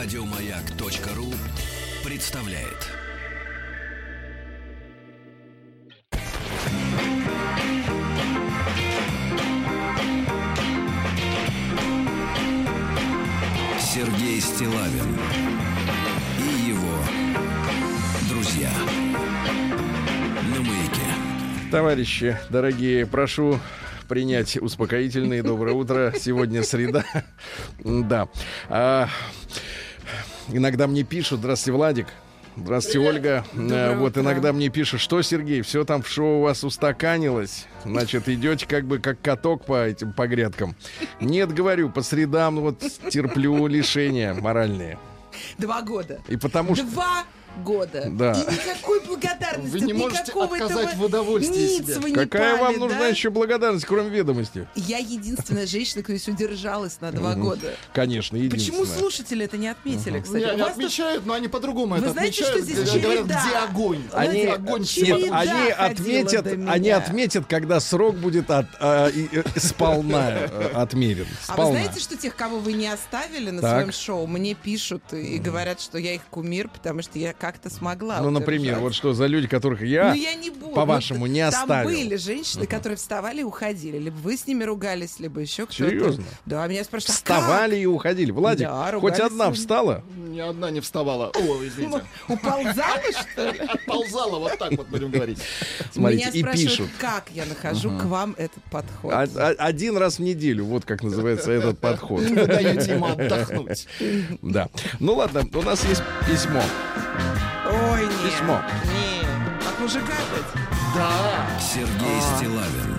Радиомаяк.ру представляет. Сергей Стилавин и его друзья на маяке. Товарищи, дорогие, прошу принять успокоительные. Доброе утро. Сегодня среда. Да. Иногда мне пишут, здравствуйте, Владик. Здравствуйте, Ольга. Доброе Э, вот утро. иногда мне пишут, что, Сергей, все там в шоу у вас устаканилось. Значит, идете как бы как каток по этим по грядкам. Нет, говорю, по средам вот терплю лишения моральные. Два года. И потому что... Два года. Да. И никакой благодарности. Вы не можете никакого отказать этого в удовольствии ниц себе. вы не Какая пали, вам нужна да? еще благодарность, кроме ведомости? Я единственная женщина, здесь удержалась на два года. Конечно, единственное. Почему слушатели это не отметили, кстати? Они отмечают, но они по-другому Вы это знаете, отмечают. что здесь Говорят, где огонь? Они, огонь они отметят, они отметят, когда срок будет от, а, э, сполна э, отмерен. А вы знаете, что тех, кого вы не оставили на Так. своем шоу, мне пишут и говорят, что я их кумир, потому что я как-то смогла. ну, например, удержать. вот что за люди, которых я... Ну, я не буду. по-вашему, Ну, не там оставил. были женщины, которые вставали и уходили. Либо вы с ними ругались, либо еще кто-то. Серьезно? Да, меня спрашивают, а Вставали и уходили. Владик, Да, хоть одна встала? Ни одна не вставала. О, извините. как? Уползала, что ли? Отползала, вот так вот будем говорить. Смотрите, и пишут. как я нахожу к вам этот подход. Один раз в неделю, вот как называется этот подход. Вы даете ему отдохнуть. Да. Ну ладно, у нас есть письмо. Ой, нет. Письмо. Нет. От мужика опять? Да. Сергей Стилавин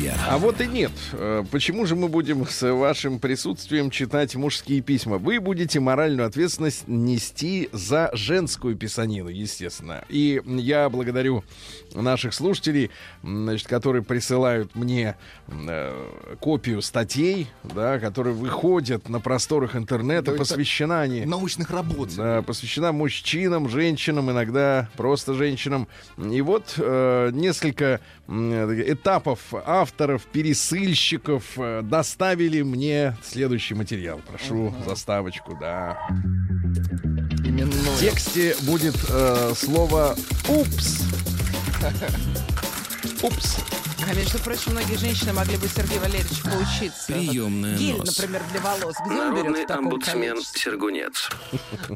друзья. А вот и нет. Э, Почему же мы будем с вашим присутствием читать мужские письма? Вы будете моральную ответственность нести за женскую писанину, естественно. И я благодарю наших слушателей, значит, которые присылают мне э, копию статей, да, которые выходят на просторах интернета, Да это посвящена они... Научных работ. Да, посвящена мужчинам, женщинам, иногда просто женщинам. И вот э, несколько м, этапов авторов, пересыльщиков э, доставили мне следующий материал. Прошу заставочку, да. Именно. В тексте будет э, слово «упс». «Упс». А между прочим, многие женщины могли бы Сергею Валерьевичу поучиться. Приемная Гель, нос. например, для волос. Где он берет в таком количестве? Сергунец.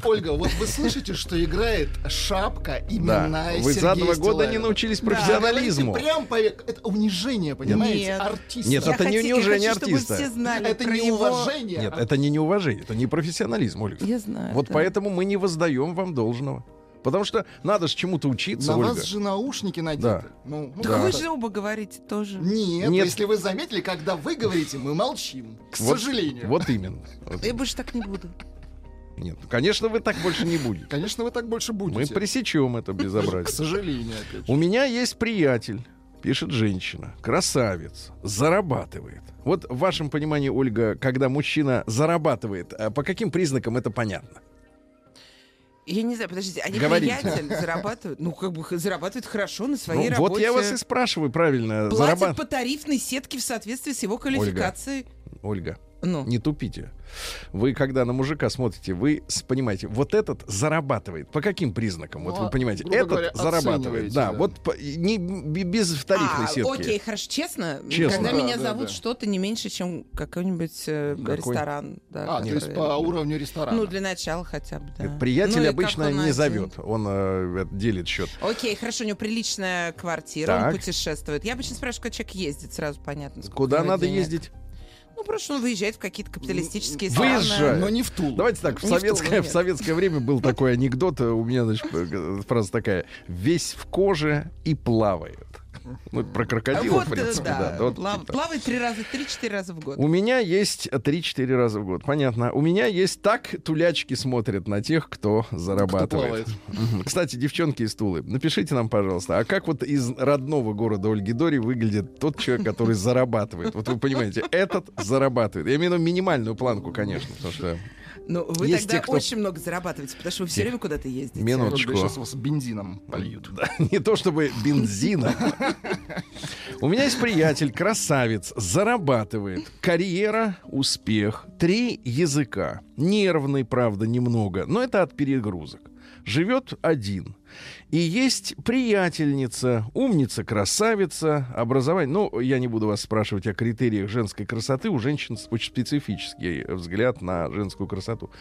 Ольга, вот вы слышите, что играет шапка Да. именная Вы за два года не научились Да, профессионализму. Прям по... Это унижение, понимаете? Нет. Артиста. Нет, Я это не чтобы артиста? все знали Это не его- уважение. Нет, это не неуважение, это не профессионализм, Ольга. Я знаю. Вот да. поэтому мы не воздаем вам должного. Потому что надо же чему-то учиться, На Ольга. вас же наушники надеты. Да. Ну, ну, Так как вы же оба говорите тоже. Нет, Нет. если вы заметили, когда вы говорите, мы молчим. К Вот- сожалению. Вот именно. Вот. Я больше так не буду. Нет, конечно, вы так больше не будете. Конечно, вы так больше будете. Мы пресечем это К безобразие. сожалению, опять же. У меня есть приятель, пишет женщина, красавец, зарабатывает. Вот в вашем понимании, Ольга, когда мужчина зарабатывает, а по каким признакам это понятно? Я не знаю, подождите, они Говорите. приятель зарабатывают, ну как бы зарабатывают хорошо на своей Ну, работе. вот я вас и спрашиваю правильно. Платят Зарабат- по тарифной сетке в соответствии с его квалификацией. Ольга, Ну, не тупите. Вы, когда на мужика смотрите, вы понимаете, вот этот зарабатывает. По каким признакам? Вот Ну, вы понимаете, этот говоря, зарабатывает. Да, да. вот по- не, без тарифной а, сетки. окей, хорошо, честно, Честно. когда Да, меня да, зовут да. что-то не меньше, чем какой-нибудь э, Какой? ресторан. Да, А, то который- есть по уровню ресторана. Ну, для начала хотя бы, да. Приятель Ну, обычно не один. зовет, он э, делит счет. Окей, хорошо, у него приличная квартира, Так. он путешествует. Я обычно спрашиваю, когда человек ездит, сразу понятно. Куда надо денег. ездить? Ну, просто он выезжает в какие-то капиталистические страны. Выезжает. Но не в Тулу. Давайте так, в Не в советское, Тулу, в нет. советское время был такой анекдот, у меня, значит, фраза такая, весь в коже и плавает. Ну, про крокодила, вот, в принципе, да, да. да, вот плав- типа. плавает три раза, три-четыре раза в год. У меня есть 3-4 раза в год, понятно. У меня есть так тулячки смотрят на тех, кто зарабатывает. Мгм. Кстати, девчонки из Тулы, напишите нам, пожалуйста, а как вот из родного города Ольги Дори выглядит тот человек, который зарабатывает? Вот вы понимаете, этот зарабатывает. Я имею в виду минимальную планку, конечно, потому что... Ну, вы Есть тогда те, кто- очень много зарабатываете, потому что вы все время куда-то ездите. Минуточку. Сейчас вас бензином польют. Да, не то чтобы бензина. У меня есть приятель, красавец, зарабатывает. Карьера, успех, три языка. Нервный, правда, немного, но это от перегрузок. Живет один. И есть приятельница, умница, красавица, образование. Ну, я не буду вас спрашивать о критериях женской красоты. У женщин очень специфический взгляд на женскую красоту.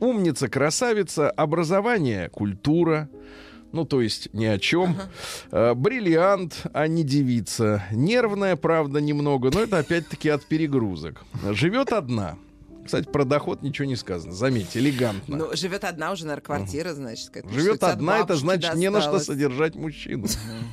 Умница, красавица, образование, культура. Ну, то есть ни о чем. Э, бриллиант, а не девица. Нервная, правда, немного, но это опять-таки от перегрузок. Живет одна. Кстати, про доход ничего не сказано. Заметьте, элегантно. Ну, живет одна уже, наверное, квартира, значит. как- Живет одна, это значит не на что досталось. содержать мужчину.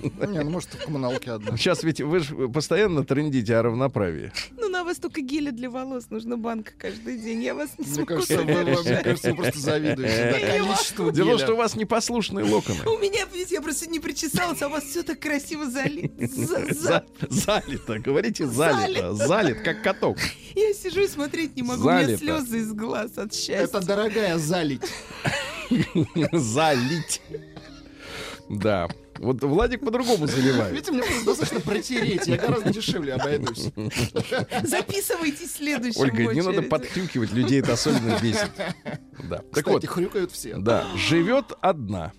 Не, ну может в коммуналке одна. Сейчас ведь вы же постоянно трендите о равноправии. Ну, на вас только геля для волос. Нужна банка каждый день. Я вас не смогу мне кажется, вы просто завидуете Дело в том, геля. что у вас непослушные локоны. У меня, видите, я просто не причесалась, а у вас все так красиво залито. За- за- За- Залито, говорите. Залито. Залит, как каток. Я сижу и смотреть не могу. Залито. слезы из глаз от счастья. Это дорогая залить. Залить. Да. Вот Владик по-другому заливает. Видите, мне просто достаточно протереть, я гораздо дешевле обойдусь. Записывайте следующий Ольга, не надо подхрюкивать, людей это особенно бесит. Да. Так вот, Кстати, хрюкают все. Да, живет одна.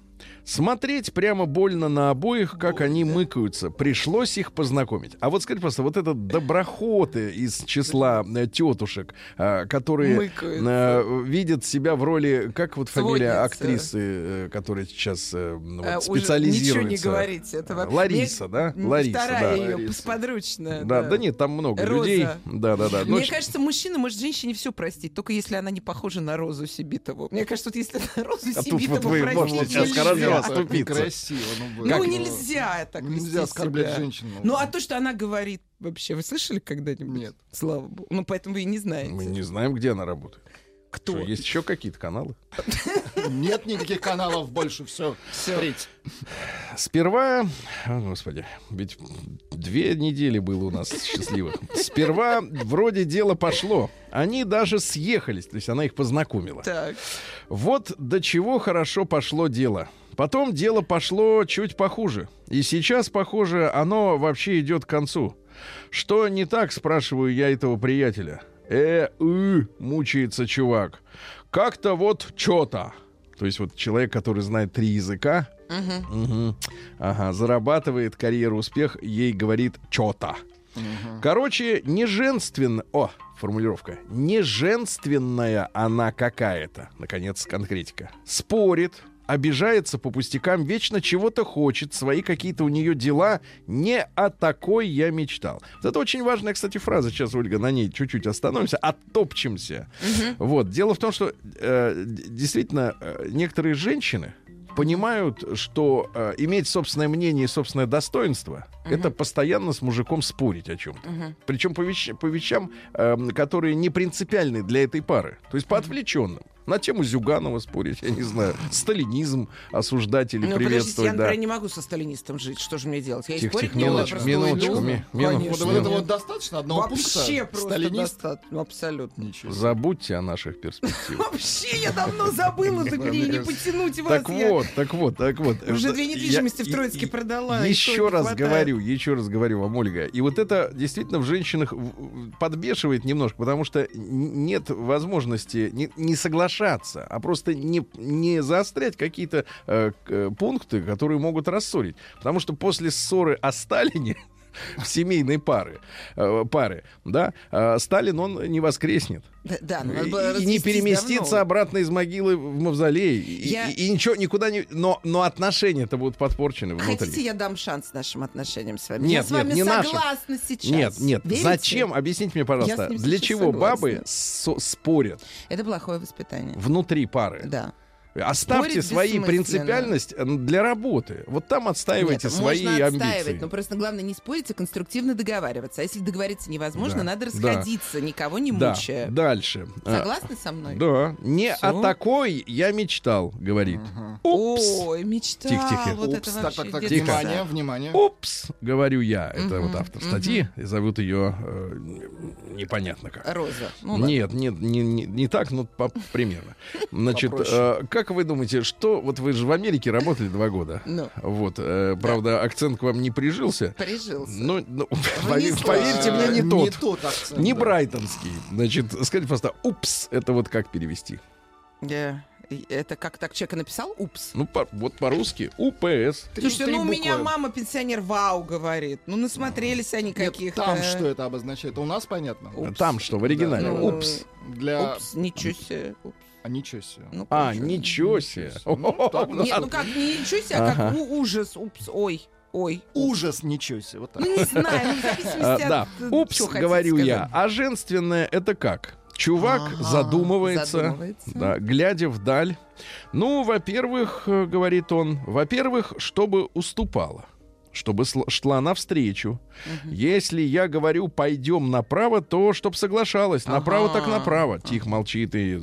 Смотреть прямо больно на обоих, как они мыкаются. Пришлось их познакомить. А вот скажите просто, вот это доброхоты из числа э, тетушек, э, которые Мыкаются. э, видят себя в роли, как вот фамилия Сводницы. актрисы, э, которая сейчас ну, вот специализируется. Ничего не говорите. Это во- Лариса, да? Мне- Лариса, Вторая да. ее Лариса. подручная. Да, да нет, там много Роза. людей. Да, да, да. Ну, Мне кажется, мужчина может женщине все простить, только если она не похожа на Розу Сибитову. Мне кажется, вот если она Розу А тут Сибитову вот вы можете сейчас. Так оступиться. Некрасиво. Ну, Ну, вы- нельзя так Нельзя оскорблять себя. женщину. Ну, а то, что она говорит вообще, вы слышали когда-нибудь? Нет. Слава богу. Ну, поэтому вы и не знаете. Мы не знаем, где она работает. Кто? Что, есть еще какие-то каналы? Нет никаких каналов больше, все. Впредь. Сперва, о, господи, ведь две недели было у нас счастливых. Сперва вроде дело пошло. Они даже съехались, то есть она их познакомила. Так. Вот до чего хорошо пошло дело. Потом дело пошло чуть похуже. И сейчас, похоже, оно вообще идет к концу. Что не так, спрашиваю я этого приятеля. Э, э, мучается чувак. Как-то вот чё-то. То есть вот человек, который знает три языка, мгм, ага, зарабатывает карьеру успех, ей говорит чё-то. Короче, не женственно... О, формулировка. Не женственная она какая-то. Наконец, конкретика. Спорит, обижается по пустякам, вечно чего-то хочет, свои какие-то у нее дела. Не о такой я мечтал. Вот Это очень важная, кстати, фраза. Сейчас, Ольга, на ней чуть-чуть остановимся, оттопчемся. Вот. Дело в том, что э, действительно э, некоторые женщины понимают, что э, иметь собственное мнение и собственное достоинство это постоянно с мужиком спорить о чем-то. Причем по, вещ- по вещам, эм, которые не принципиальны для этой пары. То есть по отвлеченным. На тему Зюганова спорить, я не знаю. Сталинизм осуждать или Ну, подождите, приветствовать. я, да. например, не могу со сталинистом жить. Что же мне делать? Я Тихо, спорить тихо, минуточку, просто минуточку, ми- минуточку. Вот, вот вот достаточно одного Вообще пункта. просто Сталинист. достаточно. Абсолютно. Ничего. Забудьте о наших перспективах. Вообще, я давно забыла, так мне не потянуть вас. Так я вот, так вот, так вот. Уже две Я- недвижимости в Троицке продала. Еще раз говорю, еще раз говорю вам, Ольга. И вот это действительно в женщинах подбешивает немножко, потому что нет возможности не, не соглашаться, а просто не, не заострять какие-то э, э, пункты, которые могут рассорить. Потому что после ссоры о Сталине в семейной пары, э, пары, да, э, Сталин, он не воскреснет. Да, ну, И, и не переместиться давно. обратно из могилы в мавзолей. И, Я- и- и ничего, никуда не... Но, но отношения-то будут подпорчены внутри. Хотите, я дам шанс нашим отношениям с вами? Нет, я с вами нет, не нашим. согласна сейчас. Нет, нет. Верите? Зачем? Объясните мне, пожалуйста, с для чего согласна. бабы со- спорят Это плохое воспитание. внутри пары? Да. Оставьте Спорить свои принципиальность для работы. Вот там отстаивайте Нет, свои можно амбиции. отстаивать, но просто главное не спорить, а конструктивно договариваться. А если договориться невозможно, Да, надо да. расходиться, никого не Да, мучая. дальше. А, Согласны со мной? Да. Не Всё. о такой я мечтал, говорит. Упс. Ой, мечта. Тихо, тихо. Вот это Упс, так, вообще так, так, детская. внимание, внимание. Упс, говорю я. Это Мгм, вот автор статьи. И зовут ее э, непонятно как. Роза. Ну. Нет, нет, не, не, не так, но по- примерно. Значит, э, как как вы думаете, что... Вот вы же в Америке работали два года. Ну, Вот, э, правда, акцент к вам не прижился. прижился. Вы не повер- поверьте А, мне, не тот. Не тот акцент. Не да. брайтонский. Значит, скажите просто, упс, это вот как перевести? Я- Это как так человек написал? Упс. Ну, по- вот по-русски УПС. Три- Слушайте, ну у меня мама пенсионер вау говорит. Ну насмотрелись они Нет, каких-то. там что это обозначает? У нас понятно? Упс. Там что, в оригинале? Ну, Упс. Для... Упс, ничего себе. Упс. А ничего себе. Ну, А, ничего себе. Ну, так, Ну, Нет, ну как, не ничего себе, а как у- ужас. Упс, ой, ой. Ужас, ничего себе. Вот так. Ну не знаю, ну в зависимости А, от... Да, э, упс, говорю я. А женственное это как? Чувак Ага, задумывается, задумывается. да, глядя вдаль. Ну, во-первых, э, говорит он, во-первых, чтобы уступала чтобы шла навстречу. Если я говорю, пойдем направо, то чтоб соглашалась. Направо так Ага. направо. Тихо молчит и...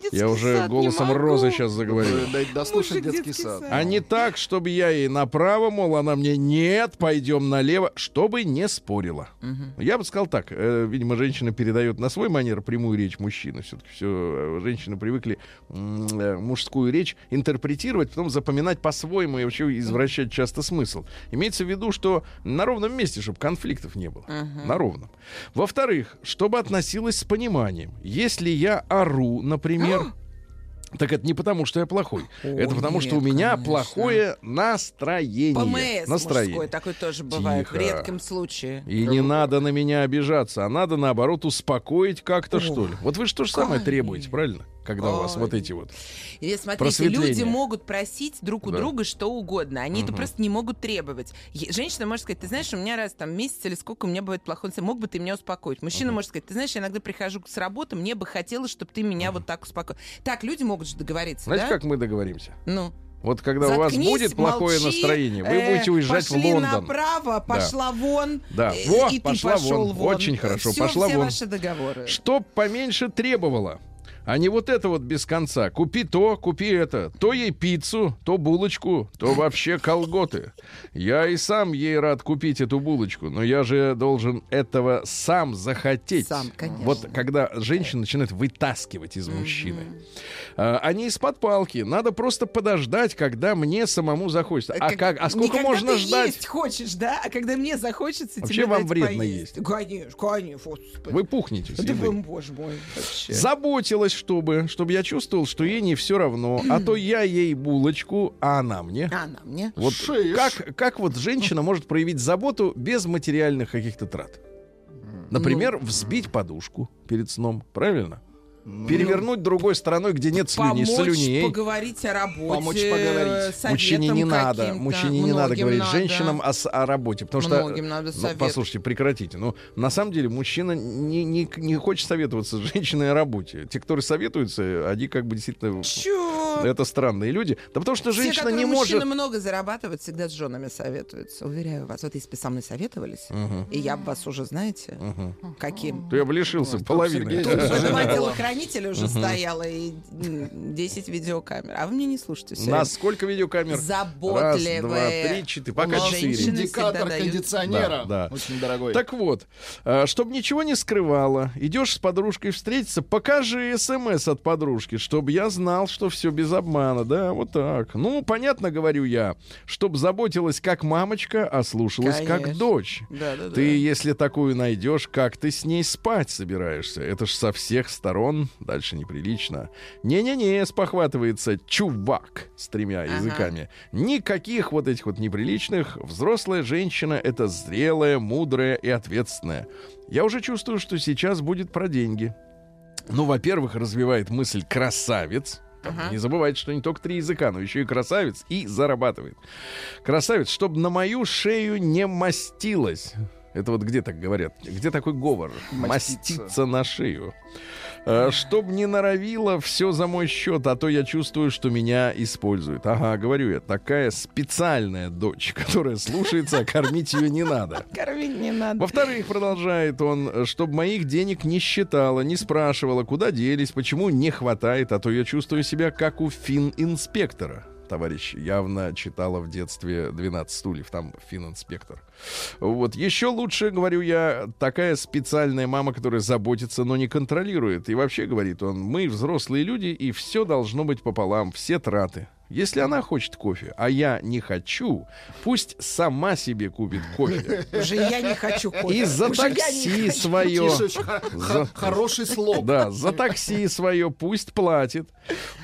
Детский Я уже голосом. Розы сейчас заговорил. Дослушать Мужик, детский детский сад. сад. А не так, чтобы я ей направо, мол, она мне нет, пойдем налево, чтобы не спорила. Я бы сказал так, э, видимо, женщина передает на свой манер прямую речь мужчины. Все-таки все, женщины привыкли э, мужскую речь интерпретировать, потом запоминать по-своему и вообще извращать часто смысл. Имеется в виду, что на ровном месте, чтобы конфликтов не было. На ровном. Во-вторых, чтобы относилась с пониманием. Если я ору, например, так это не потому, что я плохой. О, это потому, что у нет, меня конечно. плохое настроение. ПМС настроение. мужской, такой тоже бывает, в Тихо. редком случае. И не надо на меня обижаться, а надо, наоборот, успокоить как-то, О, что ли. Вот вы же то же самое требуете, правильно? Когда у вас вот Ой. эти вот... Или смотрите, люди могут просить друг у Да. друга что угодно. Они это Мгм. просто не могут требовать. Женщина может сказать, ты знаешь, у меня раз там месяц или сколько у меня бывает плохой настроение, мог бы ты меня успокоить? Мужчина может сказать, ты знаешь, я иногда прихожу с работы, мне бы хотелось, чтобы ты меня вот так успокоил. Так, люди могут же договориться, Знаете, да? как мы договоримся? Ну, Вот когда у вас заткнись, будет плохое молчи, настроение, вы э, будете уезжать в пошли Лондон. направо, пошла вон, Да. э, Во, и ты пошла пошел вон. вон. Очень хорошо, Всё, пошла все вон. ваши договоры. Чтоб поменьше требовала. А не вот это вот без конца. Купи то, купи это. То ей пиццу, то булочку, то вообще колготы. Я и сам ей рад купить эту булочку, но я же должен этого сам захотеть. Сам, конечно. Вот когда женщина начинает вытаскивать из мужчины. А, а не из-под палки. Надо просто подождать, когда мне самому захочется. А, Как- как, а сколько можно ты ждать? есть хочешь, да? А когда мне захочется, Вообще тебе вам вредно поесть. есть. Конечно, конечно. Вы пухнете Да боже мой, вообще. Заботилась, чтобы, чтобы я чувствовал, что ей не все равно. А то я ей булочку, а она мне. А, на мне. Вот Шиш. как, как вот женщина может проявить заботу без материальных каких-то трат? Например, взбить подушку перед сном, правильно? Перевернуть другой стороной, где нет слюни, Помочь слюней. поговорить о работе. Помочь поговорить. Мужчине не надо, мужчине не надо говорить надо. женщинам о, о работе, потому что, Многим надо ну, совет. послушайте, прекратите. Ну, на самом деле, мужчина не, не, не хочет советоваться с женщиной о работе. Те, которые советуются, они как бы действительно... Чё? Это странные люди. Да потому что Все, женщина которые не мужчины может... много зарабатывают, всегда с женами советуются. Уверяю вас. Вот если бы со мной советовались, Мгм, и я бы вас уже, знаете, мгм. каким? То я бы лишился половины. Э, э, отделохранителе уже стояло и м, 10 видеокамер. А вы мне не слушайте. У нас сколько видеокамер? Заботливые. Раз, два, три, четыре. Пока четыре. Индикатор кондиционера. Да, да. Очень дорогой. Так вот, чтобы ничего не скрывала, идешь с подружкой встретиться, покажи смс от подружки, чтобы я знал, что все без обмана, да, вот так. Ну, понятно, говорю я, чтобы заботилась как мамочка, а слушалась как дочь. Да, да, да. Ты, если такую найдешь, как ты с ней спать собираешься? Это ж со всех сторон. Дальше неприлично. Не-не-не, спохватывается чувак с тремя Ага. языками. Никаких вот этих вот неприличных. Взрослая женщина — это зрелая, мудрая и ответственная. Я уже чувствую, что сейчас будет про деньги. Ну, во-первых, развивает мысль красавец. Ага. Не забывайте, что не только три языка, но еще и красавец и зарабатывает. Красавец, чтобы на мою шею не мастилась. Это вот где так говорят? Где такой говор? Маститься. Маститься на шею. Чтоб не норовило все за мой счет, а то я чувствую, что меня используют. Ага, говорю я, такая специальная дочь, которая слушается, а кормить ее не надо. Кормить не надо. Во-вторых, продолжает он, чтобы моих денег не считала, не спрашивала, куда делись, почему не хватает, а то я чувствую себя как у фин-инспектора. Товарищ явно читала в детстве «12 стульев», там финн-инспектор. Вот. Еще лучше, говорю я, такая специальная мама, которая заботится, но не контролирует. И вообще, говорит он, мы взрослые люди, и все должно быть пополам, все траты. Если она хочет кофе, а я не хочу, пусть сама себе купит кофе. Уже я не хочу кофе. И за Уже такси свое. За- хо- Хороший слог. Да, за такси свое пусть платит.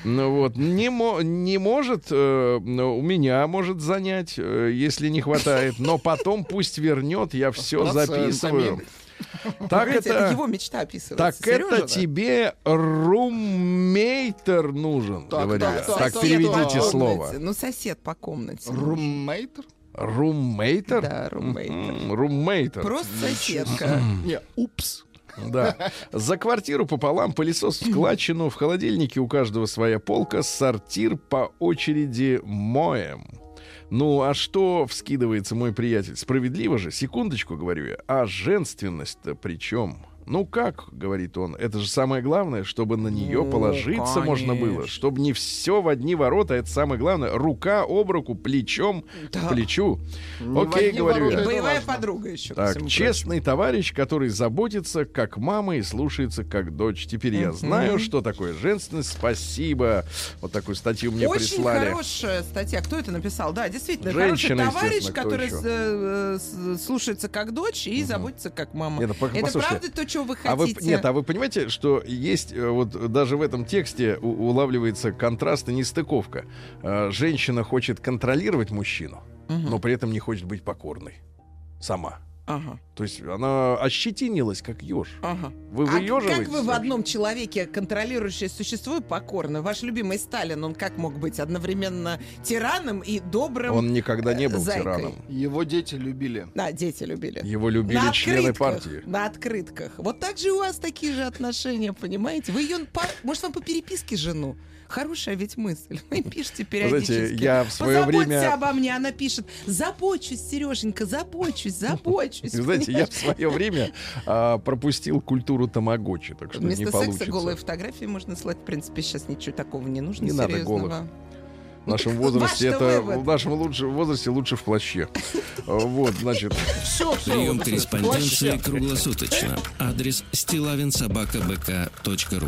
Ну вот, не, мо- не может, э, у меня может занять, э, если не хватает, но потом пусть вернет, я все записываю. Так это это, его мечта описывается. так это Серёжина. тебе руммейтер нужен, Так, говорю так, я. так, переведите слово. Ну, сосед по комнате. Руммейтер? Руммейтер? Да, руммейтер. Руммейтер. Просто соседка. Не, упс. Да. За квартиру пополам, пылесос в складчину, в холодильнике у каждого своя полка, сортир по очереди моем. Ну, а что вскидывается мой приятель? Справедливо же, секундочку, говорю я. А женственность-то при чем? Ну как, говорит он, это же самое главное, чтобы на нее Ну, положиться можно было. конечно. Чтобы не все в одни ворота, это самое главное. Рука об руку, плечом Да. к плечу. Не Окей, говорю И я. Это боевая важно. подруга еще. Так, честный товарищ, который заботится как мама и слушается как дочь. Теперь я знаю, что такое женственность. Спасибо. Вот такую статью мне Очень прислали. хорошая статья. Кто это написал? Да, действительно, Женщина, хороший товарищ, который еще? с- э, слушается как дочь и заботится как мама. Нет, ну, это послушайте, правда то, чего вы А вы, хотите? нет, а вы понимаете, что есть э, вот даже в этом тексте у- улавливается контраст и нестыковка. Э, Женщина хочет контролировать мужчину, Мгм. но при этом не хочет быть покорной сама. Ага, То есть она ощетинилась, как еж. ага. Вы А выеживаетесь? как вы в одном человеке контролирующее существо и покорно? Ваш любимый Сталин, он как мог быть одновременно тираном и добрым? Он никогда не э, был зайкой. тираном. Его дети любили. Да, дети любили. Его любили на члены партии. На открытках. Вот так же у вас такие же отношения, понимаете? Вы ее, по- может, вам по переписке жену? Хорошая ведь мысль. Вы пишете периодически. Знаете, я в свое Позаботься время... обо мне. Она пишет, забочусь, Сереженька, забочусь, забочусь. Вы знаете, я в свое время а, пропустил культуру тамагочи, так что не Вместо получится. секса голые фотографии можно слать. В принципе, сейчас ничего такого не нужно Не надо голых. В нашем Ну, возрасте это вывод. в нашем лучше, возрасте лучше в плаще. Вот, значит. Прием корреспонденции круглосуточно. Адрес стилавинсобакабк.ру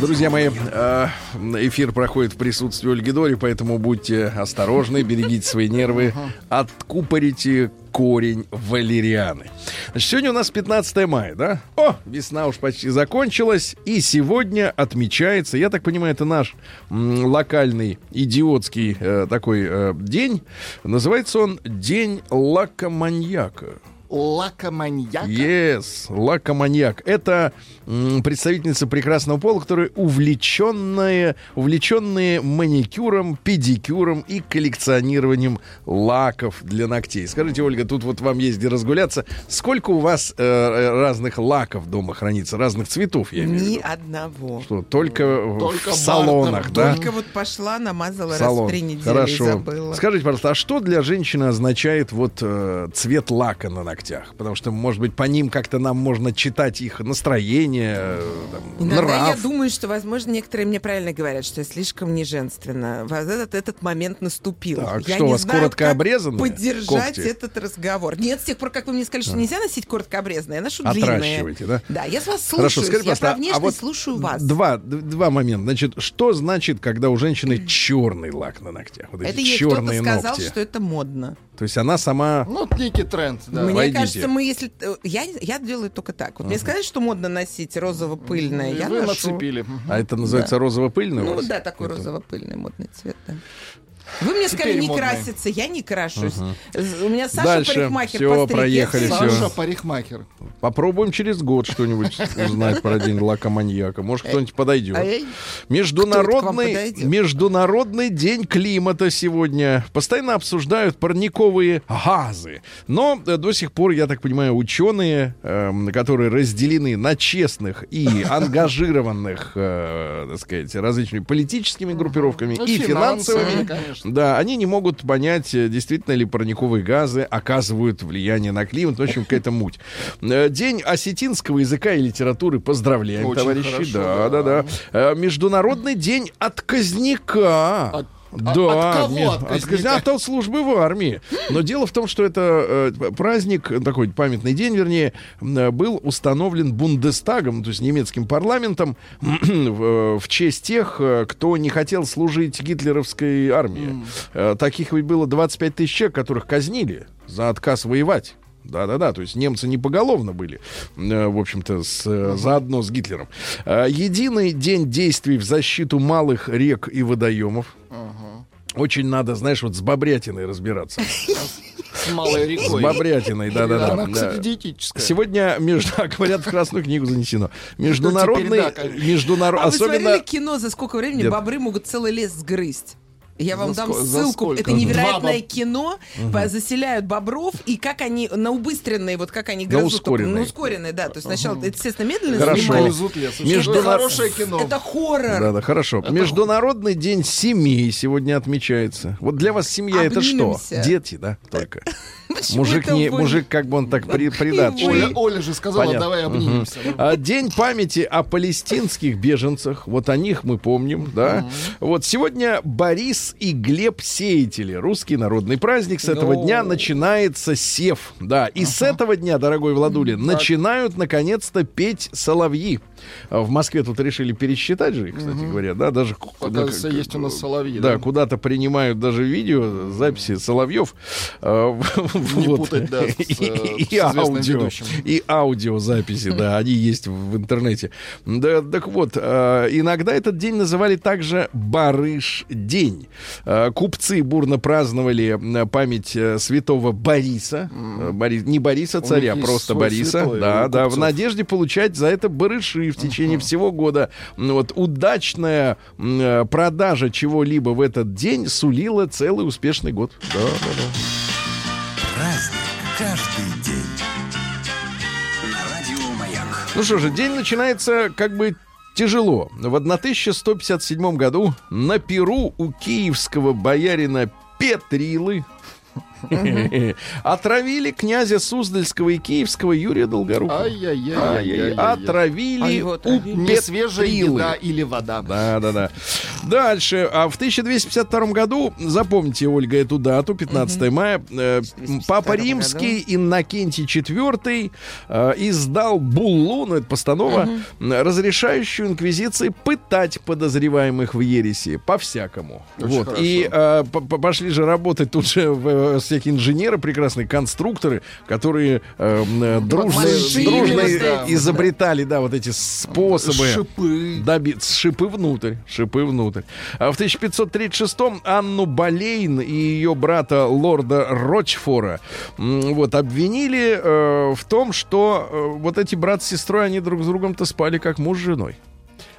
Друзья мои, э, эфир проходит в присутствии Ольги Дори, поэтому будьте осторожны, берегите свои нервы, откупорите корень валерианы. Сегодня у нас 15 мая, да? О, весна уж почти закончилась, и сегодня отмечается, я так понимаю, это наш локальный идиотский э, такой э, день. Называется он День лакоманьяка. Лакоманьяк. Yes, лакоманьяк. Это м, представительница прекрасного пола, которая увлеченная, увлеченные маникюром, педикюром и коллекционированием лаков для ногтей. Скажите, Ольга, тут вот вам есть где разгуляться. Сколько у вас э, э, разных лаков дома хранится, разных цветов, я имею в Ни виду? одного. Что, только, в- Только в салонах, бартер, да? Только вот пошла, намазала Салон. раз в три недели Хорошо. и забыла. Скажите, пожалуйста, а что для женщины означает вот э, цвет лака на ногтях? Потому что, может быть, по ним как-то нам можно читать их настроение, там, Иногда нрав. я думаю, что, возможно, некоторые мне правильно говорят, что я слишком не женственно. Вот этот, этот момент наступил. Так, я что, у не вас знаю, коротко как обрезанные поддержать когти? этот разговор. Нет, с тех пор, как вы мне сказали, что нельзя носить коротко обрезанные, я ношу длинные. Да? Да, я с вас слушаю. Хорошо, скажите, я а вот слушаю вас. Два, два момента. Значит, что значит, когда у женщины черный лак на ногтях? Вот эти Это кто-то черные сказал, ногти. что это модно. То есть она сама... Ну, вот некий тренд, да. Мне Войдите. кажется, мы если... э, Я, я делаю только так. Вот мне сказали, что модно носить розово-пыльное, И я вы ношу. А нацепили. это называется розово-пыльный у Ну вас? да, такой Это- розово-пыльный модный цвет, да. Вы мне сказали Теперь не модные. краситься, я не крашусь. У меня Саша Дальше. парикмахер я проехали. Саша парикмахер. Попробуем через год что-нибудь узнать про день лакоманьяка. Может, кто-нибудь подойдет. А Международный? Международный день климата сегодня. Постоянно обсуждают парниковые газы. Но э, до сих пор, я так понимаю, ученые, эм, которые разделены на честных и ангажированных, э, так сказать, различными политическими группировками Ну, и финансовыми, конечно. да, они не могут понять, э, действительно ли парниковые газы оказывают влияние на климат. В общем, какая-то муть. Э, День осетинского языка и литературы. Поздравляем, Очень товарищи. хорошо, да, да, да. да. Э, Международный день отказника. От- да, от кого ме- отказника? От, от службы в армии. Но дело в том, что это э, праздник, такой памятный день, вернее, м, был установлен Бундестагом, то есть немецким парламентом, в, в честь тех, э, кто не хотел служить гитлеровской армии. Э, Таких ведь было 25 тысяч человек, которых казнили за отказ воевать. Да-да-да, то есть немцы не поголовно были, э, в общем-то, с, э, заодно с Гитлером. Э, Единый день действий в защиту малых рек и водоемов. Очень надо, знаешь, вот с Бобрятиной разбираться. С малой С рекой. Бобрятиной, да-да-да. Она, да. кстати, диетическая. Сегодня, между, говорят, в Красную книгу занесено. Международный, теперь да, конечно. международ, А вы особенно... смотрели кино, за сколько времени Нет. бобры могут целый лес сгрызть? Я вам За дам за ссылку. сколько? Это невероятное Два кино. По- Заселяют бобров и как они на убыстренные, вот как они На грызут. ускоренные. На ускоренные, да. То есть сначала, это, естественно, медленно Хорошо. снимали. Грызут лес. Между Это хорошее кино. Это хоррор. Да, да, хорошо. Международный день семьи сегодня отмечается. Вот для вас семья это что? Обнимемся. Дети, да, только. Мужик не, мужик как бы он так при, вы. придатчивый. Оля, Оля же сказала, Понятно. давай обнимемся. Ну, А, День памяти о палестинских беженцах. Вот о них мы помним, да. Вот сегодня Борис и Глеб Сеятели. Русский народный праздник. С этого дня начинается сев. Да. И с этого дня, дорогой Владуля, начинают наконец-то петь соловьи. А В Москве тут решили пересчитать же, их, кстати говоря, да, даже Оказывается, ну, есть у нас соловьи. да, куда-то принимают даже видео, записи Соловьев. э, Не вот. путать, да, с, э, И- с и аудио, ведущим. и аудиозаписи, да, они есть в интернете. Да, так вот, э, иногда этот день называли также Барыш день. Э, Купцы бурно праздновали э, память э, святого Бориса. Э, Борис- не Бориса царя, просто Бориса. Да, да, в надежде получать за это барыши в течение всего года. Вот удачная э, продажа чего-либо в этот день сулила целый успешный год. Да, да, да. Праздник каждый день. На Маяк. Ну что же, день начинается как бы тяжело. В 1157 году на Перу у киевского боярина Петрилы отравили князя Суздальского и Киевского Юрия Долгорукова. Ай-яй-яй-яй-яй-яй. Отравили А? Не свежая еда или вода. Да, да, да. Дальше. А в 1252 году, запомните, Ольга, эту дату, 15 мая, э, 1252 Папа Римский Иннокентий IV э, издал буллу, ну это постанова, разрешающую инквизиции пытать подозреваемых в ереси по-всякому. Вот. И э, пошли же работать тут же э, всякие инженеры прекрасные, конструкторы, которые э, м, э, дружно, дружно изобретали, да, вот эти способы Шипы. добиться шипы внутрь, шипы внутрь. А в 1536-м Анну Болейн и ее брата лорда Рочфора вот обвинили э, в том, что э, вот эти брат с сестрой они друг с другом-то спали как муж с женой.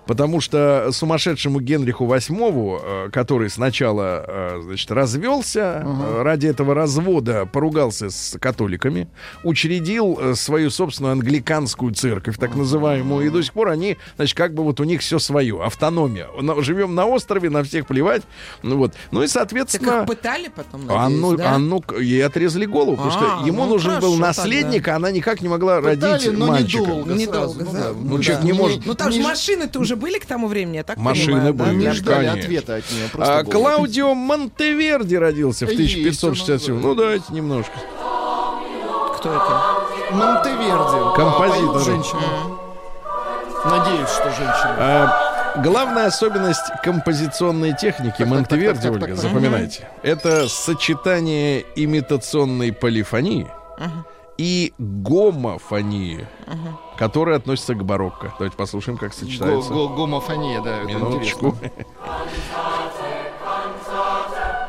Потому что сумасшедшему Генриху VIII, э, который сначала, э, значит, развелся, э, ради этого развода поругался с католиками, учредил свою собственную англиканскую церковь, так называемую, и до сих пор они, значит, как бы вот у них все свое, автономия. Живем на острове, на всех плевать. Ну вот. Ну и, Так соответственно... их пытали потом, Анну, надеюсь, да? Анну к- ей отрезали голову, потому что А, ему ну нужен был хорошо наследник, а она никак не могла Пытали, родить но мальчика. недолго. Недолго, сразу, да. Ну, человек не может- Ну там же машины-то уже были к тому времени, я так Машины понимаю, да? были. Не ждали Конечно. ответа от нее. А. Клаудио Монтеверди родился в Есть 1567. у нас, Ну, давайте немножко. Кто это? Монтеверди. Композитор. А, поет женщина. Надеюсь, что женщина. А, главная особенность композиционной техники так, Монтеверди, так, так, Ольга, запоминайте, это сочетание имитационной полифонии и гомофонии, которая относится к барокко. Давайте послушаем, как сочетается. го- Гомофония, да. Минуточку.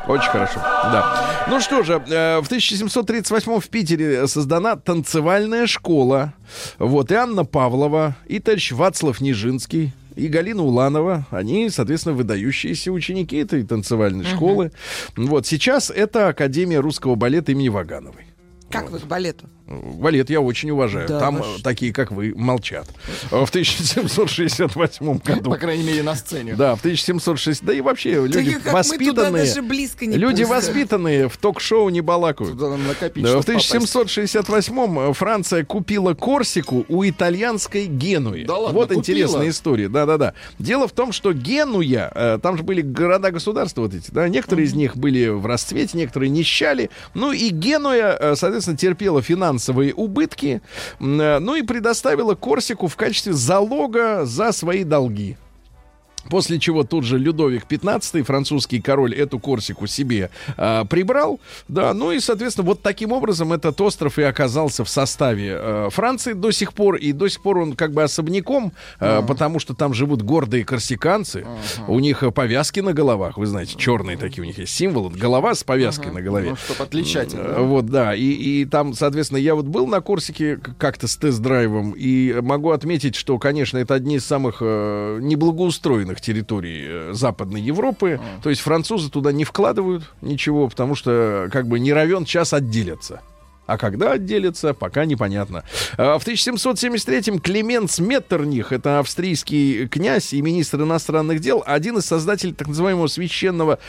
Очень хорошо, да. Ну что же, э, в 1738 в Питере создана танцевальная школа. Вот, и Анна Павлова, и товарищ Вацлав Нижинский, и Галина Уланова, они, соответственно, выдающиеся ученики этой танцевальной школы. Вот, сейчас это Академия русского балета имени Вагановой. Как вы к балету? Балет я очень уважаю. Да, Там вы э, такие, как вы, молчат. В 1768 году. По крайней мере, на сцене. Да, в 1760... Да и вообще люди мы, туда воспитанные... Люди пустят. воспитанные в ток-шоу не балакают. Туда надо накопить, Да, в чтоб попасть. 1768-м Франция купила Корсику у итальянской Генуи. Да ладно, вот купила? интересная история. Да-да-да. Дело в том, что Генуя, э, там же были города-государства вот эти, да, некоторые из них были в расцвете, некоторые нищали. Ну и Генуя, э, соответственно, терпела финансовые убытки, м, э, ну и предоставила Корсику в качестве залога за свои долги. После чего тут же Людовик XV, французский король, эту Корсику себе а, прибрал. Да, ну и, соответственно, вот таким образом этот остров и оказался в составе э, Франции до сих пор. И до сих пор он как бы особняком, э, потому что там живут гордые корсиканцы. У них э, повязки на головах, вы знаете, черные такие у них есть символы. Голова с повязкой на голове. Ну, чтоб отличать. Э, Вот, да. И, и там, соответственно, я вот был на Корсике как-то с тест-драйвом, и могу отметить, что, конечно, это одни из самых э, неблагоустроенных территорий э, Западной Европы. То есть французы туда не вкладывают ничего, потому что как бы не равен час отделятся. А когда отделятся, пока непонятно. А, В 1773-м Клеменс Меттерних, это австрийский князь и министр иностранных дел, один из создателей так называемого Священного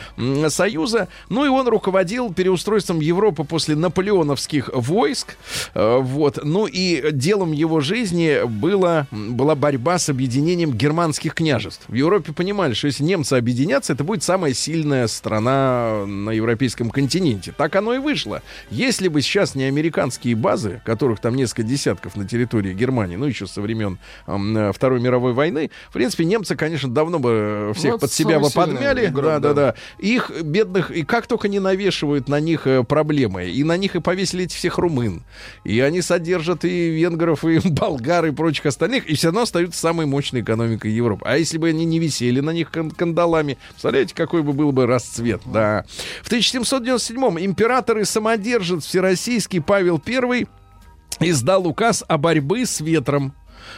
Союза. Ну и он руководил переустройством Европы после наполеоновских войск. Э, Вот. Ну и делом его жизни было, была борьба с объединением германских княжеств. В Европе понимали, что если немцы объединятся, это будет самая сильная страна на европейском континенте. Так оно и вышло. Если бы сейчас не американские базы, которых там несколько десятков на территории Германии, ну еще со времен э, Второй мировой войны, в принципе, немцы, конечно, давно бы э, всех Ну, под себя бы подмяли. игрок, да, да, да. Их бедных, и как только не навешивают на них э, проблемы, и на них и повесили этих всех румын, и они содержат и венгров, и болгар, и прочих остальных, и все равно остаются самой мощной экономикой Европы. А если бы они не висели на них кан- кандалами, представляете, какой бы был бы расцвет, да. В 1797-м император и самодержец всероссийский Павел I издал указ о борьбе с ветром.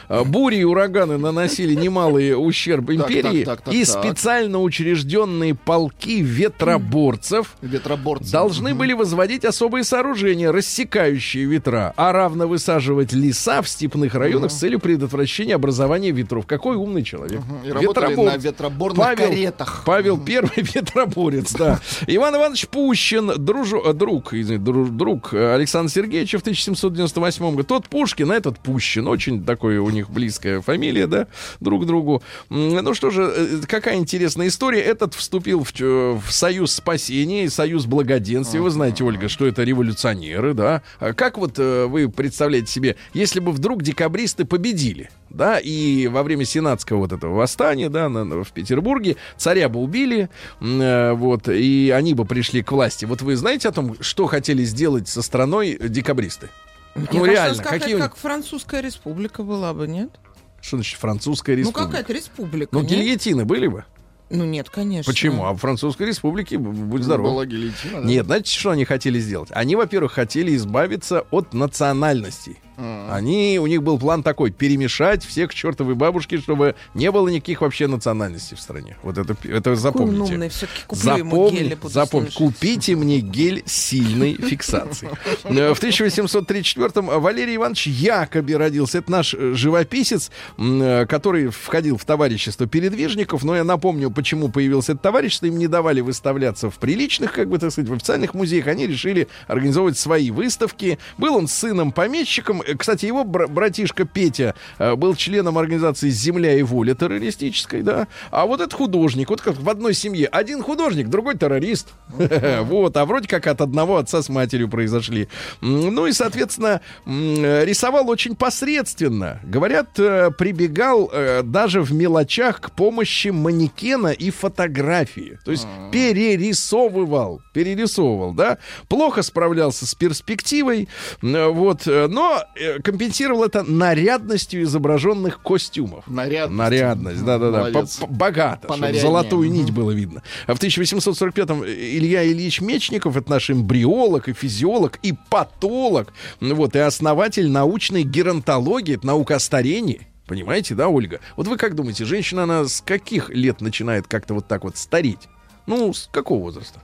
А, Бури и ураганы наносили немалый ущерб империи, так, так, и так. специально учрежденные полки ветроборцев Ветроборцы. должны были возводить особые сооружения, рассекающие ветра, а равно высаживать леса в степных районах с целью предотвращения образования ветров. Какой умный человек. И работали Ветроборец. на ветроборных Павел, каретах. Павел Первый ветроборец, да. Иван Иванович Пущин, дружу, э, друг, извините, дру- друг э, Александра Сергеевича в 1798 году. Тот Пушкин, а этот Пущин. Очень такой у них близкая фамилия, да, друг к другу. Ну что же, э, какая интересная история. Этот вступил в, в Союз спасения и Союз благоденствия. Вы знаете, Ольга, что это революционеры, да. А Как вот э, вы представляете себе, если бы вдруг декабристы победили? да, и во время сенатского вот этого восстания, да, на- на- в Петербурге царя бы убили, э, вот, и они бы пришли к власти. Вот вы знаете о том, что хотели сделать со страной декабристы? Мне ну кажется, реально, сказать, какие как французская республика была бы, нет? Что значит французская Ну, республика? какая-то республика, Ну, нет? гильотины были бы? Ну, нет, конечно. Почему? А в французской республике, будь здоров. Была гильотина, да? Нет, знаете, что они хотели сделать? Они, во-первых, хотели избавиться от национальностей. Они, у них был план такой, перемешать всех чертовой бабушке, чтобы не было никаких вообще национальностей в стране. Вот это, это запомните. умный, все-таки куплю ему Запомни- гели, буду запомни, купите мне гель сильной фиксации. Э, В 1834-м Валерий Иванович Якоби родился. Это наш э, живописец, э, который входил в товарищество передвижников. Но я напомню, почему появился это товарищество. Им не давали выставляться в приличных, как бы так сказать, в официальных музеях. Они решили организовывать свои выставки. Был он сыном помещиком. Э, Кстати, его бра- братишка Петя э, был членом организации «Земля и воля» террористической, да. А вот этот художник, вот как в одной семье. Один художник, другой террорист. Вот, а вроде как от одного отца с матерью произошли. Ну и, соответственно, рисовал очень посредственно. Говорят, э, прибегал даже в мелочах к помощи манекена и фотографии. То есть перерисовывал, перерисовывал, да. Плохо справлялся с перспективой, вот. Но компенсировал это нарядностью изображенных костюмов. Нарядность. Нарядность, да-да-да. По- по- Богато, чтобы золотую нить было видно. А в 1845-м Илья Ильич Мечников, это наш эмбриолог и физиолог, и патолог, ну вот, и основатель научной геронтологии, это наука о старении. Понимаете, да, Ольга? Вот вы как думаете, женщина, она с каких лет начинает как-то вот так вот стареть? Ну, с какого возраста?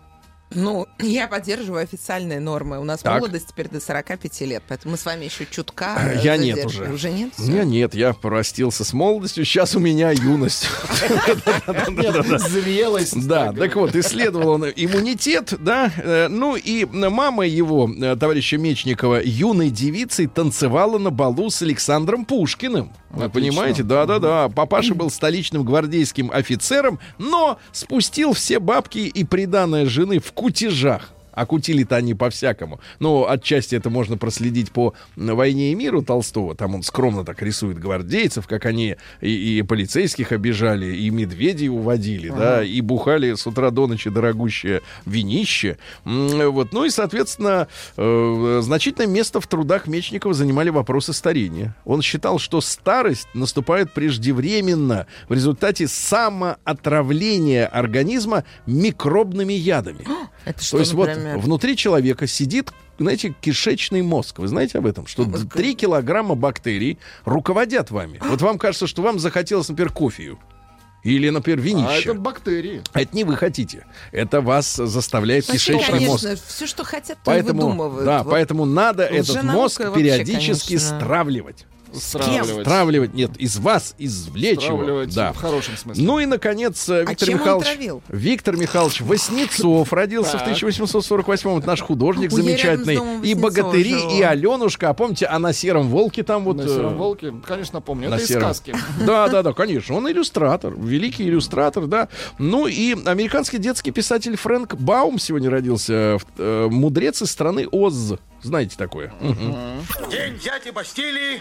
Ну, я поддерживаю официальные нормы. У нас Так. молодость теперь до 45 лет, поэтому мы с вами еще чутка э, Я нет уже. Уже нет? У меня нет, я простился с молодостью, сейчас у меня юность. Зрелость. Да, так вот, исследовал он иммунитет, да, э, ну и мама его, э, товарища Мечникова, юной девицей танцевала на балу с Александром Пушкиным. Вы понимаете? Да-да-да. Папаша был столичным гвардейским офицером, но спустил все бабки и приданное жены в кутежах. А кутили-то они по-всякому. Но отчасти это можно проследить по «Войне и миру» Толстого. Там он скромно так рисует гвардейцев, как они и, и полицейских обижали, и медведей уводили, да, и бухали с утра до ночи дорогущее винище. Вот. Ну и, соответственно, э, значительное место в трудах Мечникова занимали вопросы старения. Он считал, что старость наступает преждевременно в результате самоотравления организма микробными ядами. Это что, То есть вот например? внутри человека сидит, знаете, кишечный мозг. Вы знаете об этом? Что 3 килограмма бактерий руководят вами. Вот вам кажется, что вам захотелось, например, кофею. Или, например, А винище. это бактерии. А это не вы хотите. Это вас заставляет Вообще, кишечный мозг. конечно, все, что хотят, то и Поэтому, выдумывают. да, Вот. поэтому надо этот мозг вообще, периодически конечно. стравливать. Стравливать. Стравливать, нет, из вас извлечь его. Да. в хорошем смысле. Ну и, наконец, э, Виктор чем он Михайлович... Виктор Михайлович Воснецов родился в Так. 1848-м. Это наш художник замечательный. И богатыри, живу. и Аленушка. А помните, а на сером волке там вот... На э, сером волке, конечно, помню. на Это из сказки. Да, да, да, конечно. Он иллюстратор, великий иллюстратор, да. Ну и американский детский писатель Фрэнк Баум сегодня родился. э, Мудрец из страны Оз. Знаете такое? День дяди Бастилии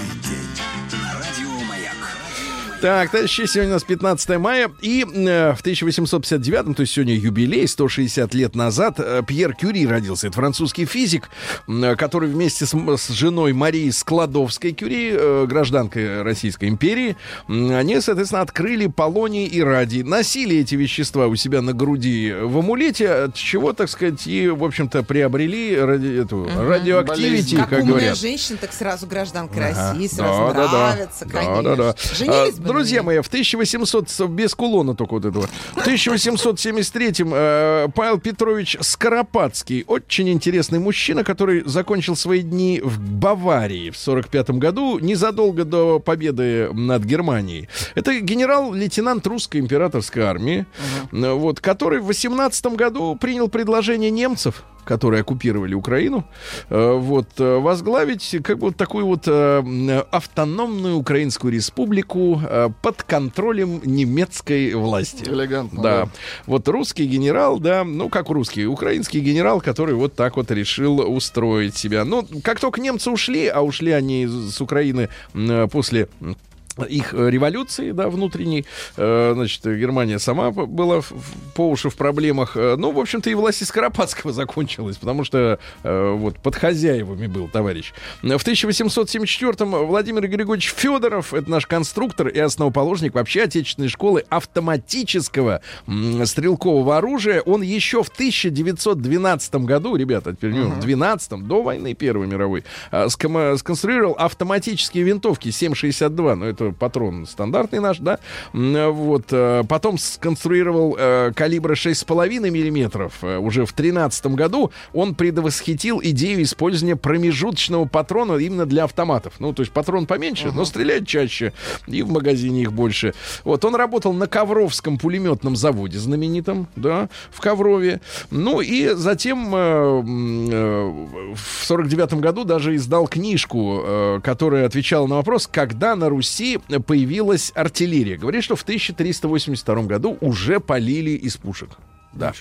Так, товарищи, сегодня у нас 15 мая, и э, в 1859, то есть сегодня юбилей, 160 лет назад, э, Пьер Кюри родился. Это французский физик, м, который вместе с, с женой Марией Складовской Кюри, э, гражданкой Российской империи, м, они, соответственно, открыли полоний и радий. Носили эти вещества у себя на груди в амулете, от чего, так сказать, и, в общем-то, приобрели ради, эту радиоактивити, Как, как, умная говорят. женщина, так сразу гражданка Ага. России, сразу Да, да, да. нравится, Да, конечно. да, да. Женились А, бы на Друзья мои, в 1800, с- без кулона только вот этого, в 1873-м э, Павел Петрович Скоропадский, очень интересный мужчина, который закончил свои дни в Баварии в 45 году, незадолго до победы над Германией. Это генерал-лейтенант русской императорской армии, э, вот, который в 18 году принял предложение немцев которые оккупировали Украину, э, вот, э, возглавить как бы вот такую вот э, автономную украинскую республику под контролем немецкой власти. Элегантно, Да. да. Вот русский генерал, да, ну как русский, украинский генерал, который вот так вот решил устроить себя. Ну, как только немцы ушли, а ушли они с Украины после их э, революции, да, внутренней, э, значит, Германия сама была по уши в проблемах. Э, Ну, в общем-то, и власти Скоропадского закончилась, потому что э, вот под хозяевами был товарищ. В 1874-м Владимир Григорьевич Федоров, это наш конструктор и основоположник вообще отечественной школы автоматического стрелкового оружия, он еще в 1912 году, ребята, теперь uh в 12 до войны Первой мировой, сконструировал автоматические винтовки 7,62, ну это патрон стандартный наш, да, вот, э, потом сконструировал э, калибра 6,5 миллиметров э, уже в 13 году, он предвосхитил идею использования промежуточного патрона именно для автоматов, ну то есть патрон поменьше, но стреляет чаще, и в магазине их больше. Вот, он работал на Ковровском пулеметном заводе знаменитом, да, в Коврове, ну и затем э, э, в 49 году даже издал книжку, э, которая отвечала на вопрос, когда на Руси появилась артиллерия. Говорит, что в 1382 году уже полили из пушек. Да.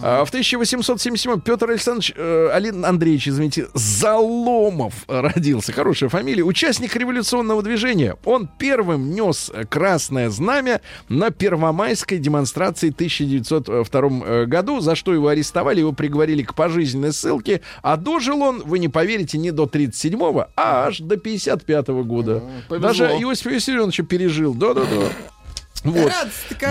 А, в 1877 Петр Александрович э, Алин Андреевич, извините, Заломов родился. Хорошая фамилия. Участник революционного движения. Он первым нес красное знамя на первомайской демонстрации 1902 э, году, за что его арестовали, его приговорили к пожизненной ссылке. А дожил он, вы не поверите, не до 37-го, а аж до 55-го года. повезло. Даже Иосиф Виссарионович пережил. Да-да-да. Вот.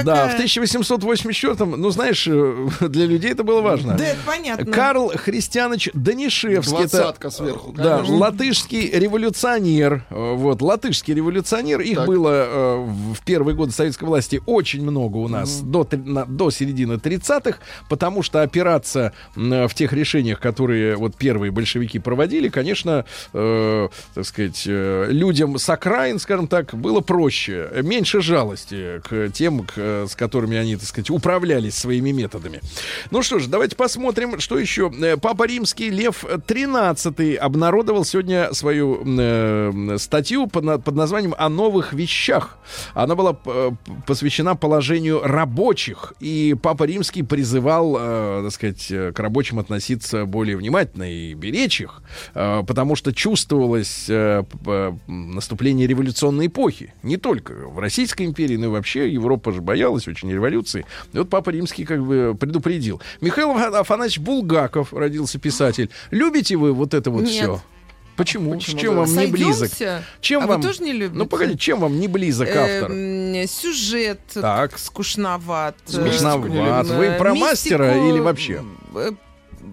Да, в 1884-м, ну, знаешь, э, для людей это было важно. Да, это понятно. Карл Христианович Данишевский. это, Двадцатка сверху, Да, конечно. латышский революционер. Э, Вот, латышский революционер. Их Так. было э, в первые годы советской власти очень много у нас до, три- на- до середины 30-х, потому что опираться в тех решениях, которые вот первые большевики проводили, конечно, э, так сказать, э, людям с окраин, скажем так, было проще, меньше жалости к тем, к- с которыми они, так сказать, управлялись своими методами. Ну что ж, давайте посмотрим, что еще. Э, Папа Римский Лев XIII обнародовал сегодня свою э, статью под, под названием «О новых вещах». Она была э, посвящена положению рабочих, и Папа Римский призывал, э, так сказать, э, к рабочим относиться более внимательно и беречь их, э, потому что чувствовалось э, наступление революционной эпохи. Не только в Российской империи, но и вообще Европа же боялась очень революции. И вот Папа Римский как бы предупредил. Михаил Афанасьевич Булгаков родился писатель. Любите вы вот это вот Нет. все? Почему? Почему, С чем да? вам не близок? Сойдемся? Чем а вам... вы тоже не любите? Ну, погоди, чем вам не близок автор? Эм, сюжет Так. скучноват. Скучноват. Вы про мистику, мастера или вообще?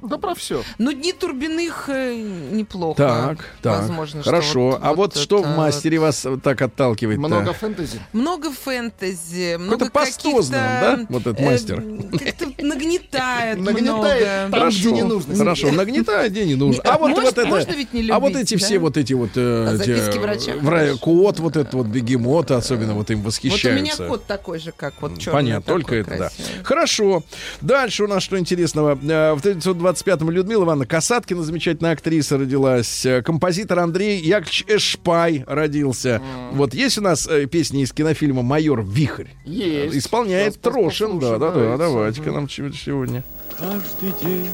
Да про все. Ну, Дни Турбиных э, неплохо. Так, так. Возможно, что Хорошо. вот- а вот, вот что это- в мастере вас так отталкивает? Много фэнтези. Много фэнтези, много каких-то, да, вот этот э, мастер? Как-то нагнетает Нагнетает много. там, где не нужно. Хорошо, нагнетает, где не нужно. А вот, вот это. можно ведь не а вот эти все вот эти вот. э, А записки врача. Кот, вот этот вот бегемот, особенно вот им Вот у восхищаются. меня кот такой же, как вот черный. Понятно, только это, да. Хорошо. Дальше у нас что интересного. В 1925-м Людмила Ивановна Касаткина, замечательная актриса, родилась. Э, Композитор Андрей Яковлевич Эшпай родился. Вот есть у нас э, песни из кинофильма «Майор Вихрь». Есть. Исполняет Сейчас Трошин. Да, да, да, давайте. давайте-ка нам чего-то сегодня. Каждый день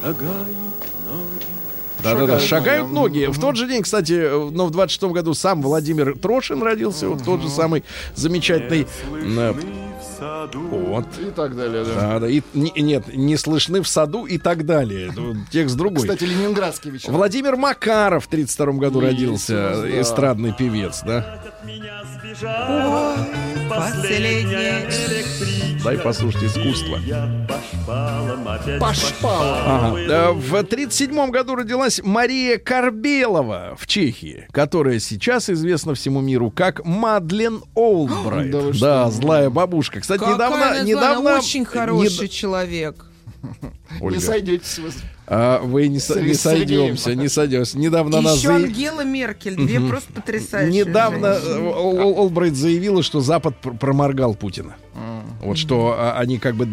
шагают Да, да, да, Шагают шагают ноги. ноги. В тот же день, кстати, но в 26 году сам Владимир Трошин родился, вот тот же самый замечательный. Саду. Вот. И так далее, да. Да, да. И, не- нет, не слышны в саду и так далее. Текст другой. Кстати, ленинградский вечер. Владимир Макаров в 32 году родился, эстрадный певец, да? Последняя электричка. Дай послушать искусство. По шпалам. Ага. Э, В 37 году родилась Мария Корбелова в Чехии, которая сейчас известна всему миру как Мадлен Олбрайт. Да? Да, злая бабушка. Кстати, Какая недавно... она недавно очень хороший человек. Ольга, Не сойдетесь вы. А, вы не, не С Сергеем. сойдемся, не сойдемся. Недавно она Еще заяв- Ангела Меркель, две просто потрясающие Недавно женщины. э, Ол- Ол- Олбрайт заявила, что Запад пр- проморгал Путина. Вот что а, они как бы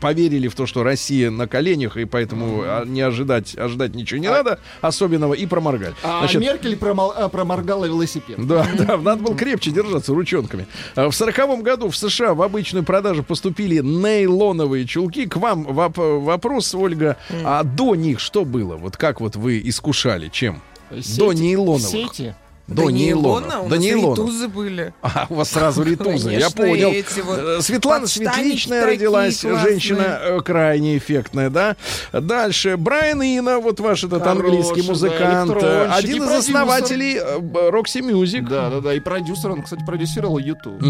поверили в то, что Россия на коленях, и поэтому а, не ожидать, ожидать ничего не надо особенного, и проморгали. А Значит, Меркель промол- а, проморгала велосипед. да, да, надо было крепче держаться ручонками. А В сороковом году в США в обычную продажу поступили нейлоновые чулки. К вам воп- вопрос, Ольга. А до них что было? Вот как вот вы искушали? Чем? Сети- До нейлоновых. Сети. До нейлона. у До нас нейлона. ритузы были. А, у вас сразу ритузы, я Конечно, понял. эти вот Э, Светлана Светличная родилась, классные. женщина э, крайне эффектная, да. Дальше, Брайан Ина, вот ваш этот Хороший, английский музыкант, э, один из продюсер. основателей Roxy Music. Да, да, да. И продюсер, он, кстати, продюсировал YouTube.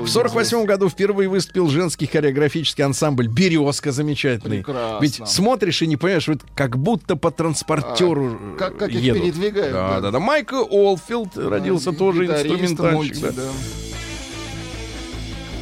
В 48 году впервые выступил женский хореографический ансамбль «Березка» замечательный. Прекрасно. Ведь смотришь и не понимаешь, вот как будто по транспортеру А, как- как их едут. передвигают, Да, да. да, да. Майкл Олфилд родился тоже Гитарист, инструментальщик. мульти, да. да.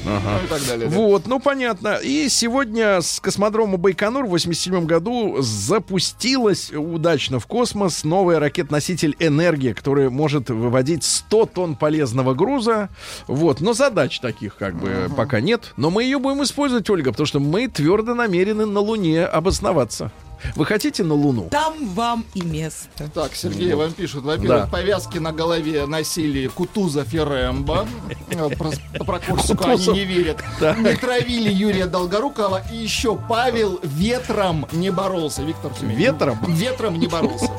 Ага. Ну и так далее. да. Вот, ну понятно. И сегодня с космодрома Байконур в 87 году запустилась удачно в космос новая ракет-носитель «Энергия», которая может выводить 100 тонн полезного груза. Вот, но задач таких как бы пока нет. Но мы ее будем использовать, Ольга, потому что мы твердо намерены на Луне обосноваться. Вы хотите на Луну? Там вам и место. Так, Сергей вам пишут. Во-первых, Да. повязки на голове носили Кутузов и Рэмбо. Э, Про, про Корсику они не верят. Не травили Юрия Долгорукова. И еще Павел ветром не боролся. Виктор Тюмень. Ветром? Ветром не боролся.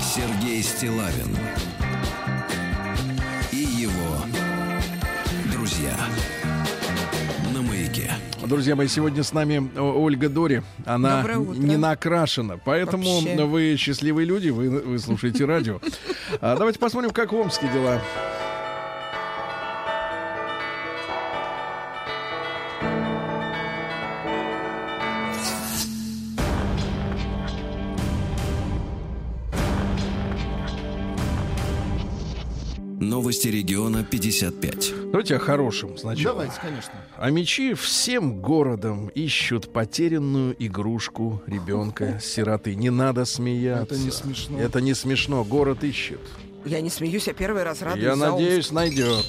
Сергей Стилавин друзья на маяке. Друзья мои, сегодня с нами О- Ольга Дори. Она не накрашена. Поэтому Вообще. вы счастливые люди, вы, вы слушаете радио. А давайте посмотрим, как в Омске дела. Новости региона 55. Давайте о хорошем сначала. Давайте, конечно. А мечи всем городом ищут потерянную игрушку ребенка сироты. Не надо смеяться. Это не смешно. Это не смешно. Город ищет. Я не смеюсь, я первый раз радуюсь. Я надеюсь, найдет.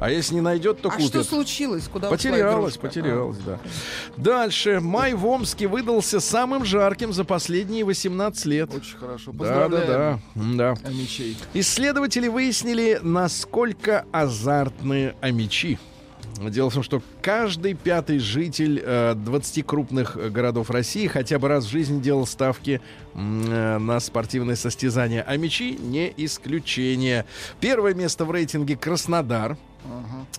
А если не найдет, то А купит. что случилось? Куда Потерялась, потерялась, да. Дальше. Май в Омске выдался самым жарким за последние 18 лет. Очень хорошо. Да, Поздравляем. да, да, да. А мечей. Исследователи выяснили, насколько азартны амичи. Дело в том, что каждый пятый житель э, 20 крупных э, городов России хотя бы раз в жизни делал ставки э, на спортивные состязания. А мячи не исключение. Первое место в рейтинге Краснодар.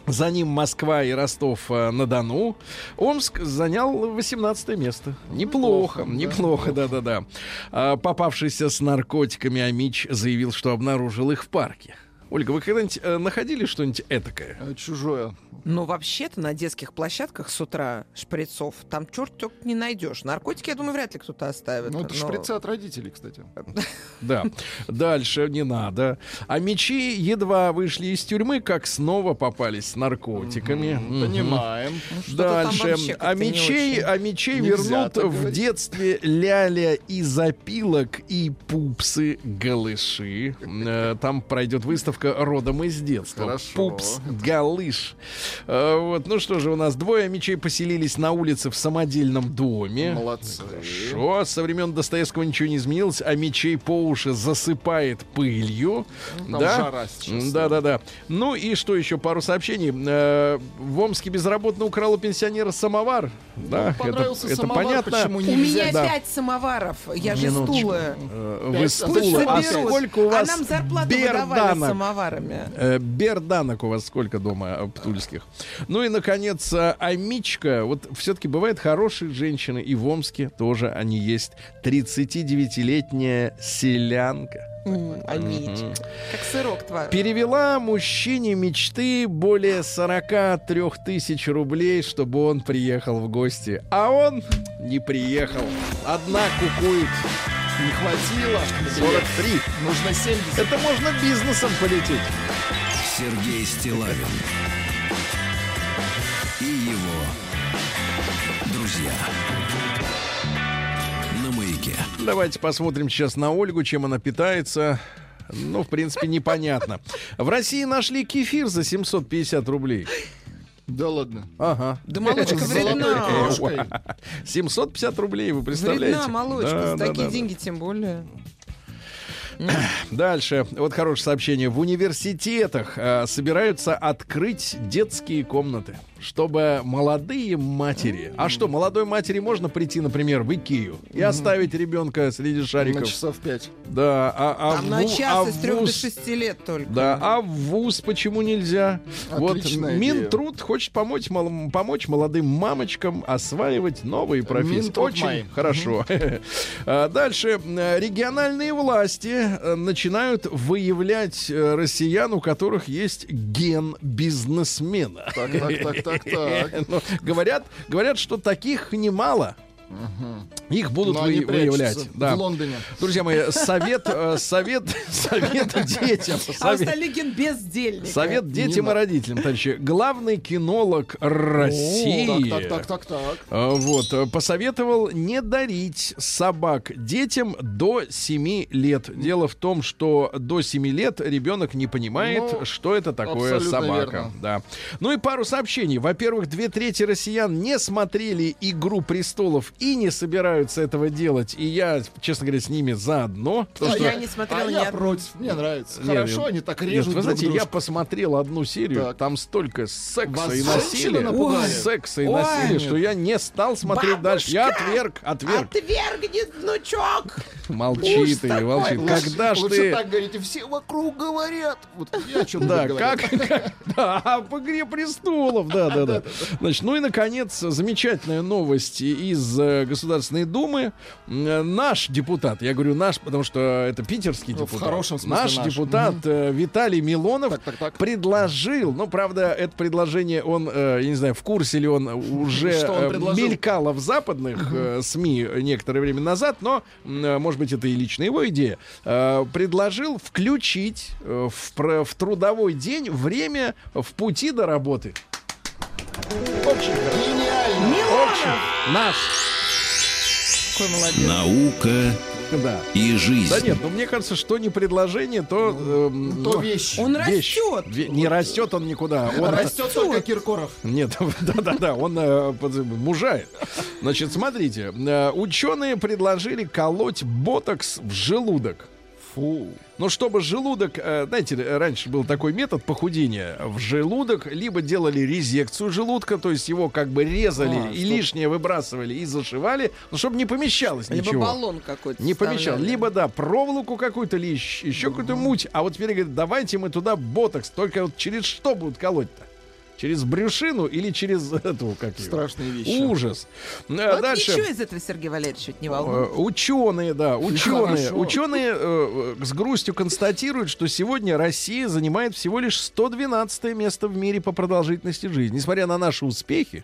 За ним Москва и Ростов-на-Дону. Омск занял 18 место. Неплохо, неплохо, да-да-да. А, Попавшийся с наркотиками Амич заявил, что обнаружил их в парке. Ольга, вы когда-нибудь э, находили что-нибудь этакое? Э, Чужое. Ну, вообще-то на детских площадках с утра шприцов там черт только не найдешь. Наркотики, я думаю, вряд ли кто-то оставит. Ну, это но- шприцы от родителей, кстати. Да. Дальше не надо. А мечи едва вышли из тюрьмы, как снова попались с наркотиками. Понимаем. Там Дальше. А не мечей, а мечей вернут в детстве ляля из запилок и пупсы галыши. Э, Там пройдет выставка родом из детства. Хорошо. Пупс галыш. Э, Вот, ну что же, у нас двое мечей поселились на улице в самодельном доме. Молодцы. Хорошо, со времен Достоевского ничего не изменилось, а мечей по уши засыпает пылью. там да? жара сейчас. Да, да, да. Ну и что еще? Пару сообщений. Э, В Омске безработно украл у пенсионера самовар. Да, это, Ну, понравился это самовар, понятно. почему У не меня взять? Да. пять самоваров. Я же Минуточку. стула. Э, Вы а стула. А сколько у вас А нам зарплату берданок? Самоварами. Э, Берданок у вас сколько дома э, птульских? Ну и, наконец, э, Амичка. Вот все-таки бывают хорошие женщины, и в Омске тоже они есть. 39-летняя селянка. Амич. Как сырок твой. Перевела мужчине мечты более 43 тысяч рублей, чтобы он приехал в гости. А он не приехал. Одна кукует. Не хватило. 43. Нужно 70. Это можно бизнесом полететь. Сергей Стилавин и его друзья на маяке. Давайте посмотрим сейчас на Ольгу, чем она питается. Ну, в принципе, непонятно. В России нашли кефир за 750 рублей. Да ладно. Ага. Да молочка вредна. крошкой. 750 рублей, вы представляете? Вредна молочка. Да, За такие да, деньги тем более. Дальше. Вот хорошее сообщение. В университетах э, собираются открыть детские комнаты, чтобы молодые матери... А что, молодой матери можно прийти, например, в Икею и оставить ребенка среди На шариков? часов 5. Да, а, а Там в на час а из трех до шести лет только. Да, а в ВУЗ почему нельзя? Отличная вот идея. Минтруд хочет помочь, мал- помочь молодым мамочкам осваивать новые профессии. Минтруд Очень май. хорошо. А Дальше. Э, Региональные власти э, начинают выявлять э, россиян, у которых есть ген бизнесмена. Так, так, так, так, так. Ну, Говорят, говорят, что таких немало. Их будут вы- выявлять. Да. в Лондоне. Друзья мои, совет, э, совет, совет детям. А совет- Столыгин бездельник. Совет детям Не и родителям, товарищи. Главный кинолог России. О, Так, так, так, так, так. э, Вот, э, посоветовал не дарить собак детям до 7 лет. Дело в том, что до 7 лет ребенок не понимает, Ну, что это такое собака. верно. Да. Ну и пару сообщений. Во-первых, две трети россиян не смотрели «Игру престолов» и не собираются этого делать. И я, честно говоря, с ними заодно. Потому А что я не смотрела А я против. Мне нравится. Нет, Хорошо, нет. они так Нет, режут вы знаете, друг я посмотрел одну серию, Так. там столько секса Вас и насилия, напугали? секса и Ой. насилия, что я не стал смотреть дальше. Я отверг, отверг. Отвергни, внучок! Молчи Ужас ты, такой. молчи. Лучше- Когда ж Лучше ты... так говорите, все вокруг говорят. Вот я о чем Да, как, как- да, а по игре престолов, да, да, да. Значит, ну и наконец замечательная новость из э, Государственной Думы. М, Наш депутат, я говорю наш, потому что это питерский Ну, в депутат. хорошем смысле наш, наш. депутат э, Виталий Милонов Так, так, так. предложил, ну правда, это предложение он, э, я не знаю, в курсе ли он уже он э, мелькало в западных э, СМИ некоторое время назад, но, э, может быть, это и лично его идея, э, предложил включить э, в, в трудовой день время в пути до работы. Очень хорошо. Очень. Наш. Какой молодец. Наука Да. и жизнь. Да нет, ну мне кажется, что не предложение, то... эм, То ну, вещь. Он вещь. растет. Ве- Не растет он никуда. Он Растет только Киркоров. Нет, да-да-да, он э, под- мужает. Значит, смотрите, э, ученые предложили колоть ботокс в желудок. Фу. Ну, чтобы желудок, э, знаете, раньше был такой метод похудения. В желудок либо делали резекцию желудка, то есть его как бы резали А, и чтоб- лишнее выбрасывали и зашивали, ну, чтобы не помещалось Либо ничего. баллон какой-то. Не помещал. Либо, да, проволоку какую-то, или еще, еще какую-то муть. А вот теперь говорят, давайте мы туда ботокс. Только вот через что будут колоть-то? Через брюшину или через эту, как? Страшные вещи. Ужас. Э, Вот Дальше. ничего из этого Сергей Валерьевич не волнует. Э, Ученые, да, ученые, хорошо. ученые э, э, с грустью констатируют, что сегодня Россия занимает всего лишь 112 место в мире по продолжительности жизни. Несмотря на наши успехи,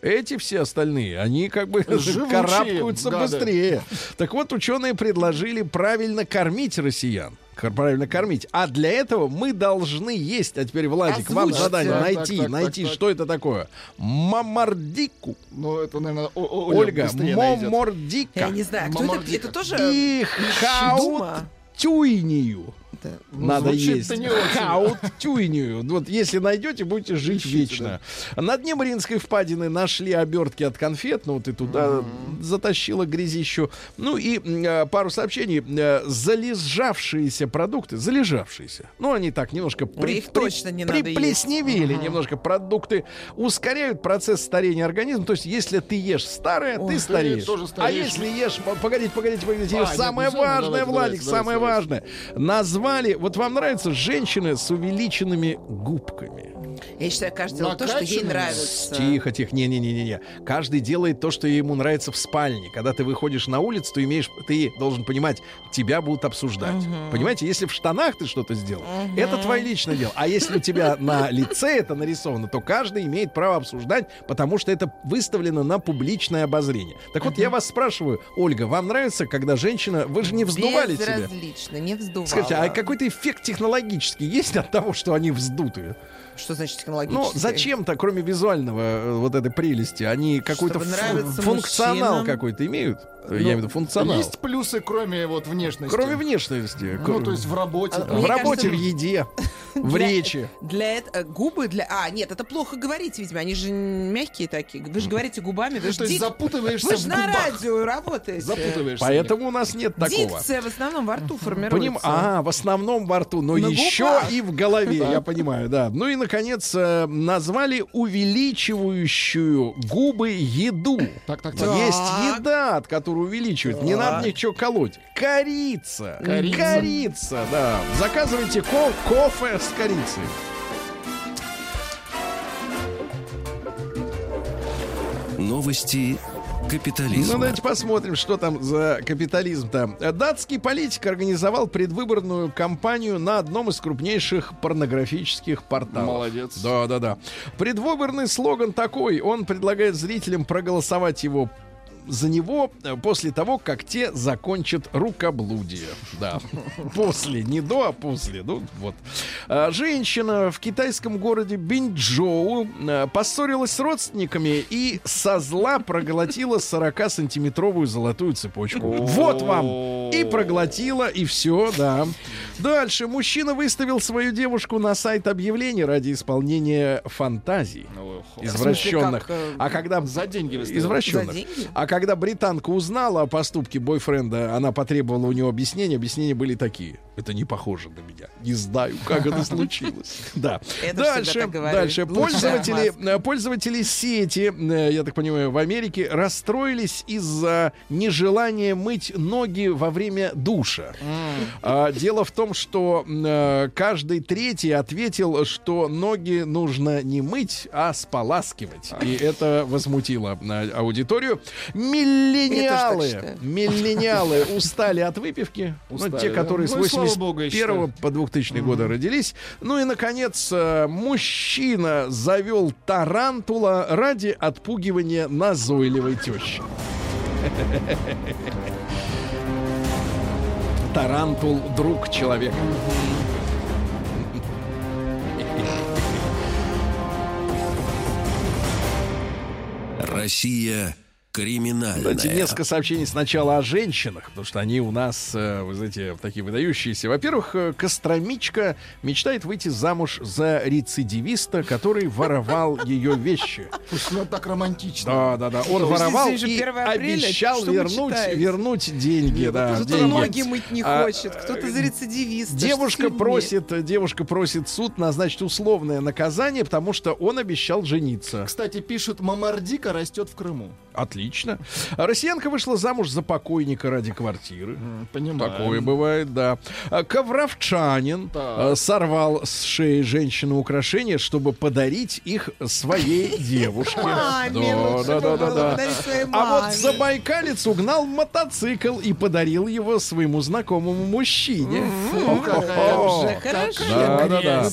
эти все остальные, они как бы Живучие карабкаются гады. быстрее. Так вот, ученые предложили правильно кормить россиян. Правильно кормить. А для этого мы должны есть. А теперь, Владик, вам задание Так, найти, так, найти, так, так. что это такое. Мамардику. Ну, это, наверное, О- Ольга, момордика. Я не знаю, кто это, Мамардика. это тоже И Дума? Хаутюйнию. Это- Надо есть. не очень. Хаутюйнию. Вот если найдете, будете жить Ищите, вечно. На дне Мариинской впадины нашли обертки от конфет. Ну, ты туда затащила грязищу. Ну и э, пару сообщений. Э, Залежавшиеся продукты, залежавшиеся. Ну, они так немножко при, их точно не надо есть. приплесневели немножко продукты. Ускоряют процесс старения организма. То есть, если ты ешь старое, ты стареешь. тоже а стареешь. если ешь... Погодите, погодите, погодите. А, нет, самое не самое. важное, Давайте, Владик, давайте, самое давайте, важное. Назвали... Вот вам нравятся женщины с увеличенными губками? Я считаю, каждый делает то, что ей нравится. Тихо, тихо. Не-не-не-не. Каждый делает то, что ему нравится в спальне. Когда ты выходишь на улицу, ты имеешь, ты должен понимать, тебя будут обсуждать. Понимаете, если в штанах ты что-то сделал, это твое личное дело. А если у тебя на лице это нарисовано, то каждый имеет право обсуждать, потому что это выставлено на публичное обозрение. Так вот, я вас спрашиваю, Ольга, вам нравится, когда женщина, вы же не вздували себя? Безразлично, не вздувала. Скажите, а какой-то эффект технологический есть от того, что они вздутые? Что значит технологически? Ну, зачем-то, кроме визуального э, вот этой прелести, они какой-то функционал какой-то имеют? Ну, Я имею в виду функционал. Есть плюсы, кроме вот внешности. Кроме внешности. Ну, то есть в работе. А, в работе, кажется, в еде, в для- речи. Для этого губы для. А, нет, это плохо говорить, видимо. Они же мягкие такие. Вы же говорите губами, вы же то есть дик- запутываешься Вы же на радио работаете. Запутываешься. Поэтому у нас нет такого. Дикция в основном во рту формируется. Поним- А, в основном во рту, но На еще и в голове, я понимаю, да. Ну и, наконец, э, назвали увеличивающую губы еду. Так, так, так. Есть еда, от которой увеличивает. Не надо ничего колоть. Корица. Корица. Корица, да. Заказывайте ко- кофе с корицей. Новости Ну, капитализма. давайте посмотрим, что там за капитализм-то. Датский политик организовал предвыборную кампанию на одном из крупнейших порнографических порталов. Молодец. Да, да, да. Предвыборный слоган такой. Он предлагает зрителям проголосовать его за него э, после того, как те закончат рукоблудие. Да. После, не до, а после. Ну, вот. А, Женщина в китайском городе Бинчжоу э, поссорилась с родственниками и со зла проглотила 40-сантиметровую золотую цепочку. Вот вам! И проглотила, и все, да. Дальше. Мужчина выставил свою девушку на сайт объявлений ради исполнения фантазий извращенных. как, э, А когда За деньги выставил. извращенных. За деньги? А когда британка узнала о поступке бойфренда, она потребовала у него объяснения. Объяснения были такие. Это не похоже на меня. Не знаю, как это случилось. Да. Дальше, дальше. Пользователи, э, пользователи сети, э, я так понимаю, в Америке расстроились из-за нежелания мыть ноги во время душа. А, Дело в том, что э, каждый третий ответил, что ноги нужно не мыть, а споласкивать. И это возмутило аудиторию. Миллениалы, миллениалы устали от выпивки. Ну, Устали, те, да? которые с Ну и слава 81 богу, я считаю. по 2000 года родились. Ну и, наконец, э, мужчина завел тарантула ради отпугивания назойливой тещи. Тарантул — друг человека. Россия криминальная. Кстати, несколько сообщений сначала о женщинах, потому что они у нас, э, вы знаете, такие выдающиеся. Во-первых, э, Костромичка мечтает выйти замуж за рецидивиста, который воровал ее вещи. Слушай, ну так романтично. Да, да, да. Он воровал и 1 апреля, обещал вернуть, вернуть деньги. Нет, да, это же Кто деньги. ноги мыть не А, хочет, кто-то за рецидивиста. Девушка просит, девушка просит суд назначить условное наказание, потому что он обещал жениться. Кстати, пишут, мамардика растет в Крыму. Отлично. А Россиянка вышла замуж за покойника ради квартиры. Понимаю. Такое бывает, да. А Ковровчанин Так. э, сорвал с шеи женщины украшения, чтобы подарить их своей девушке. Да, да, да, да, А вот забайкалец угнал мотоцикл и подарил его своему знакомому мужчине. Да, да, да. Ну,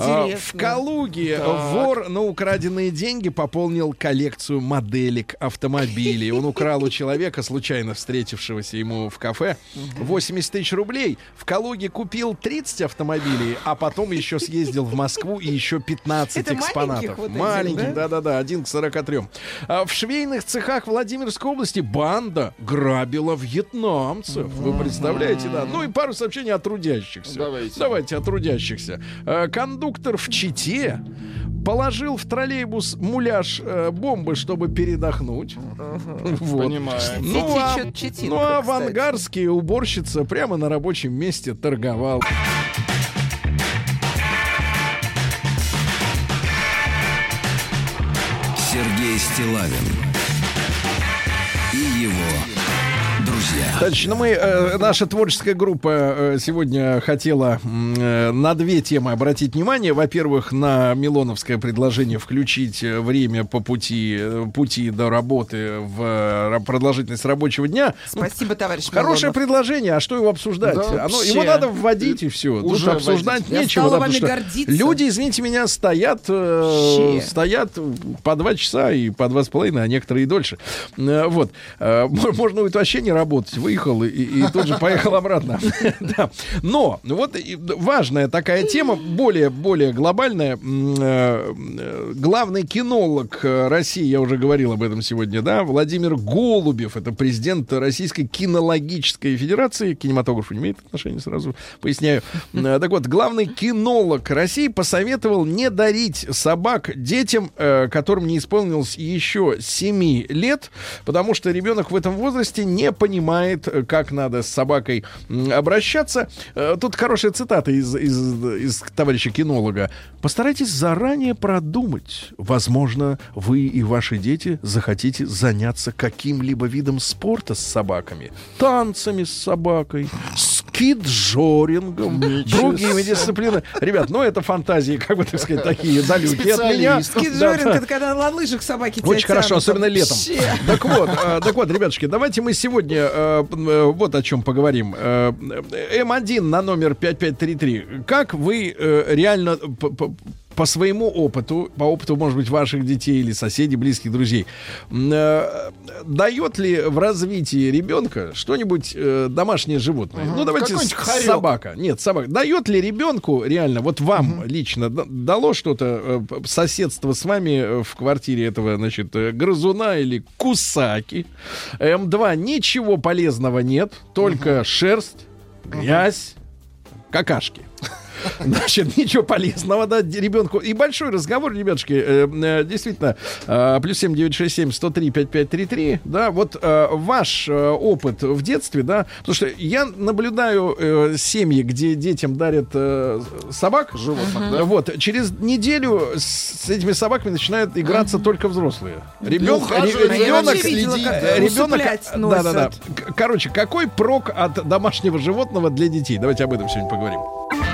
А. В Калуге вор на украденные деньги пополнил коллекцию моделек автомобилей. Он украл у человека, случайно встретившегося ему в кафе, 80 тысяч рублей. В Калуге купил 30 автомобилей, а потом еще съездил в Москву и еще 15 Это экспонатов. маленьких вот да? да-да-да, один к 43. А в швейных цехах Владимирской области банда грабила вьетнамцев. Вы представляете, да? Ну и пару сообщений о трудящихся. Давайте. Давайте о трудящихся. Э, Кондуктор в Чите положил в троллейбус муляж э, бомбы, чтобы передохнуть. Вот. Понимаю. Ну а, ну, а уборщица прямо на рабочем месте торговал. Сергей Стилавин Товарищи, ну мы, э, наша творческая группа э, сегодня хотела э, на две темы обратить внимание. Во-первых, на Милоновское предложение включить э, время по пути, э, пути до работы в э, продолжительность рабочего дня. Ну, Спасибо, товарищ Хорошее Милонов. предложение, а что его обсуждать? Да, Оно, его надо вводить и все. Тут Уже обсуждать вводить. Я нечего. стала да, потому вами что гордиться. Люди, извините меня, стоят, э, стоят по два часа и по два с половиной, а некоторые и дольше. Э, Вот. Э, Можно будет вообще не работать. Выехал и, и тут же поехал обратно. Да. Но вот важная такая тема, более, более глобальная. Э, э, Главный кинолог э, России, я уже говорил об этом сегодня, да, Владимир Голубев, это президент Российской кинологической федерации. Кинематографу не имеет отношения, сразу поясняю. Так вот, главный кинолог России посоветовал не дарить собак детям, которым не исполнилось еще 7 лет, потому что ребенок в этом возрасте не понимает, э, как надо с собакой обращаться. Э, Тут хорошая цитата из, из, из товарища кинолога. Постарайтесь заранее продумать. Возможно, вы и ваши дети захотите заняться каким-либо видом спорта с собаками. Танцами с собакой, скиджорингом, другими дисциплинами. Ребят, ну это фантазии, как бы так сказать, такие далекие от меня. Скиджоринг, да. это когда на лыжах собаки Очень хорошо, особенно летом. Так вот, э, так вот, ребятушки, давайте мы сегодня вот о чем поговорим. Э, э, М1 на номер 5533. Как вы э, реально по своему опыту, по опыту, может быть, ваших детей или соседей, близких, друзей, э, дает ли в развитии ребенка что-нибудь э, домашнее животное? Ну, давайте с- собака. Нет, собака. Дает ли ребенку реально, вот вам лично да- дало что-то э, соседство с вами э, в квартире этого, значит, э, грызуна или кусаки? М2 ничего полезного нет, только шерсть, грязь, какашки. Значит, ничего полезного, да, ребенку. И большой разговор, ребятушки, э, э, действительно, э, плюс семь девять шесть семь сто три пять пять три три, да, вот ваш опыт в детстве, да, потому что я наблюдаю семьи, где детям дарят собак, животных, да, вот, через неделю с, этими собаками начинают играться только взрослые. Ребенок, ребенок, ребенок, да, да, да. Короче, какой прок от домашнего животного для детей? Давайте об этом сегодня поговорим.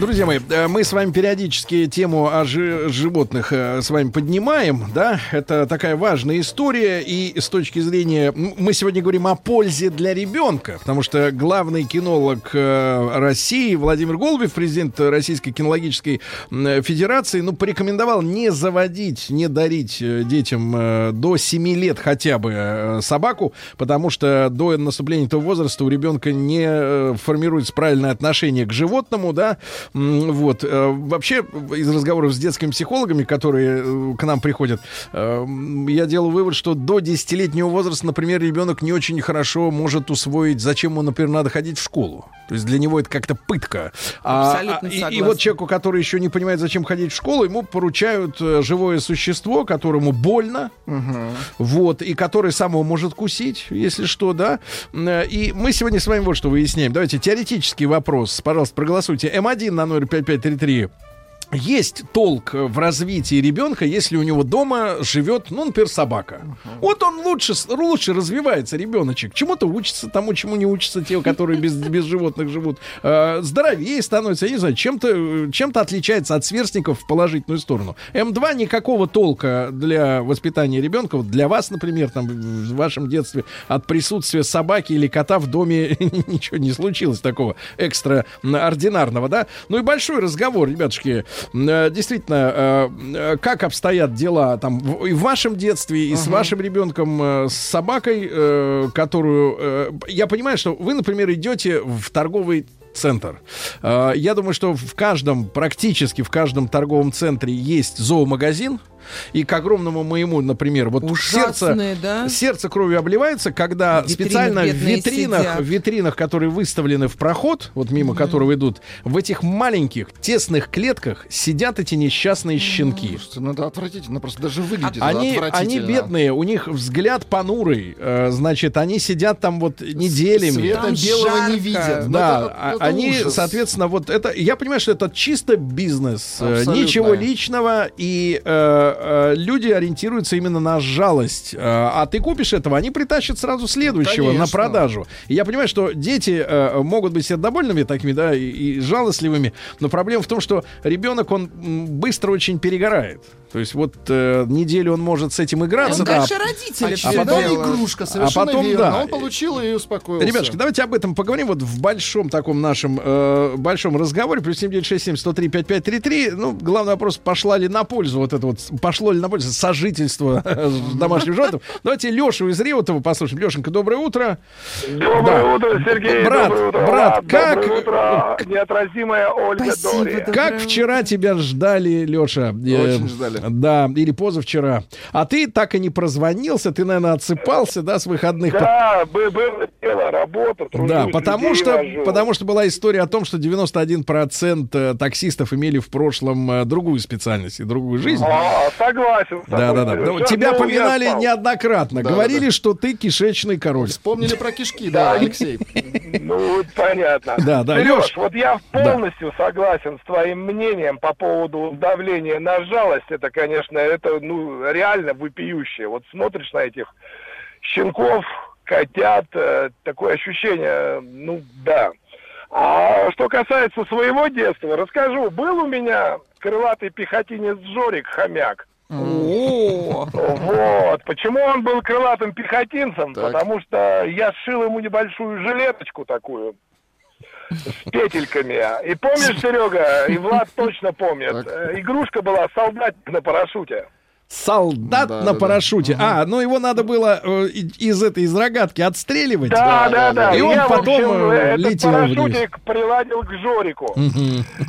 Друзья мои, э, мы с вами периодически тему о жи- животных э, с вами поднимаем, да, это такая важная история, и с точки зрения, мы сегодня говорим о пользе для ребенка, потому что главный кинолог э, России Владимир Голубев, президент Российской кинологической Федерации, ну, порекомендовал не заводить, не дарить детям до 7 лет хотя бы собаку, потому что до наступления этого возраста у ребенка не формируется правильное отношение к животному, да, вот. Э, Вообще, из разговоров с детскими психологами, которые э, к нам приходят, э, я делаю вывод, что до 10-летнего возраста, например, ребенок не очень хорошо может усвоить, зачем ему, например, надо ходить в школу. То есть для него это как-то пытка. А- Абсолютно а- и- и, вот человеку, который еще не понимает, зачем ходить в школу, ему поручают живое существо, которому больно, вот, и который сам его может кусить, если что, да. И мы сегодня с вами вот что выясняем. Давайте теоретический вопрос. Пожалуйста, проголосуйте. М1 на номер 5533. Есть толк в развитии ребенка, если у него дома живет, ну, например, собака. Вот он лучше, лучше развивается, ребеночек. Чему-то учится, тому, чему не учатся те, которые без, без животных живут. Э, здоровее становится, я не знаю, чем-то чем-то отличается от сверстников в положительную сторону. М2 никакого толка для воспитания ребенка, вот для вас, например, там в вашем детстве от присутствия собаки или кота в доме ничего не случилось такого экстраординарного, да? Ну и большой разговор, ребятушки. Э, Действительно, э, э, как обстоят дела там в, и в вашем детстве, и с вашим ребенком, с собакой, которую... Я понимаю, что вы, например, идете в торговый центр. Я думаю, что в каждом, практически в каждом торговом центре есть зоомагазин. И к огромному моему, например, вот сердце, Ужасные, да? сердце кровью обливается, когда В витринах специально в витринах, сидят. в витринах, которые выставлены в проход, вот мимо которого идут, в этих маленьких тесных клетках сидят эти несчастные щенки. Слушайте, ну это отвратительно, просто даже выглядит Они, они отвратительно. бедные, у них взгляд понурый, э, значит, они сидят там вот неделями. Света Там белого жарко. не видят. Да, это- а- это они, ужас. соответственно, вот это, я понимаю, что это чисто бизнес, э, Абсолютно. ничего личного, и э, э, люди ориентируются именно на жалость. Э, а ты купишь этого, они притащат сразу следующего на Конечно. продажу. И я понимаю, что дети э, могут быть сердобольными такими, да, и, и жалостливыми, но проблема в том, что ребенок, он быстро очень перегорает. То есть вот э, неделю он может с этим играться, Он да, дальше родители всё потом- Очередная делают. игрушка, совершенно потом, верно. да. Он получил и успокоился. Ребятушки, давайте об этом поговорим вот в большом таком нашем э, большом разговоре. Плюс 7967 103 5533. Ну, главный вопрос, пошла ли на пользу вот это вот, пошло ли на пользу сожительство с домашним животным. Давайте Лешу из Реутова послушаем. Лешенька, доброе утро. Доброе Да. утро, Сергей. Брат, доброе утро, брат, Влад, как- Доброе утро, неотразимая Ольга Спасибо, Дори. Как вчера тебя ждали, Леша? Очень ждали. Да, или позавчера. А ты так и не прозвонился, ты, наверное, отсыпался, да, с выходных. Да, бы- было дело, работа, тружусь, Да, потому что, вожу. потому что была история о том, что 91% э, таксистов имели в прошлом э, другую специальность и другую жизнь. А, согласен. Да, да, да. Ну, Тебя поминали неоднократно. Да, Говорили, что ты кишечный король. Вспомнили про кишки, да, Алексей. Ну, понятно. Да, да, Лёш. вот я полностью согласен с твоим мнением по поводу давления на жалость. Это, конечно, это, ну, реально вопиющее. Вот смотришь на этих щенков, котят, э, такое ощущение, ну, да. А что касается своего детства, расскажу. Был у меня крылатый пехотинец Жорик Хомяк. О, Вот. Почему он был крылатым пехотинцем? Так. Потому что я сшил ему небольшую жилеточку такую с петельками. И помнишь, Серега, и Влад точно помнит, игрушка была солдатик на парашюте. Солдат Да, на да, да. парашюте. А, ну его надо было э, из этой из рогатки отстреливать. Да, да, да. И он Я, потом, общем, э, этот летел вниз. парашютик приладил к Жорику.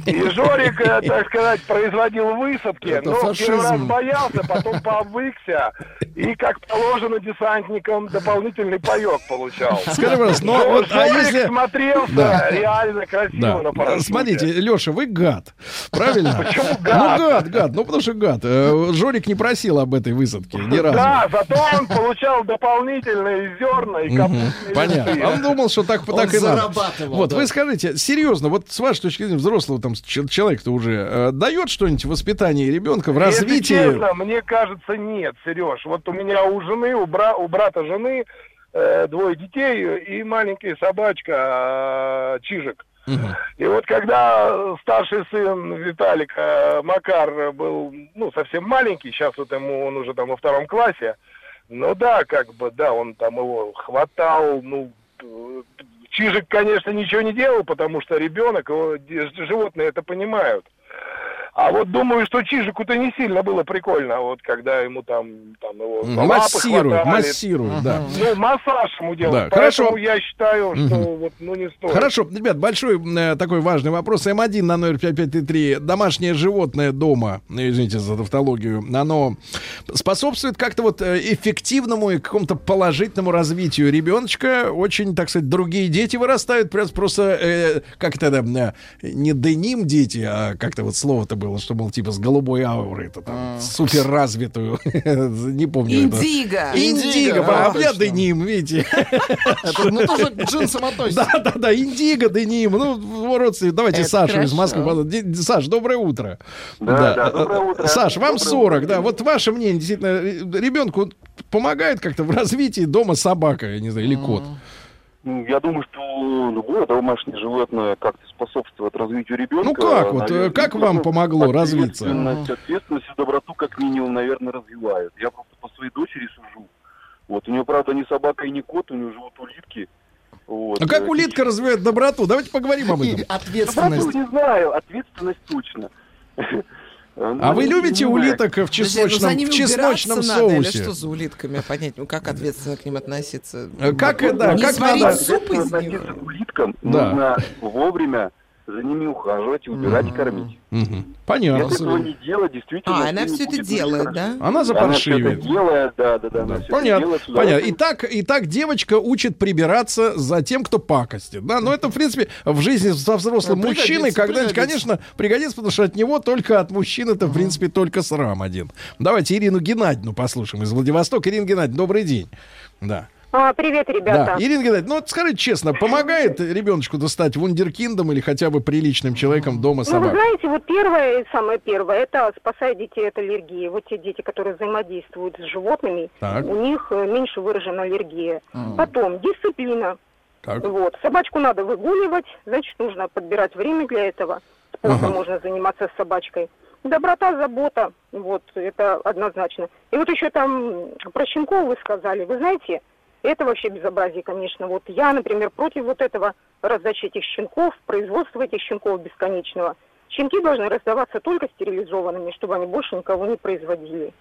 И Жорик, э, так сказать, производил высадки. Это но первый раз боялся, потом повыкся. И, как положено десантникам, дополнительный паек получал. Скажи, пожалуйста, но Но вот, а Жорик если... смотрелся Да. реально красиво Да. на парашюте. Смотрите, Леша, вы гад. Правильно? Почему Ну, гад? гад, гад. Ну, потому что гад. Э, Жорик не просил об этой высадке ни разу. Да, зато он получал дополнительные зерна и капустные Понятно. А Он думал, что так, Он так и надо. Вот, да. вы скажите, серьезно, вот с вашей точки зрения, взрослого там ч- человека-то уже, э, дает что-нибудь в воспитании ребенка, в Если развитии? честно, мне кажется, нет, Сереж. Вот у меня у жены, у, бра- у брата жены э, двое детей и маленькая собачка э, Чижик. И вот когда старший сын Виталик э, Макар был, ну, совсем маленький, сейчас вот ему он уже там во втором классе, ну да, как бы, да, он там его хватал, ну, э, Чижик, конечно, ничего не делал, потому что ребенок, его, животные это понимают. А вот думаю, что Чижику-то не сильно было прикольно, вот когда ему там, там его хватали. массирует, да. Ну, массаж ему делать. Да, Поэтому хорошо. я считаю, что Мгм. вот, ну, не стоит. Хорошо, ребят, большой э, такой важный вопрос. М1 на номер 5533. Домашнее животное дома, э, извините за тавтологию, оно способствует как-то вот э, эффективному и какому-то положительному развитию ребеночка. Очень, так сказать, другие дети вырастают. Просто, просто э, как это, да, э, не деним дети, а как-то вот слово-то было, что, мол, типа с голубой аурой, это там супер развитую. Не помню. Индиго. Индиго, а да, я точно. деним, видите. Ну, тоже к джинсам относится. Да, да, да, индиго, деним. Ну, родственники, давайте Сашу из. Москвы. Саш, доброе утро. Да, да, доброе утро. Саш, вам Доброе 40, утро. да. Вот ваше мнение, действительно, ре- ребенку помогает как-то в развитии дома собака, я не знаю, или кот. Я думаю, что любое домашнее животное как-то способствует развитию ребенка. Ну как вот, э, Наверное, как вам ну, помогло развиться? Ответственность, ответственность и доброту как минимум, наверное, развивают. Я просто по своей дочери сужу. Вот, у нее, правда, не собака и не кот, у нее живут улитки. Вот. А как Э, улитка развивает доброту? Давайте поговорим об И этом. ответственность. Доброту не знаю, ответственность точно. Ну, А вы любите улиток в ну чесночном, ними в чесночном убираться надо, или соусе? что за улитками? Понять, ну как ответственно к ним относиться? Как, э, да, Не как надо... суп из них? к улиткам Да. нужно вовремя за ними ухаживать, убирать и кормить. Мгм. Понятно. Если этого не делать, действительно... А, она все это делает, да? Она Она всё это запаршивит. делает, да, да, да. это Понятно, делает понятно. Итак, итак, девочка учит прибираться за тем, кто пакостит. Да, но это, в принципе, в жизни со взрослым Ну, мужчиной когда-нибудь, конечно, пригодится, потому что от него только от мужчин это, в принципе, только срам один. Давайте Ирину Геннадьевну послушаем из Владивостока. Ирина Геннадьевна, добрый день. Да. А, привет, ребята. Да. Ирина Геннадьевна, ну вот скажите честно, помогает ребеночку достать вундеркиндом или хотя бы приличным человеком дома Ну, вы собак? знаете, вот первое и самое первое, это спасает детей от аллергии. Вот те дети, которые взаимодействуют с животными, Так. у них э, меньше выражена аллергия. Потом дисциплина. Так. Вот. Собачку надо выгуливать, значит, нужно подбирать время для этого. Спортом Ага. можно заниматься с собачкой. Доброта, забота, вот, это однозначно. И вот еще там про щенков вы сказали. Вы знаете, это вообще безобразие, конечно. Вот я, например, против вот этого раздачи этих щенков, производства этих щенков бесконечного. Щенки должны раздаваться только стерилизованными, чтобы они больше никого не производили.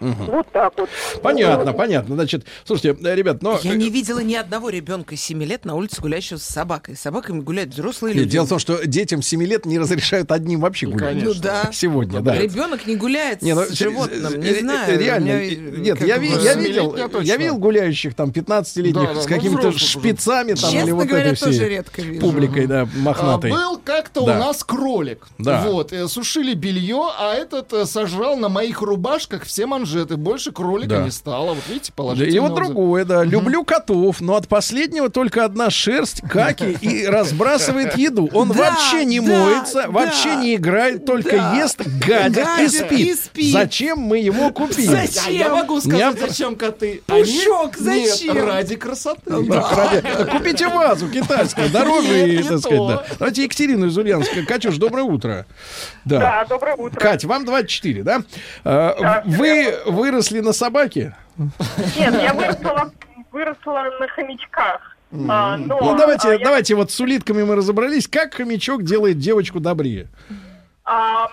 Вот так вот. Понятно, понятно. Значит, слушайте, э, ребят, но... Я не видела ни одного ребенка 7 лет на улице гуляющего с собакой. С собаками гуляют взрослые Нет, люди. дело в том, что детям 7 лет не разрешают одним вообще гулять. Ну да. Сегодня, да. Ребенок не гуляет Не, ну, с животным, не э, э, знаю. Реально, меня, э, э, нет, я, ви- я видел, я видел гуляющих там 15-летних Да, да, с ну, какими-то уже. шпицами там или Честно вот говоря, этой тоже всей редко вижу. публикой, да, А, мохнатой. был как-то Да. у нас кролик. Да. Вот, э, сушили белье, а этот э, сожрал на моих рубашках все манжеты, больше кролика Да. не стало. Вот видите, Да, положительный И вот отзыв. другое, да. Люблю котов, но от последнего только одна шерсть, каки и разбрасывает еду. Он Да, вообще не да, моется, да. вообще не играет, только Да. ест, гадит, и, спит. и спит. Зачем мы его купили? Зачем? Я могу сказать, Я- зачем коты. Пушок, Они- зачем? Нет, ради красоты. Да, ради- Купите вазу китайскую, дороже, и, Нет, не так сказать, да. Давайте Екатерину из Ульяновска. Катюш, доброе утро. Да. Да, доброе утро. Кать, вам 24, да? А, Вы выросли на собаке? Нет, я выросла, выросла на хомячках. А, но, Ну, а, давайте, я- давайте, вот с улитками мы разобрались. Как хомячок делает девочку добрее? а,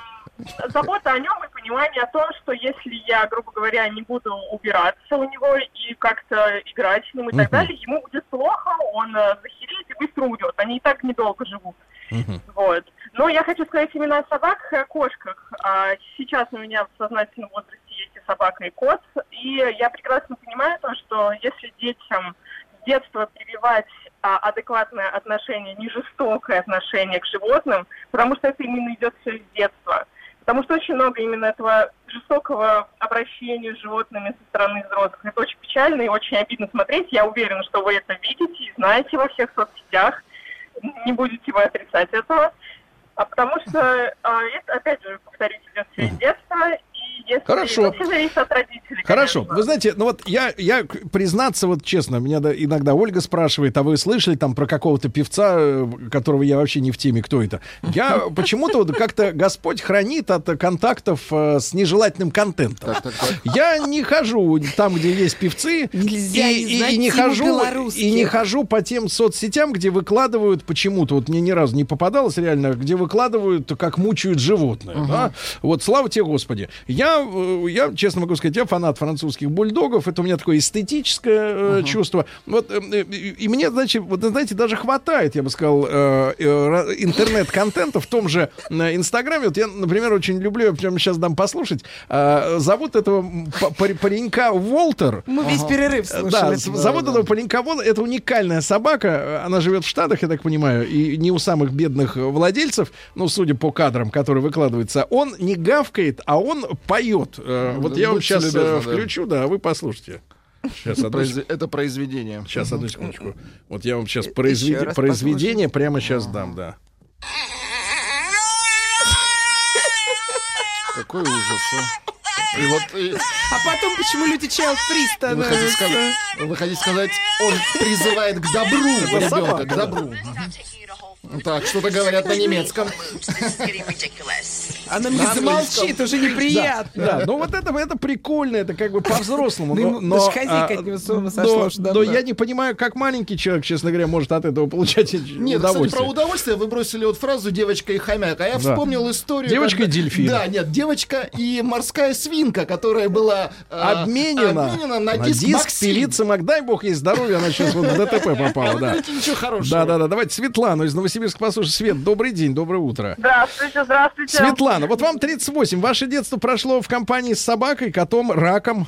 забота о нем и понимание о том, что если я, грубо говоря, не буду убираться у него и как-то играть с ним и так Мгм. далее, ему будет плохо, он э, захереет и быстро уйдет. Они и так недолго живут. Вот. Но я хочу сказать именно о собаках и о кошках. А, сейчас у меня в сознательном возрасте и собака, и кот. И я прекрасно понимаю то, что если детям с детства прививать а, адекватное отношение, не жестокое отношение к животным, потому что это именно идет все с детства. Потому что очень много именно этого жестокого обращения с животными со стороны взрослых. Это очень печально и очень обидно смотреть. Я уверена, что вы это видите и знаете во всех соцсетях. Не будете вы отрицать этого. А потому что а, это, опять же, повторюсь, идет все из детства. И если Хорошо. все зависит от родителей. Хорошо. конечно. Вы знаете, ну вот я, я признаться, вот честно, меня да- иногда Ольга спрашивает, а вы слышали там про какого-то певца, э, которого я вообще не в теме, кто это? Я почему-то вот как-то Господь хранит от контактов э, с нежелательным контентом. Я не хожу там, где есть певцы, Нельзя и, не и- знать и не хожу, и не хожу по тем соцсетям, где выкладывают почему-то, вот мне ни разу не попадалось реально, где выкладывают, как мучают животное. да? Вот слава тебе, Господи. Я, э, я, честно могу сказать, я фанат французских бульдогов. Это у меня такое эстетическое э, чувство. Вот, э, э, и мне, значит, вот, знаете, даже хватает, я бы сказал, интернет-контента в том же Инстаграме. Вот я, например, очень люблю, я прямо сейчас дам послушать. зовут этого паренька Волтер. Мы весь перерыв Да, слушали. с- зовут этого паренька Вон. Это уникальная собака. Она живет в Штатах, я так понимаю, и не у самых бедных владельцев, ну, судя по кадрам, которые выкладываются. Он не гавкает, а он поет. Э, Вот я вам сейчас любезны, да. включу, да, а вы послушайте. Сейчас, одну, Произве- Это произведение. сейчас, одну секундочку. Вот я вам сейчас раз произведение прямо сейчас дам, да. Какой ужас, а. И вот и А потом почему люди вы хотите, становятся? сказать, вы хотите сказать, он призывает к добру ребенка, к добру. Так, что-то говорят на немецком. Она мне замолчит, уже неприятно. Да, ну вот это, это прикольно, это как бы по-взрослому. Ну, Но, ему но, а, но- но я не понимаю, как маленький человек, честно говоря, может от этого получать Нет, кстати, удовольствие. про удовольствие вы бросили вот фразу «девочка и хомяк», а я вспомнил историю... Девочка и дельфин. Да, нет, девочка и морская свинка, которая была э, обменена, обменена на, диск, Максим. певицы Мак, дай бог ей здоровья, она сейчас вот в ДТП попала. Да, да, да. Давайте Светлану из Новосибирска послушаем. Свет, добрый день, доброе утро. Здравствуйте, здравствуйте. Светлана, вот вам 38. Ваше детство прошло в компании с собакой, котом, раком.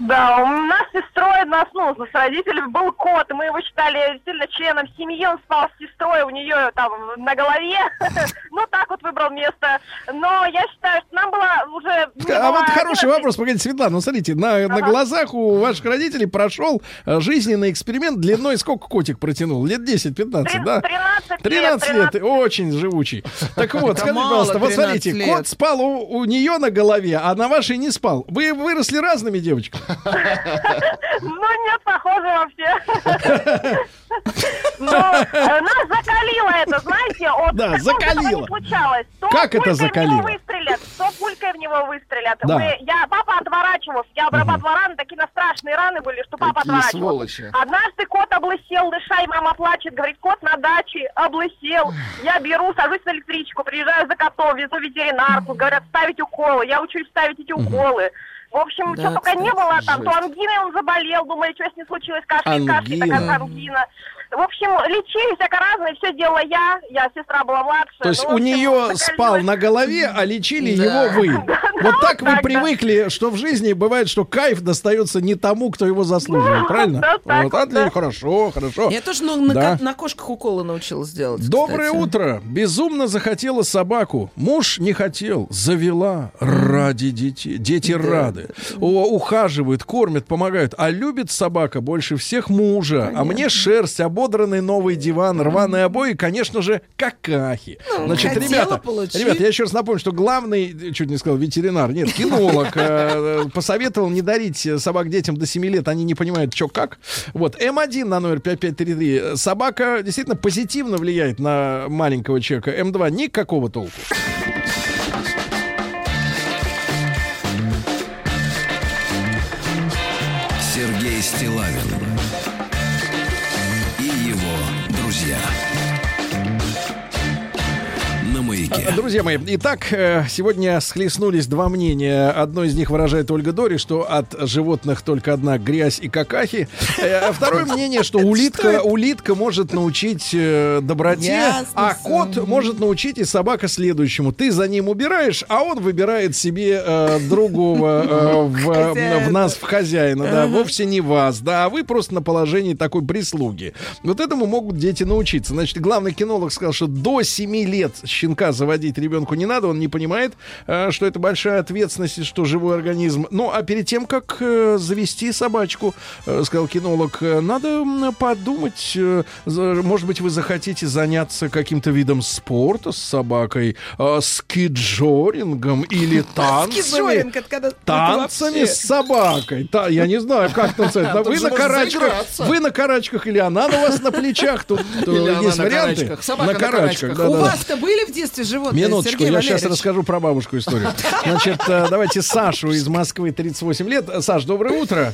Да, у нас с сестрой, нас, ну, с родителями был кот, и мы его считали действительно членом семьи, он спал с сестрой, у нее там на голове, ну, так вот выбрал место. Но я считаю, что нам было уже... А вот хороший 11. вопрос, погодите, Светлана, ну смотрите, на, на глазах у ваших родителей прошел э, жизненный эксперимент длиной сколько котик протянул? Лет 10-15, Три- да? 13 13 лет. лет, очень живучий. Так вот, скажите, пожалуйста, вот 13 смотрите, лет. кот спал у, у нее на голове, а на вашей не спал. Вы выросли разными девочками. Ну, нет, похоже вообще. Но э, нас закалило это, знаете, от Да, закалило. не случалось. То Как это закалило? него выстрелят, то пулькой в него выстрелят. Да. Мы- я, папа отворачивался, я обрабатывала раны, такие на страшные раны были, что папа Какие отворачивался. сволочи. Однажды кот облысел, дыша, и мама плачет, говорит, кот на даче облысел. Я беру, сажусь на электричку, приезжаю за котом, везу ветеринарку, говорят, ставить уколы. Я учусь ставить эти уколы. В общем, Да, что только не было там, то жесть. ангиной он заболел, думали, что с ним случилось, кашель, кашель, Ангина. такая ангина. В общем, лечили всяко разное, все делала я, я сестра была младшая. То есть Ну, у общем, нее закалилась. спал на голове, а лечили его вы. Вот так вы привыкли, что в жизни бывает, что кайф достается не тому, кто его заслуживает, правильно? да, так Вот, вот, отлично, да. хорошо, хорошо. Я тоже ну, на, Да. на кошках уколы научилась делать. Доброе кстати. утро. Безумно захотела собаку. Муж не хотел. Завела ради детей. Дети рады. О, ухаживают, кормят, помогают. А любит собака больше всех мужа. А мне шерсть, ободранный новый диван, рваные обои, конечно же, какахи. Значит, хотела, ребята, получи. ребята, я еще раз напомню, что главный, чуть не сказал, ветеринар, нет, кинолог, э, посоветовал не дарить собак детям до 7 лет, они не понимают, что как. Вот, М1 на номер 5533. Собака действительно позитивно влияет на маленького человека. М2 никакого толку. Сергей Стилавин Друзья мои, итак, э, сегодня схлестнулись два мнения. Одно из них выражает Ольга Дори, что от животных только одна грязь и какахи. Э, А второе мнение, что улитка, улитка может научить э, доброте, а кот может научить и собака следующему. Ты за ним убираешь, а он выбирает себе э, другого э, в, в нас, в хозяина, да, вовсе не вас, да, а вы просто на положении такой прислуги. Вот этому могут дети научиться. Значит, главный кинолог сказал, что до 7 лет щенка заводить ребенку не надо, он не понимает, э, что это большая ответственность, и что живой организм. Ну, а перед тем, как э, завести собачку, э, сказал кинолог, надо подумать, может быть, вы захотите заняться каким-то видом спорта с собакой, скиджорингом или танцами. Скиджоринг, это когда- Танцами с собакой. Та, я не знаю, как танцевать. Да Вы на карачках, вы на карачках или она на вас на плечах. Тут есть варианты. на карачках, да, У да, да. вас-то были в детстве животные, Минуточку, Сергей я сейчас Валерьевич? расскажу про бабушку историю. Значит, э, давайте Сашу из Москвы, 38 лет. Саш, доброе утро.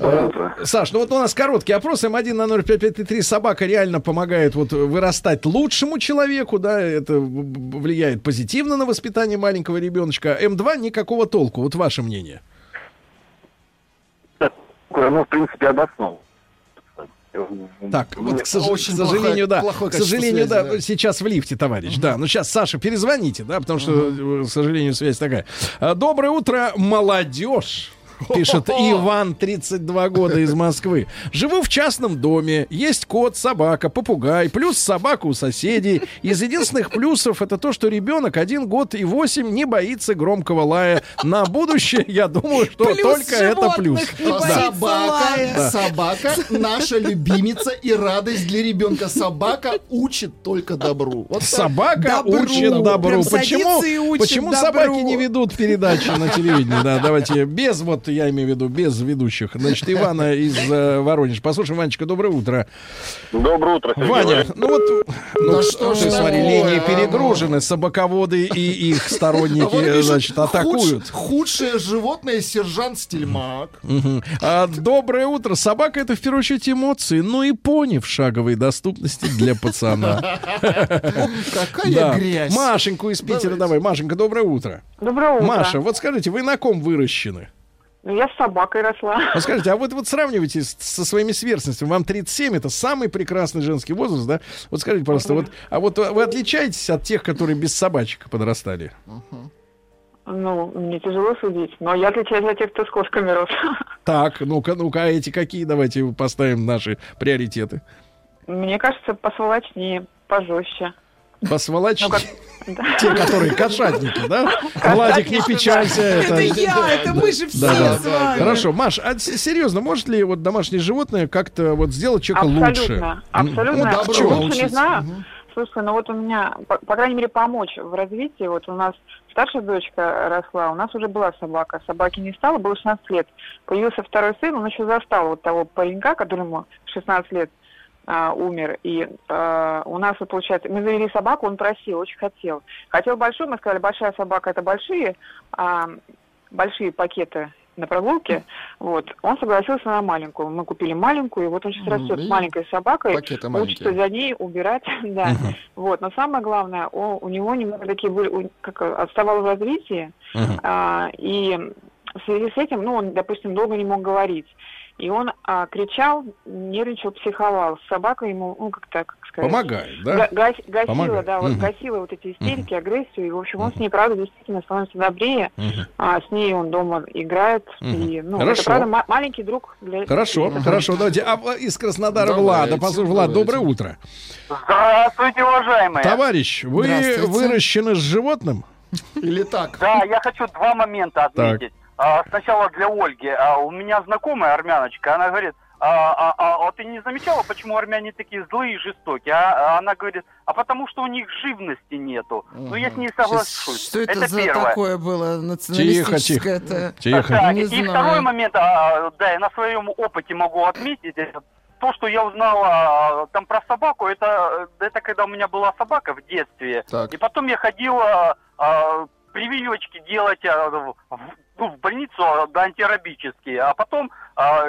Э, Саш, ну вот у нас короткий опрос. М1 на 0553. Собака реально помогает вот вырастать лучшему человеку, да, это влияет позитивно на воспитание маленького ребеночка. М2 никакого толку. Вот ваше мнение. Ну, в принципе, обоснован. Так, вот, к, сож- Очень к сожалению, плохое- да. плохое к сожалению, качество да, связи, да. сейчас в лифте, товарищ. Да, ну сейчас, Саша, перезвоните, да, потому что, э, к сожалению, связь такая. А, Доброе утро, молодежь. Пишет Иван, 32 года из Москвы. Живу в частном доме. Есть кот, собака, попугай, плюс собака у соседей. Из единственных плюсов это то, что ребенок один год и восемь не боится громкого лая. На будущее, я думаю, что Плюс только это плюс. А боится Собака, лая. собака наша любимица и радость для ребенка. Собака учит только добру. Вот. Собака Добру. учит добру. Прям Почему, учит почему добру. собаки не ведут передачи на телевидении? Да, давайте без, вот я имею в виду, без ведущих. Значит, Ивана из э, Воронежа. Послушаем, Ванечка, доброе утро. Доброе утро, Сергей Ваня, ну вот, ну, Да что ж ты смотри, такое, линии а? перегружены, собаководы и их А вот сторонники, пишет, значит, худш- атакуют. Худшее животное сержант Стельмак. А, доброе утро. Собака это в первую очередь эмоции, ну и пони в шаговой доступности для пацана. Какая Да. грязь. Машеньку из Питера давай. Машенька, доброе утро. Доброе утро. Маша, вот скажите, вы на ком выращены? Ну, я с собакой росла. Вот скажите, а вот, вот сравнивайте с- со своими сверстностями. Вам 37, это самый прекрасный женский возраст, да? Вот скажите, пожалуйста, вот, а вот вы отличаетесь от тех, которые без собачек подрастали? Ну, мне тяжело судить, но я отличаюсь от тех, кто с кошками рос. Так, ну-ка, ну-ка, а эти какие? Давайте поставим наши приоритеты. Мне кажется, посволочнее, пожестче. Посволочь. Ну, как- Те, которые кошатники, да? Владик, не печалься. Это я, это мы же все с вами. Хорошо, Маш, а серьезно, может ли вот домашнее животное как-то вот сделать человека лучше? Абсолютно, абсолютно. Ну? Лучше не знаю. Слушай, ну вот у меня, по, по крайней мере, помочь в развитии. Вот у нас старшая дочка росла, у нас уже была собака. Собаки не стало, было 16 лет. Появился второй сын, он еще застал вот того паренька, которому 16 лет а, умер. И а, у нас, вот, получается, мы завели собаку, он просил, очень хотел. Хотел большую, мы сказали, большая собака это большие, а, большие пакеты на прогулке. Вот. Он согласился на маленькую. Мы купили маленькую, и вот он сейчас Мгм, растет с маленькой собакой. Пакеты Учится маленькие. за ней убирать, да. Вот. Но самое главное, о- у него немного такие были, у- как отставал в развитии, Мгм. а, и в связи с этим, ну, он, допустим, долго не мог говорить. И он а, кричал, нервничал, психовал. Собака ему, ну, как-то, как сказать... Помогает, да? га- гас- гасила, Помогает. да, вот Мгм. гасила вот эти истерики, агрессию. И, в общем, он с ней, правда, действительно становится добрее. Мгм. А с ней он дома играет. Мгм. И, ну, Хорошо. это, правда, ма- маленький друг для... Хорошо, для- хорошо, давайте. А э, из Краснодара Давайте, Влада. Послушай, Влад, давайте. доброе утро. Здравствуйте, уважаемые. Товарищ, вы выращены с животным? Или так? Да, я хочу два момента отметить. А, сначала для Ольги. А, у меня знакомая армяночка, она говорит, а, а, а, а ты не замечала, почему армяне такие злые и жестокие? А, А она говорит, а потому что у них живности нету. Ну, я с ней соглашусь. Что это, за первое. такое было националистическое? это? Тихо. Так, Не и знаю. второй момент, а, да, я на своем опыте могу отметить, это то, что я узнала там про собаку, это, это когда у меня была собака в детстве. Так. И потом я ходила а, прививочки делать а, в, ну, в больницу а, да, антирабические, а потом а,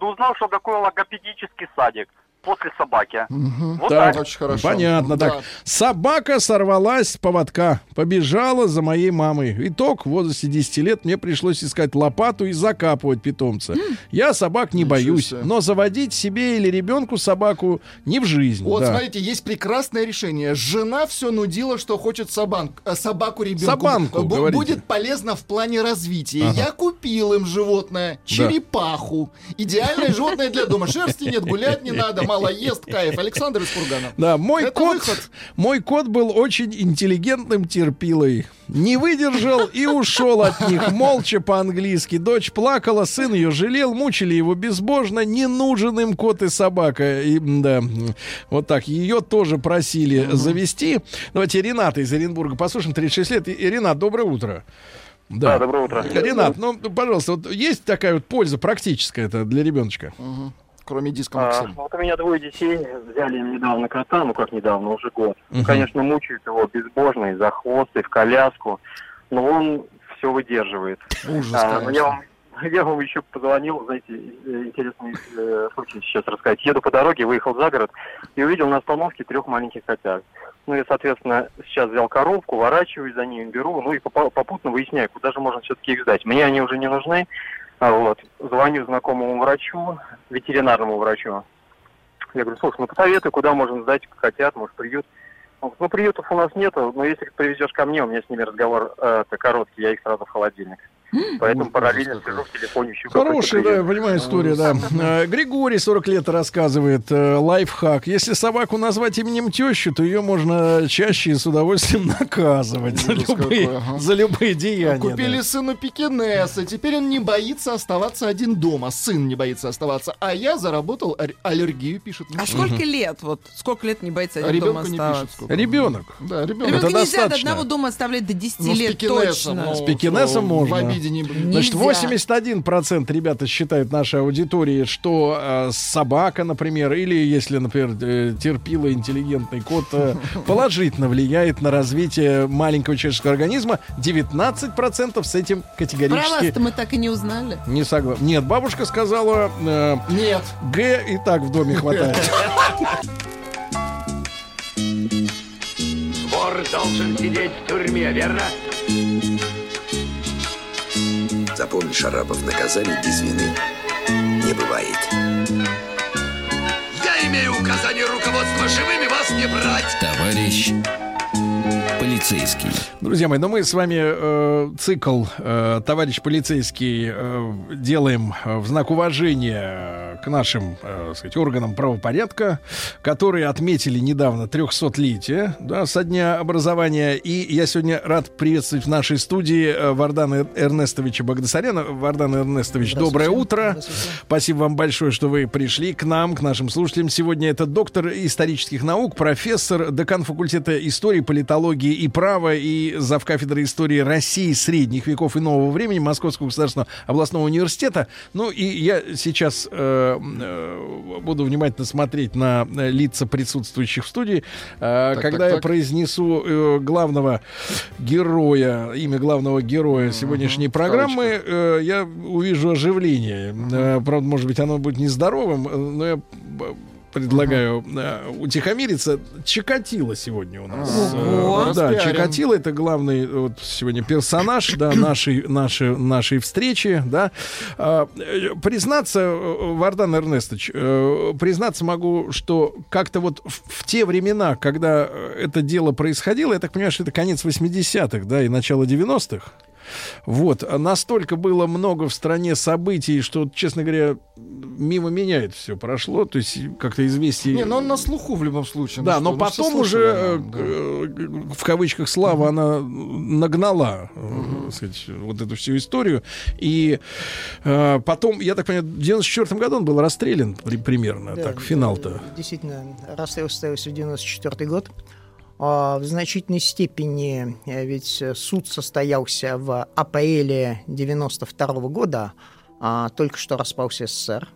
узнал, что такое логопедический садик после собаки. Вот Так, так. Очень хорошо. Понятно, Да. так. Собака сорвалась с поводка, побежала за моей мамой. Итог, в возрасте 10 лет мне пришлось искать лопату и закапывать питомца. Я собак не Ничего боюсь, себе. но заводить себе или ребенку собаку не в жизнь. Вот, да. смотрите, есть прекрасное решение. Жена все нудила, что хочет собак, э, собаку ребенку. Собанку, Бу- говорите. Будет полезно в плане развития. Ага. Я купил им животное, черепаху. Идеальное животное для дома. Шерсти нет, гулять не надо, мало ест, кайф. Александр из Кургана. Да, мой Это кот, выход. мой кот был очень интеллигентным терпилой. Не выдержал и ушел от них молча по-английски. Дочь плакала, сын ее жалел, мучили его безбожно. Не нужен им кот и собака. И, да, вот так. Ее тоже просили завести. Давайте Рената из Оренбурга послушаем. 36 лет. И- Ренат, доброе утро. Да, доброе утро. Ренат, ну, пожалуйста, вот есть такая вот польза практическая это для ребеночка? Мгм. Кроме диска А, Максим. вот у меня двое детей, взяли им недавно кота, ну как недавно, уже год. Мгм. Конечно, мучают его безбожно и за хвост, и в коляску, но он все выдерживает. Ужас, А, но я конечно. вам, я вам еще позвонил, знаете, э, интересный э, случай сейчас рассказать. Еду по дороге, выехал за город и увидел на остановке трех маленьких котят. Ну и, соответственно, сейчас взял коробку, ворачиваюсь за ними, беру, ну и попутно выясняю, куда же можно все-таки их сдать. Мне они уже не нужны. А вот, звоню знакомому врачу, ветеринарному врачу. Я говорю, слушай, ну посоветуй, куда можно сдать котят, может, приют. Он говорит, ну, приютов у нас нету, но если привезешь ко мне, у меня с ними разговор э, короткий, я их сразу в холодильник. Поэтому Ужас параллельно какой. сижу в телефоне, ищу Хорошая, да, я понимаю история, да. Э, Григорий, 40 лет, рассказывает э, лайфхак. Если собаку назвать именем тещи, то ее можно чаще и с удовольствием наказывать за Ужас любые, за любые деяния. Купили да. сыну пекинеса, теперь он не боится оставаться один дома. Сын не боится оставаться. А я заработал ар- аллергию, пишет. А сколько лет? Вот сколько лет не боится один Ребенку дома оставаться? Ребенок. Да, ребенок. Ребенка нельзя до одного дома оставлять до 10 Ну, лет точно. ну, С пекинесом можно. Будет. Значит, Нельзя. 81% ребята считают нашей аудитории, что э, собака, например, или если, например, э, терпила интеллигентный кот, э, положительно влияет на развитие маленького человеческого организма. 19% с этим Про категорически вас-то мы так и не узнали. не согласны. Нет, бабушка сказала, э, Нет. Г и так в доме хватает. Вор должен сидеть в тюрьме, верно? Запомни, Шарапов, наказали без вины не бывает. Я имею указание руководства живыми вас не брать. Товарищ полицейский. Друзья мои, ну мы с вами э, цикл э, «Товарищ полицейский» э, делаем э, в знак уважения к нашим, э, сказать, органам правопорядка, которые отметили недавно 300-летие да, со дня образования. И я сегодня рад приветствовать в нашей студии э, Вардана Эрнестовича Багдасаряна. Вардан Эрнестович, доброе утро. Спасибо вам большое, что вы пришли к нам, к нашим слушателям. Сегодня это доктор исторических наук, профессор, декан факультета истории, политологии и права и завкафедры истории России средних веков и нового времени Московского государственного областного университета. Ну и я сейчас э, э, буду внимательно смотреть на э, лица присутствующих в студии, э, Так, когда так, я так. произнесу э, главного героя, имя главного героя сегодняшней программы, э, я увижу оживление. Э, правда, может быть, оно будет нездоровым, э, но я б- предлагаю э, утихомириться. Чикатило сегодня у нас. Ого. Э, Да. Чикатило это главный вот сегодня персонаж, да, нашей, нашей, нашей встречи, да. А, э, Признаться, э, Вардан Эрнестович, э, признаться могу, что как-то вот в, в те времена, когда э, это дело происходило, я так понимаю, что это конец 80-х, да, и начало 90-х, вот, а настолько было много в стране событий, что, честно говоря, мимо меня это все прошло. То есть как-то известие... Не, но он на слуху в любом случае. Да, Ну но что, ну потом уже, э, да. э, в кавычках, слава, она нагнала, так сказать, вот эту всю историю. И э, потом, я так понимаю, в 94 году он был расстрелян при- примерно, Да, так, финал-то. Действительно, расстрел состоялся в 94 год. А, В значительной степени э, ведь э, суд состоялся в апреле 92 года, а, только что распался СССР.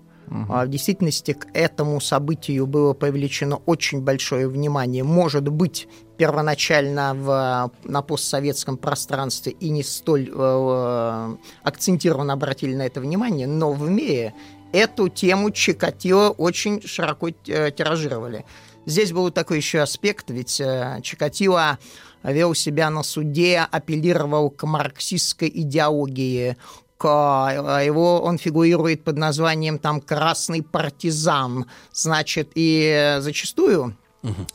А В действительности к этому событию было привлечено очень большое внимание. Может быть, первоначально в, на постсоветском пространстве и не столь э, акцентированно обратили на это внимание, но в мире эту тему Чикатило очень широко э, тиражировали. Здесь был такой еще аспект, ведь э, Чикатило вел себя на суде, апеллировал к марксистской идеологии, к, э, его он фигурирует под названием там красный партизан, значит и зачастую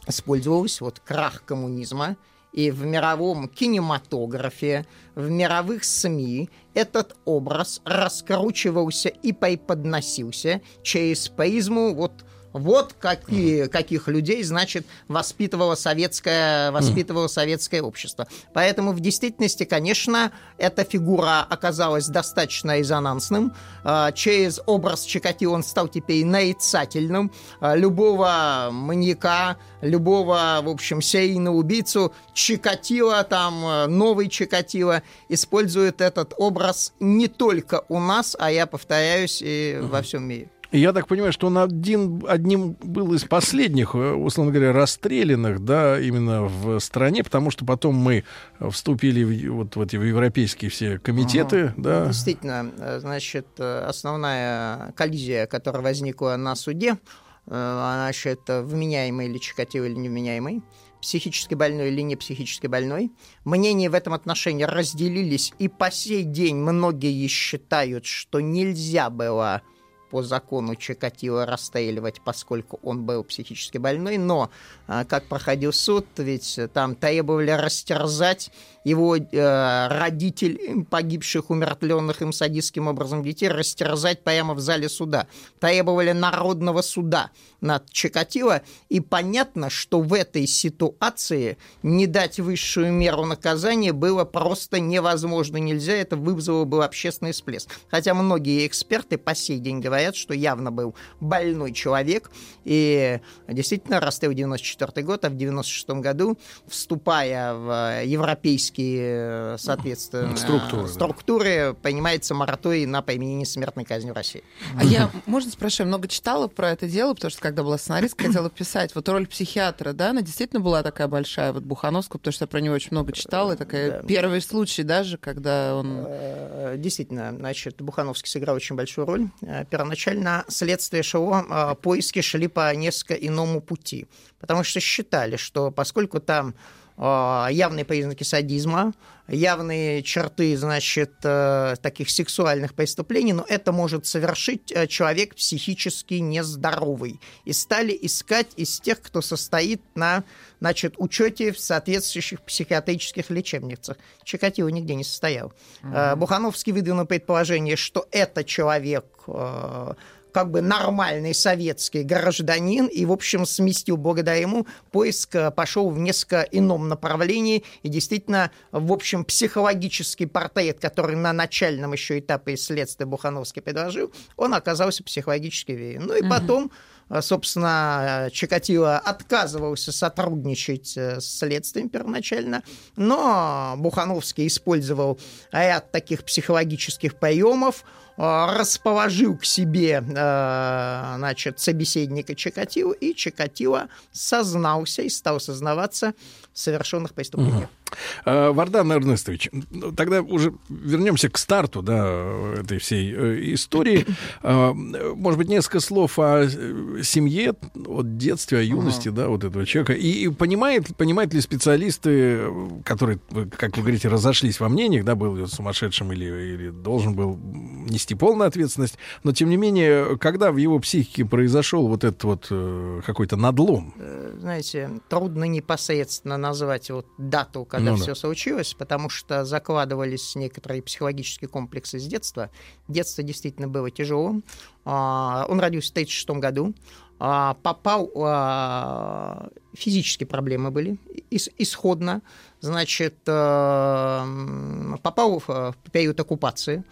использовался вот крах коммунизма и в мировом кинематографе, в мировых СМИ этот образ раскручивался и преподносился через призму вот вот какие, каких людей, значит, воспитывало советское, воспитывало советское общество. Поэтому в действительности, конечно, эта фигура оказалась достаточно резонансным. А, Через образ Чикатило он стал теперь нарицательным. А, Любого маньяка, любого, в общем, серийного убийцу Чикатило, там, э, новый Чикатило, использует этот образ не только у нас, а я повторяюсь, и во всем мире. Я так понимаю, что он один, одним был из последних, э, условно говоря, расстрелянных, да, именно в стране, потому что потом мы вступили в, вот в эти в европейские все комитеты, да. Действительно, э, значит, э, основная коллизия, которая возникла на суде, значит, вменяемый или Чикатило или невменяемый, психически больной или не психически больной. Мнения в этом отношении разделились, и по сей день многие считают, что нельзя было по закону Чикатило расстреливать, поскольку он был психически больной, но а, как проходил суд, ведь там требовали растерзать его э, родителей погибших, умертвленных им садистским образом детей, растерзать прямо в зале суда. Требовали народного суда над Чикатило, и понятно, что в этой ситуации не дать высшую меру наказания было просто невозможно, нельзя, это вызвало бы общественный всплеск. Хотя многие эксперты по сей день говорят, что явно был больной человек, и действительно расстрел 94 год, а в 96 году, вступая в европейские, соответственно, Структуры, да. структуры принимается мораторий на применение смертной казни в России. А я, можно я много читала про это дело, потому что когда была сценаристка, хотела писать. Вот роль психиатра, да, она действительно была такая большая, вот Бухановского, потому что я про него очень много читала. И такая Да. первый случай даже, когда он... Э, Действительно, значит, Бухановский сыграл очень большую роль. Э, Первоначально следствие ШО, э, поиски шли по несколько иному пути, потому что считали, что поскольку там явные признаки садизма, явные черты, значит, э, таких сексуальных преступлений, но это может совершить э, человек психически нездоровый. И стали искать из тех, кто состоит на, значит, учете в соответствующих психиатрических лечебницах. Чикатило нигде не состоял. Э, Бухановский выдвинул предположение, что это человек как бы нормальный советский гражданин, и, в общем, сместил благодаря ему поиск э, пошел в несколько ином направлении, и действительно, в общем, психологический портрет, который на начальном еще этапе следствия Бухановский предложил, он оказался психологически верен. Ну и потом э, собственно, э, Чикатило отказывался сотрудничать э, с следствием первоначально, но Бухановский использовал ряд таких психологических приемов, а, расположил к себе а, значит, собеседника Чикатило, и Чикатило сознался и стал сознаваться в совершенных преступлениях. А, Вардан Эрнестович, тогда уже вернемся к старту да, этой всей э, истории. А, Может быть, несколько слов о э, семье, о детстве, о юности да, вот этого человека. И и понимает, понимают ли специалисты, которые, как вы говорите, разошлись во мнениях, да, был ли он сумасшедшим или, или должен был нести полную ответственность, но тем не менее, когда в его психике произошел вот этот вот э, какой-то надлом? Э, Знаете, трудно непосредственно назвать вот дату, когда Ну да. все случилось, потому что закладывались некоторые психологические комплексы с детства. Детство действительно было тяжелым. А, Он родился в 1936 году. А, Попал... а, Физические проблемы были ис- исходно. Значит, э, попал э, в период оккупации.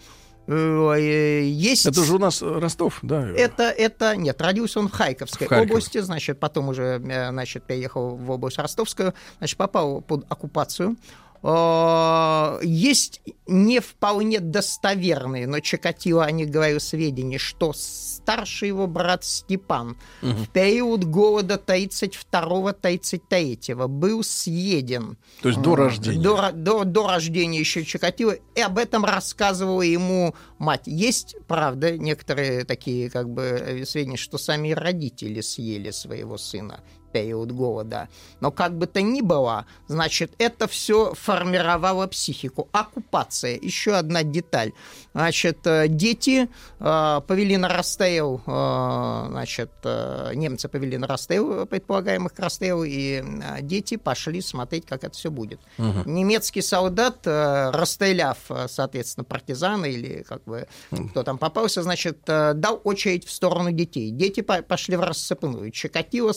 Э, Есть... Это же у нас э, Ростов, да? Это, это, нет, родился он в Харьковской В Харькове. области, значит, потом уже, э, значит, переехал в область Ростовскую, значит, попал под оккупацию. Э, Есть не вполне достоверные, но Чикатило о них говорил сведения, что старший его брат Степан Мгм. в период голода 32-33 был съеден. То есть до М, рождения. До, до, до рождения еще Чикатило. И об этом рассказывала ему мать. Есть, правда, некоторые такие как бы э, сведения, что сами родители съели своего сына период голода. Но как бы то ни было, значит, это все формировало психику. Оккупация. Еще одна деталь. Значит, э, дети э, повели на расстрел, э, значит, э, немцы повели на расстрел предполагаемых к расстрелу, и э, дети пошли смотреть, как это все будет. Мгм. Немецкий солдат, э, расстреляв, э, соответственно, партизана или как бы кто там попался, значит, э, дал очередь в сторону детей. Дети по- пошли в рассыпную. Чикатило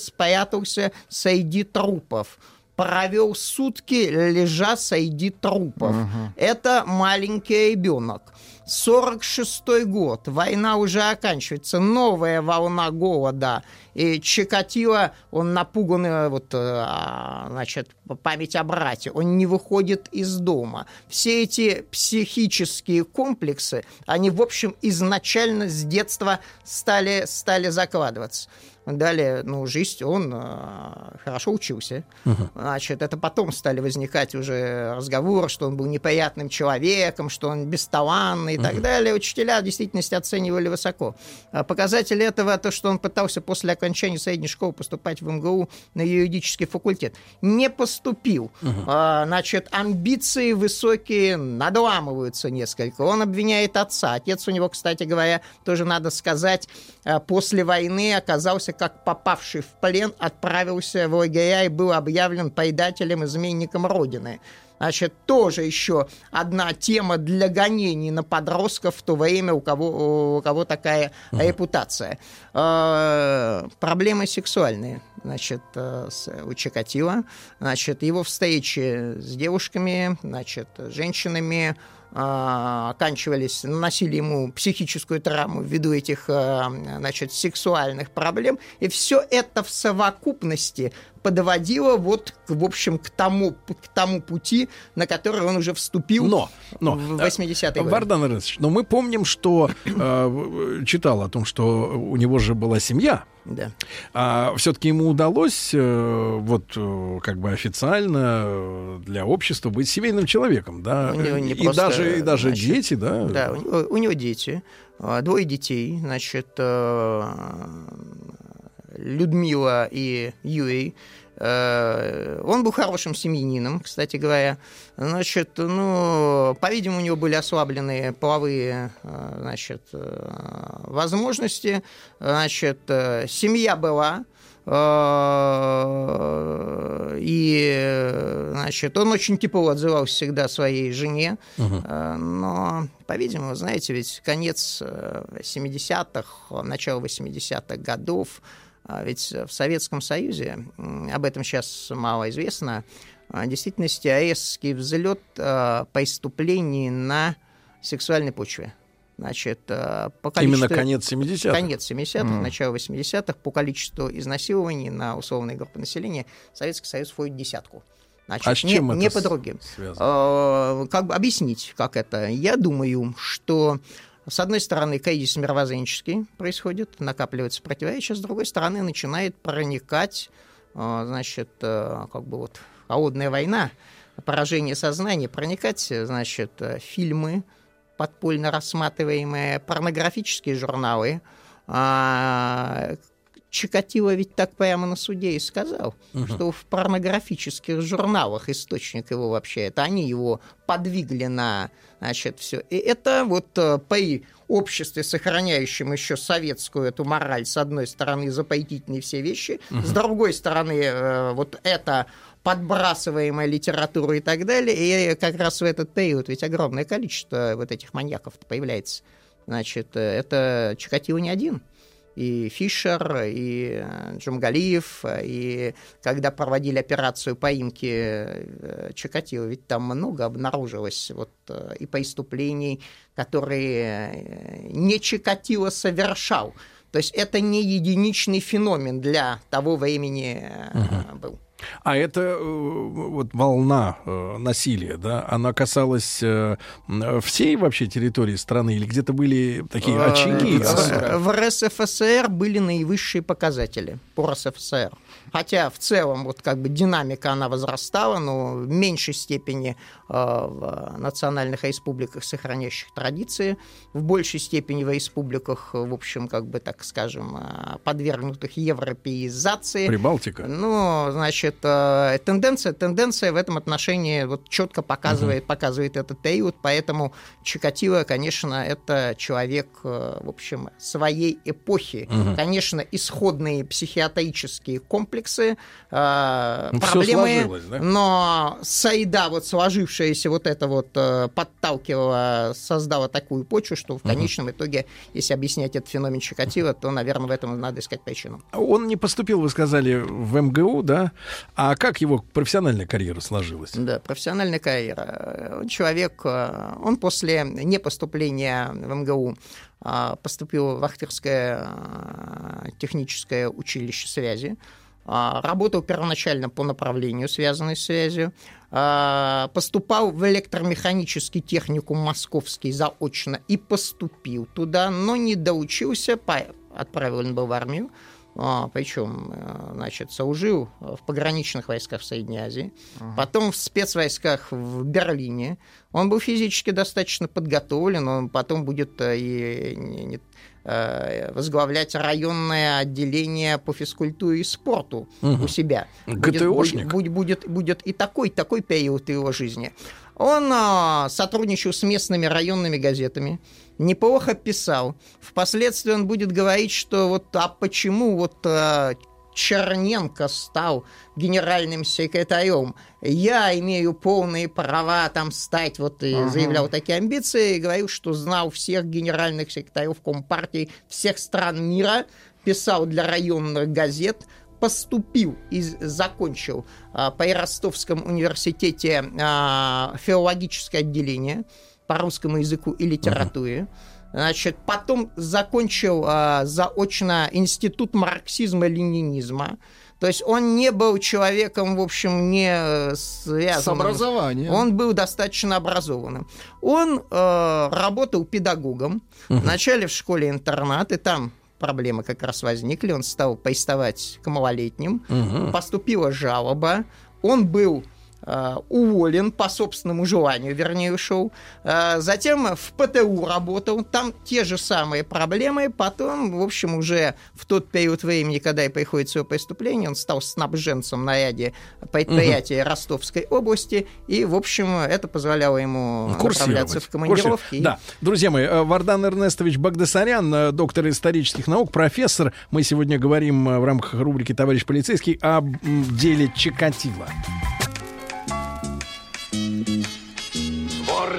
спрятался среди трупов. Провел сутки, лежа среди трупов. Это маленький ребенок. 46 год, война уже оканчивается, новая волна голода. И Чикатило, он напуганный, вот, э, а, значит, память о брате, он не выходит из дома. Все эти психические комплексы, они, в общем, изначально с детства стали, стали закладываться. Далее, ну, жизнь, он э, хорошо учился. Значит, это потом стали возникать уже разговоры, что он был неприятным человеком, что он бесталанный и так далее. Учителя в действительности оценивали высоко. А Показатель этого то, что он пытался после окончания средней школы поступать в МГУ на юридический факультет. Не поступил. А, Значит, амбиции высокие надламываются несколько. Он обвиняет отца. Отец у него, кстати говоря, тоже надо сказать, а, после войны оказался как попавший в плен, отправился в лагеря и был объявлен предателем, изменником Родины. Значит, тоже еще одна тема для гонений на подростков в то время, у кого, у кого такая репутация. Э, Проблемы сексуальные, значит, э, с- у Чикатило. Значит, его встречи с девушками, значит, с женщинами оканчивались, наносили ему психическую травму ввиду этих, э, значит, сексуальных проблем. И все это в совокупности подводило вот, к, в общем, к тому, к тому пути, на который он уже вступил но, но, в 80-е годы. Вардан Эрнестович, но мы помним, что э, читал о том, что у него же была семья. Да. А все-таки ему удалось э, вот э, как бы официально э, для общества быть семейным человеком, да? У него не и просто, даже и даже значит, дети, да? Да, у него, у него дети, а, двое детей, значит, э, Людмила и Юрий. Э, Он был хорошим семьянином, кстати говоря. Значит, ну, по-видимому, у него были ослабленные половые, э, значит, э, возможности. Значит, семья была, и, значит, он очень тепло отзывался всегда своей жене. Э, но, по-видимому, знаете, ведь конец э, 70-х, начало 80-х годов, ведь в Советском Союзе, об этом сейчас мало известно, а, в действительности резкий взлет э, преступлений на сексуальной почве. Значит, по Именно количеству- конец 70-х? Конец 70-х, Мгм. начало 80-х. По количеству изнасилований на условные группы населения Советский Союз входит в десятку. Значит, А с не, чем не это по с- другим. связано? Э, Как бы объяснить, как это? Я думаю, что С одной стороны, кризис мировоззренческий происходит, накапливается противоречие, с другой стороны, начинает проникать, э, значит, э, как бы вот холодная война, поражение сознания, проникать, значит, э, фильмы, подпольно рассматриваемые, порнографические журналы, а, Чикатило ведь так прямо на суде и сказал, угу. что в порнографических журналах источник его вообще, это они его подвигли на, значит, все. И это вот э, при обществе, сохраняющем еще советскую эту мораль, с одной стороны, запретительные все вещи, угу. с другой стороны, э, вот это подбрасываемая литература и так далее, и как раз в этот период ведь огромное количество вот этих маньяков появляется. Значит, э, это Чикатило не один и Фишер, и э, Джумгалиев, и когда проводили операцию поимки э, Чикатило, ведь там много обнаружилось вот э, и преступлений, которые не Чикатило совершал. То есть это не единичный феномен для того времени угу. был. А эта э, вот волна э, насилия, да, она касалась э, всей вообще территории страны или где-то были такие очаги? В РСФСР были наивысшие показатели по РСФСР. Хотя в целом вот как бы динамика она возрастала, но в меньшей степени э, в национальных республиках, сохраняющих традиции, в большей степени в республиках, в общем, как бы так скажем, э, подвергнутых европеизации. Прибалтика. Ну, значит, э, тенденция, тенденция в этом отношении вот четко показывает, угу. показывает этот период, поэтому Чикатило, конечно, это человек, в общем, своей эпохи. Угу. Конечно, исходные психиатрические комплексы комплексы, э, ну, проблемы, да? но Сайда, вот сложившаяся вот это вот э, подталкивала, создала такую почву, что в конечном угу. итоге, если объяснять этот феномен Чикатило, то, наверное, в этом надо искать причину. Он не поступил, вы сказали, в МГУ, да? А как его профессиональная карьера сложилась? Да, профессиональная карьера. Человек, э, он после непоступления в МГУ э, поступил в Ахтерское э, техническое училище связи, работал первоначально по направлению, связанной с связью, а, поступал в электромеханический техникум московский заочно и поступил туда, но не доучился, отправлен был в армию, а, причем, э, значит, служил в пограничных войсках в Средней Азии, uh-huh. потом в спецвойсках в Берлине. Он был физически достаточно подготовлен, он потом будет э, и возглавлять районное отделение по физкультуре и спорту угу. у себя. ГТОшник. Будет, будет, будет и такой, такой период его жизни. Он а, сотрудничал с местными районными газетами, неплохо писал. Впоследствии он будет говорить, что вот а почему вот а, Черненко стал генеральным секретарем. Я имею полные права там стать, вот и ага. заявлял такие амбиции, и говорил, что знал всех генеральных секретарев Компартии всех стран мира, писал для районных газет, поступил и закончил а, по Ростовском университете а, филологическое отделение по русскому языку и литературе. Ага Значит, потом закончил э, заочно институт марксизма-ленинизма. То есть он не был человеком, в общем, не э, связанным. С образованием. Он был достаточно образованным. Он э, работал педагогом. Угу. Вначале в школе-интернат, и там проблемы как раз возникли. Он стал приставать к малолетним. Угу. Поступила жалоба. Он был уволен по собственному желанию, вернее, ушел. Э, затем в ПТУ работал, там те же самые проблемы. Потом, в общем, уже в тот период времени, когда и приходит свое преступление, он стал снабженцем на ряде предприятий угу. Ростовской области. И, в общем, это позволяло ему направляться в командировки. Да. Друзья мои, э, Вардан Эрнестович Багдасарян, доктор исторических наук, профессор. Мы сегодня говорим в рамках рубрики «Товарищ полицейский» об деле Чикатило.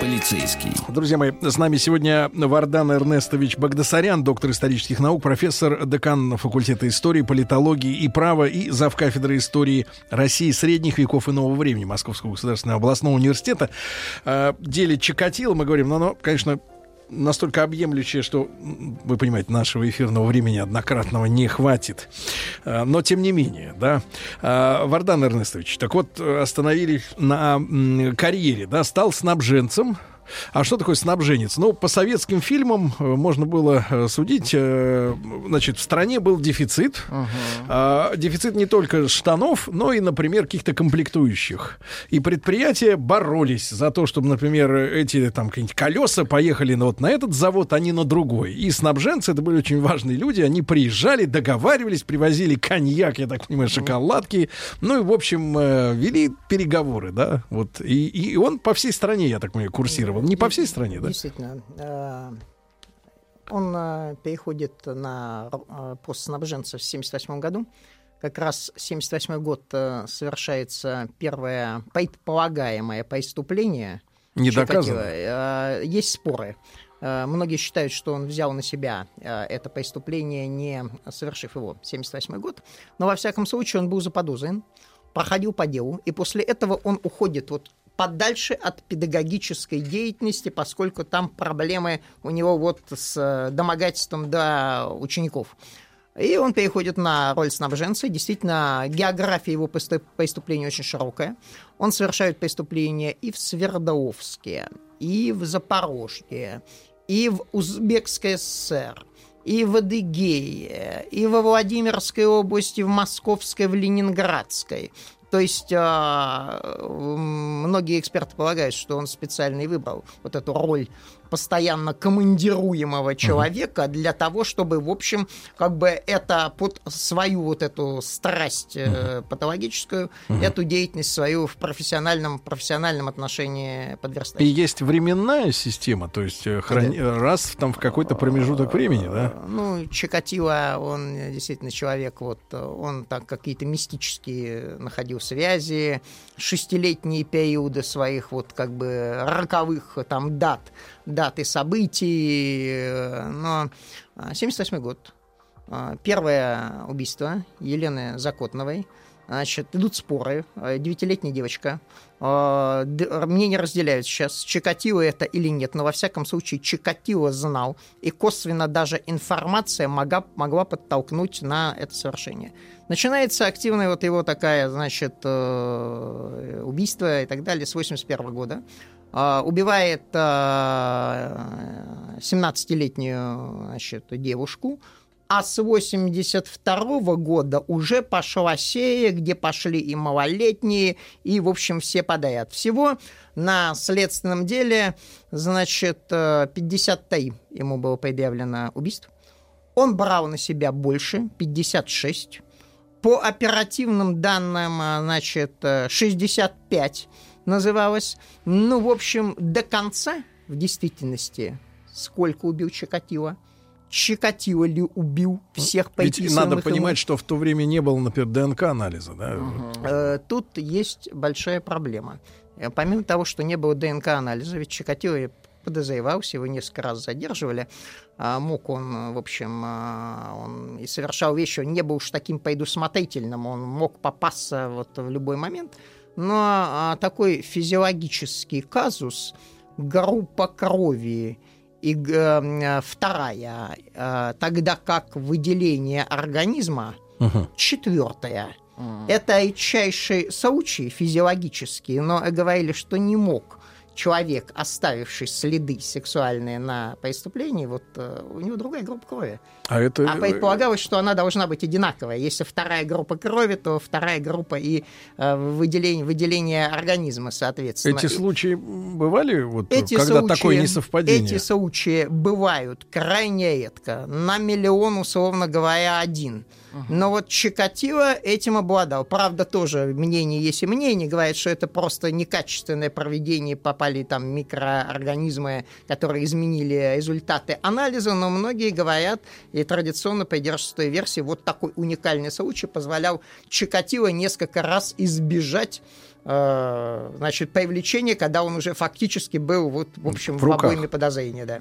полицейский. Друзья мои, с нами сегодня Вардан Эрнестович Багдасарян, доктор исторических наук, профессор, декан факультета истории, политологии и права и завкафедры истории России средних веков и нового времени Московского государственного областного университета. Э, деле Чикатило мы говорим, но оно, конечно, настолько объемлющее, что, вы понимаете, нашего эфирного времени однократного не хватит. А, Но тем не менее, да. А, Вардан Эрнестович, так вот, э, остановились на карьере, да, стал снабженцем. А что такое снабженец? Ну, по советским фильмам э, можно было э, судить. э, Значит, в стране был дефицит. А, Дефицит не только штанов, но и, например, каких-то комплектующих. И предприятия боролись за то, чтобы, например, эти там какие-нибудь колеса поехали на, вот на этот завод, а не на другой. И снабженцы, это были очень важные люди, они приезжали, договаривались, привозили коньяк, я так понимаю, шоколадки. Ну и, в общем, вели переговоры, да. Вот. И, и он по всей стране, я так понимаю, курсировал. Не по всей стране, да? Действительно. э, Он э, переходит на э, пост снабженца в 1978 году. Как раз 1978 год совершается первое предполагаемое преступление. Не доказано. Есть споры. Многие считают, что он взял на себя это преступление, не совершив его. 1978 год. Но, во всяком случае, он был заподозрен, проходил по делу, и после этого он уходит вот подальше от педагогической деятельности, поскольку там проблемы у него вот с э, домогательством до учеников. И он переходит на роль снабженца. Действительно, география его преступ- преступлений очень широкая. Он совершает преступления и в Свердловске, и в Запорожье, и в Узбекской ССР, и в Адыгее, и во Владимирской области, в Московской, в Ленинградской. То есть а, многие эксперты полагают, что он специально и выбрал вот эту роль постоянно командируемого человека для того, чтобы, в общем, как бы это под свою вот эту страсть э, патологическую, Мгм. эту деятельность свою в профессиональном, профессиональном отношении подверстать. И есть временная система, то есть э, храни- раз в- там в какой-то промежуток времени, да? Ну, Чикатило, он э, действительно человек, вот, э, он так какие-то мистические находил связи, шестилетние периоды своих вот как бы роковых э, там дат, даты событий, э, но а, 78 год, а, первое убийство Елены Закотновой, Значит, идут споры. Э, Девятилетняя девочка. Д- Мнения разделяют сейчас, Чикатило это или нет. Но во всяком случае Чикатило знал. И косвенно даже информация могла, могла подтолкнуть на это совершение. Начинается активная вот его такая, значит, э, убийство и так далее с 81 года. А, Убивает э, 17-летнюю значит, девушку, а с 82 года уже пошла серия, где пошли и малолетние, и, в общем, все подряд. Всего на следственном деле, значит, э, 53 ему было предъявлено убийств. Он брал на себя больше, 56. По оперативным данным, а, значит, э, 65 называлось. Ну, в общем, до конца, в действительности, сколько убил Чикатило? Чикатило ли убил всех Ведь надо ему? понимать, что в то время не было, например, ДНК-анализа, да? Э, Тут есть большая проблема. Э, Помимо того, что не было ДНК-анализа, ведь Чикатило подозревался, его несколько раз задерживали, а мог он, в общем, а, он и совершал вещи, он не был уж таким предусмотрительным, он мог попасться вот в любой момент, но а, такой физиологический казус, группа крови. И г- э, вторая, э, тогда как выделение организма четвертая. Это редчайший случай физиологический, но говорили, что не мог человек, оставивший следы сексуальные на преступлении, вот э, у него другая группа крови. А это... А предполагалось, что она должна быть одинаковая. Если вторая группа крови, то вторая группа и э, выделение, выделение организма, соответственно. Эти случаи бывали, вот, эти когда случаи, такое несовпадение? Эти случаи бывают крайне редко. На миллион, условно говоря, один. Но вот Чикатило этим обладал. Правда, тоже мнение есть и мнение. Говорят, что это просто некачественное проведение. Попали там микроорганизмы, которые изменили результаты анализа. Но многие говорят и традиционно придерживаются той версии. Вот такой уникальный случай позволял Чикатило несколько раз избежать значит, привлечения, когда он уже фактически был, вот, в общем, В в, обойме подозрения, да.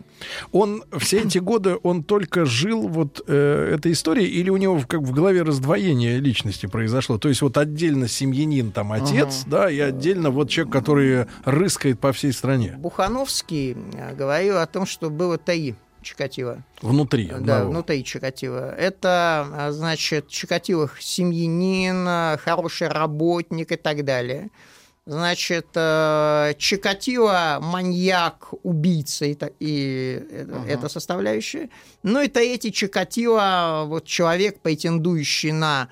Он все эти годы, он только жил вот э, этой историей, или у него как в голове раздвоение личности произошло. То есть вот отдельно семьянин, там отец, Ага. да, и отдельно вот человек, который рыскает по всей стране. Бухановский э, говорил о том, что было три Чикатило. Внутри Да, одного. внутри Чикатило. Это, а, значит, Чикатило семьянин, хороший работник и так далее. Значит, э, Чикатило маньяк, убийца и, и это, это составляющая. Ну и третий Чикатило, вот человек, претендующий на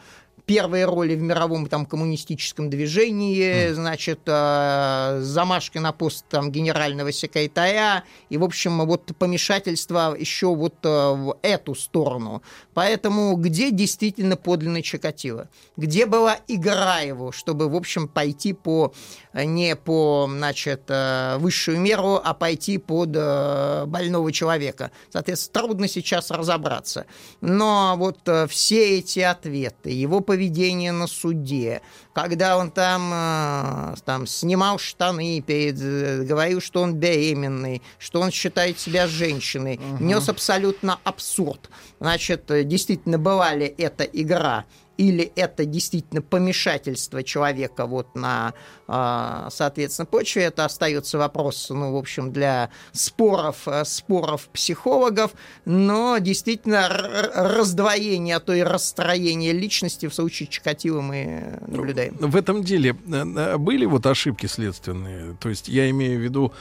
первые роли в мировом там коммунистическом движении, значит, э, замашки на пост там генерального секретаря и, в общем, вот помешательство еще вот э, в эту сторону. Поэтому где действительно подлинный Чикатило? Где была игра его, чтобы, в общем, пойти по не по, значит, э, высшую меру, а пойти под э, больного человека? Соответственно, трудно сейчас разобраться. Но вот э, все эти ответы, его поведение на суде, когда он там, э, там снимал штаны, перед, э, говорил, что он беременный, что он считает себя женщиной, нес абсолютно абсурд. Значит, э, действительно, была ли это игра или это действительно помешательство человека вот на, а, соответственно, почве, это остается вопрос, ну, в общем, для споров, э, споров психологов, но действительно раздвоение, а то и расстроение личности в случае Чикатило мы наблюдаем. В этом деле э, э, были вот ошибки следственные? То есть я имею в виду,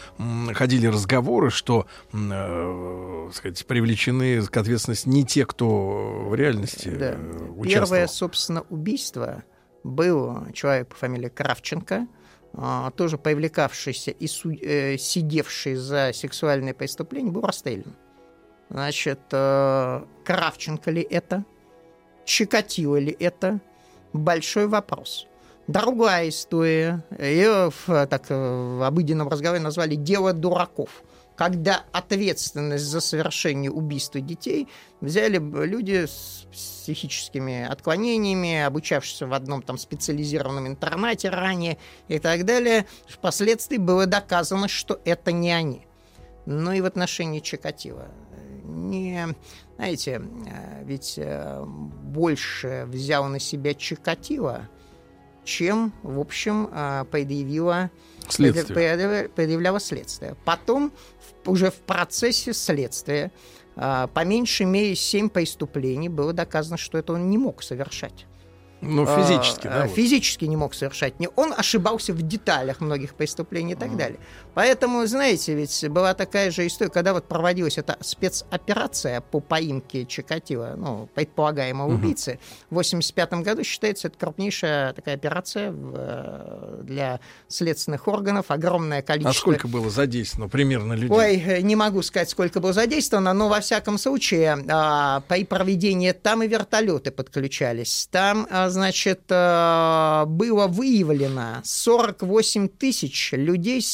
ходили разговоры, что, э, сказать, привлечены к ответственности не те, кто в реальности Да. участвовал. Первое, собственно, убийство был человек по фамилии Кравченко, а, тоже привлекавшийся и э, сидевший за сексуальное преступление, был расстрелян. Значит, э, Кравченко ли это? Чикатило ли это? Большой вопрос. Другая история, ее в, так, э, в обыденном разговоре назвали «дело дураков», когда ответственность за совершение убийства детей взяли люди с психическими отклонениями, обучавшиеся в одном там специализированном интернате ранее и так далее. Впоследствии было доказано, что это не они. Ну и в отношении Чикатило. Не, знаете, э, ведь э, больше взял на себя Чикатило, чем, в общем, э, предъявила Следствие. предъявля- предъявляло следствие. Потом уже в процессе следствия а, по меньшей мере семь преступлений было доказано, что это он не мог совершать. Ну, А, физически, да, а, вот. Физически не мог совершать. Он ошибался в деталях многих преступлений и так далее. Поэтому, знаете, ведь была такая же история, когда вот проводилась эта спецоперация по поимке Чикатило, ну, предполагаемого Мгм. убийцы, в 85 году считается это крупнейшая такая операция э, для следственных органов. Огромное количество... А сколько было задействовано примерно людей? Ой, э, не могу сказать, сколько было задействовано, но во всяком случае а, при проведении там и вертолеты подключались. Там, а, значит, а, было выявлено 48 тысяч людей с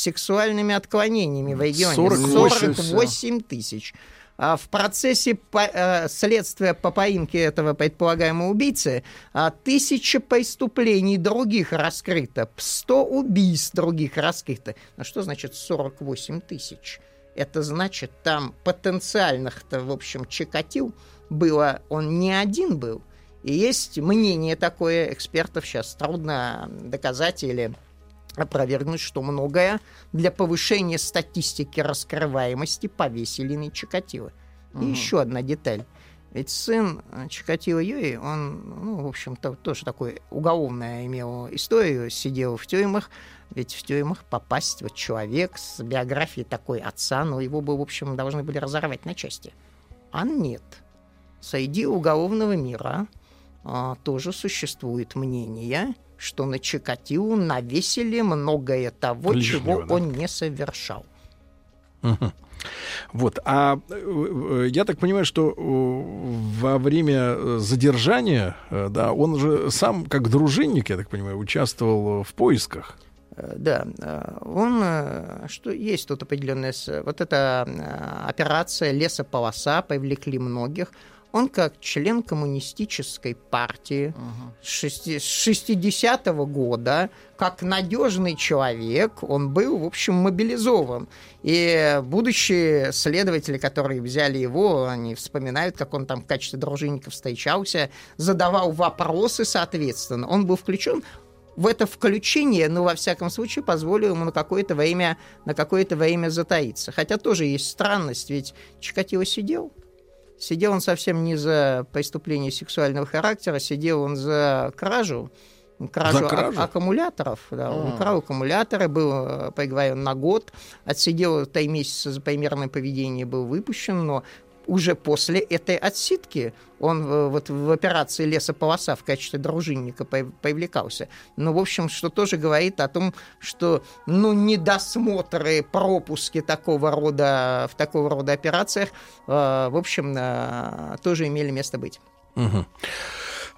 сексуальными отклонениями в регионе. 48 48 тысяч. А В процессе э, следствия по поимке этого предполагаемого убийцы а, тысяча преступлений других раскрыто, 100 убийств других раскрыто. А что значит 48 тысяч? Это значит, там потенциальных-то, в общем, чекатил было, он не один был. И есть мнение такое экспертов, сейчас трудно доказать или опровергнуть, что многое для повышения статистики раскрываемости повесили на Чикатило. И Мгм. еще одна деталь. Ведь сын э, Чикатило Юрий, он, ну, в общем-то, тоже такой уголовная имел историю, сидел в тюрьмах, ведь в тюрьмах попасть вот человек с биографией такой отца, ну, его бы, в общем, должны были разорвать на части. А нет. Среди уголовного мира а, тоже существует мнение, что на Чикатило навесили многое того, Лишнего, чего да. он не совершал. Мгм. Вот, а э, я так понимаю, что э, во время э, задержания, да, он же сам, как дружинник, я так понимаю, участвовал в поисках. Да, он, что есть тут определенная, вот эта операция лесополоса, привлекли многих, Он как член коммунистической партии шести- с 60-го года, как надежный человек, он был, в общем, мобилизован. И будущие следователи, которые взяли его, они вспоминают, как он там в качестве дружинника встречался, задавал вопросы, соответственно. Он был включен в это включение, ну, во всяком случае, позволило ему на какое-то время, на какое-то время затаиться. Хотя тоже есть странность, ведь Чикатило сидел, Сидел он совсем не за преступление сексуального характера, сидел он за кражу, кражу, За а- кражу? аккумуляторов. Да, Он А. украл аккумуляторы, был э, приговорен на год, отсидел три месяца за примерное поведение, был выпущен, но уже после этой отсидки он э, вот в операции «Лесополоса» в качестве дружинника привлекался. Ну, в общем, что тоже говорит о том, что, ну, недосмотры, пропуски такого рода, в такого рода операциях, э, в общем, э, тоже имели место быть. Мгм.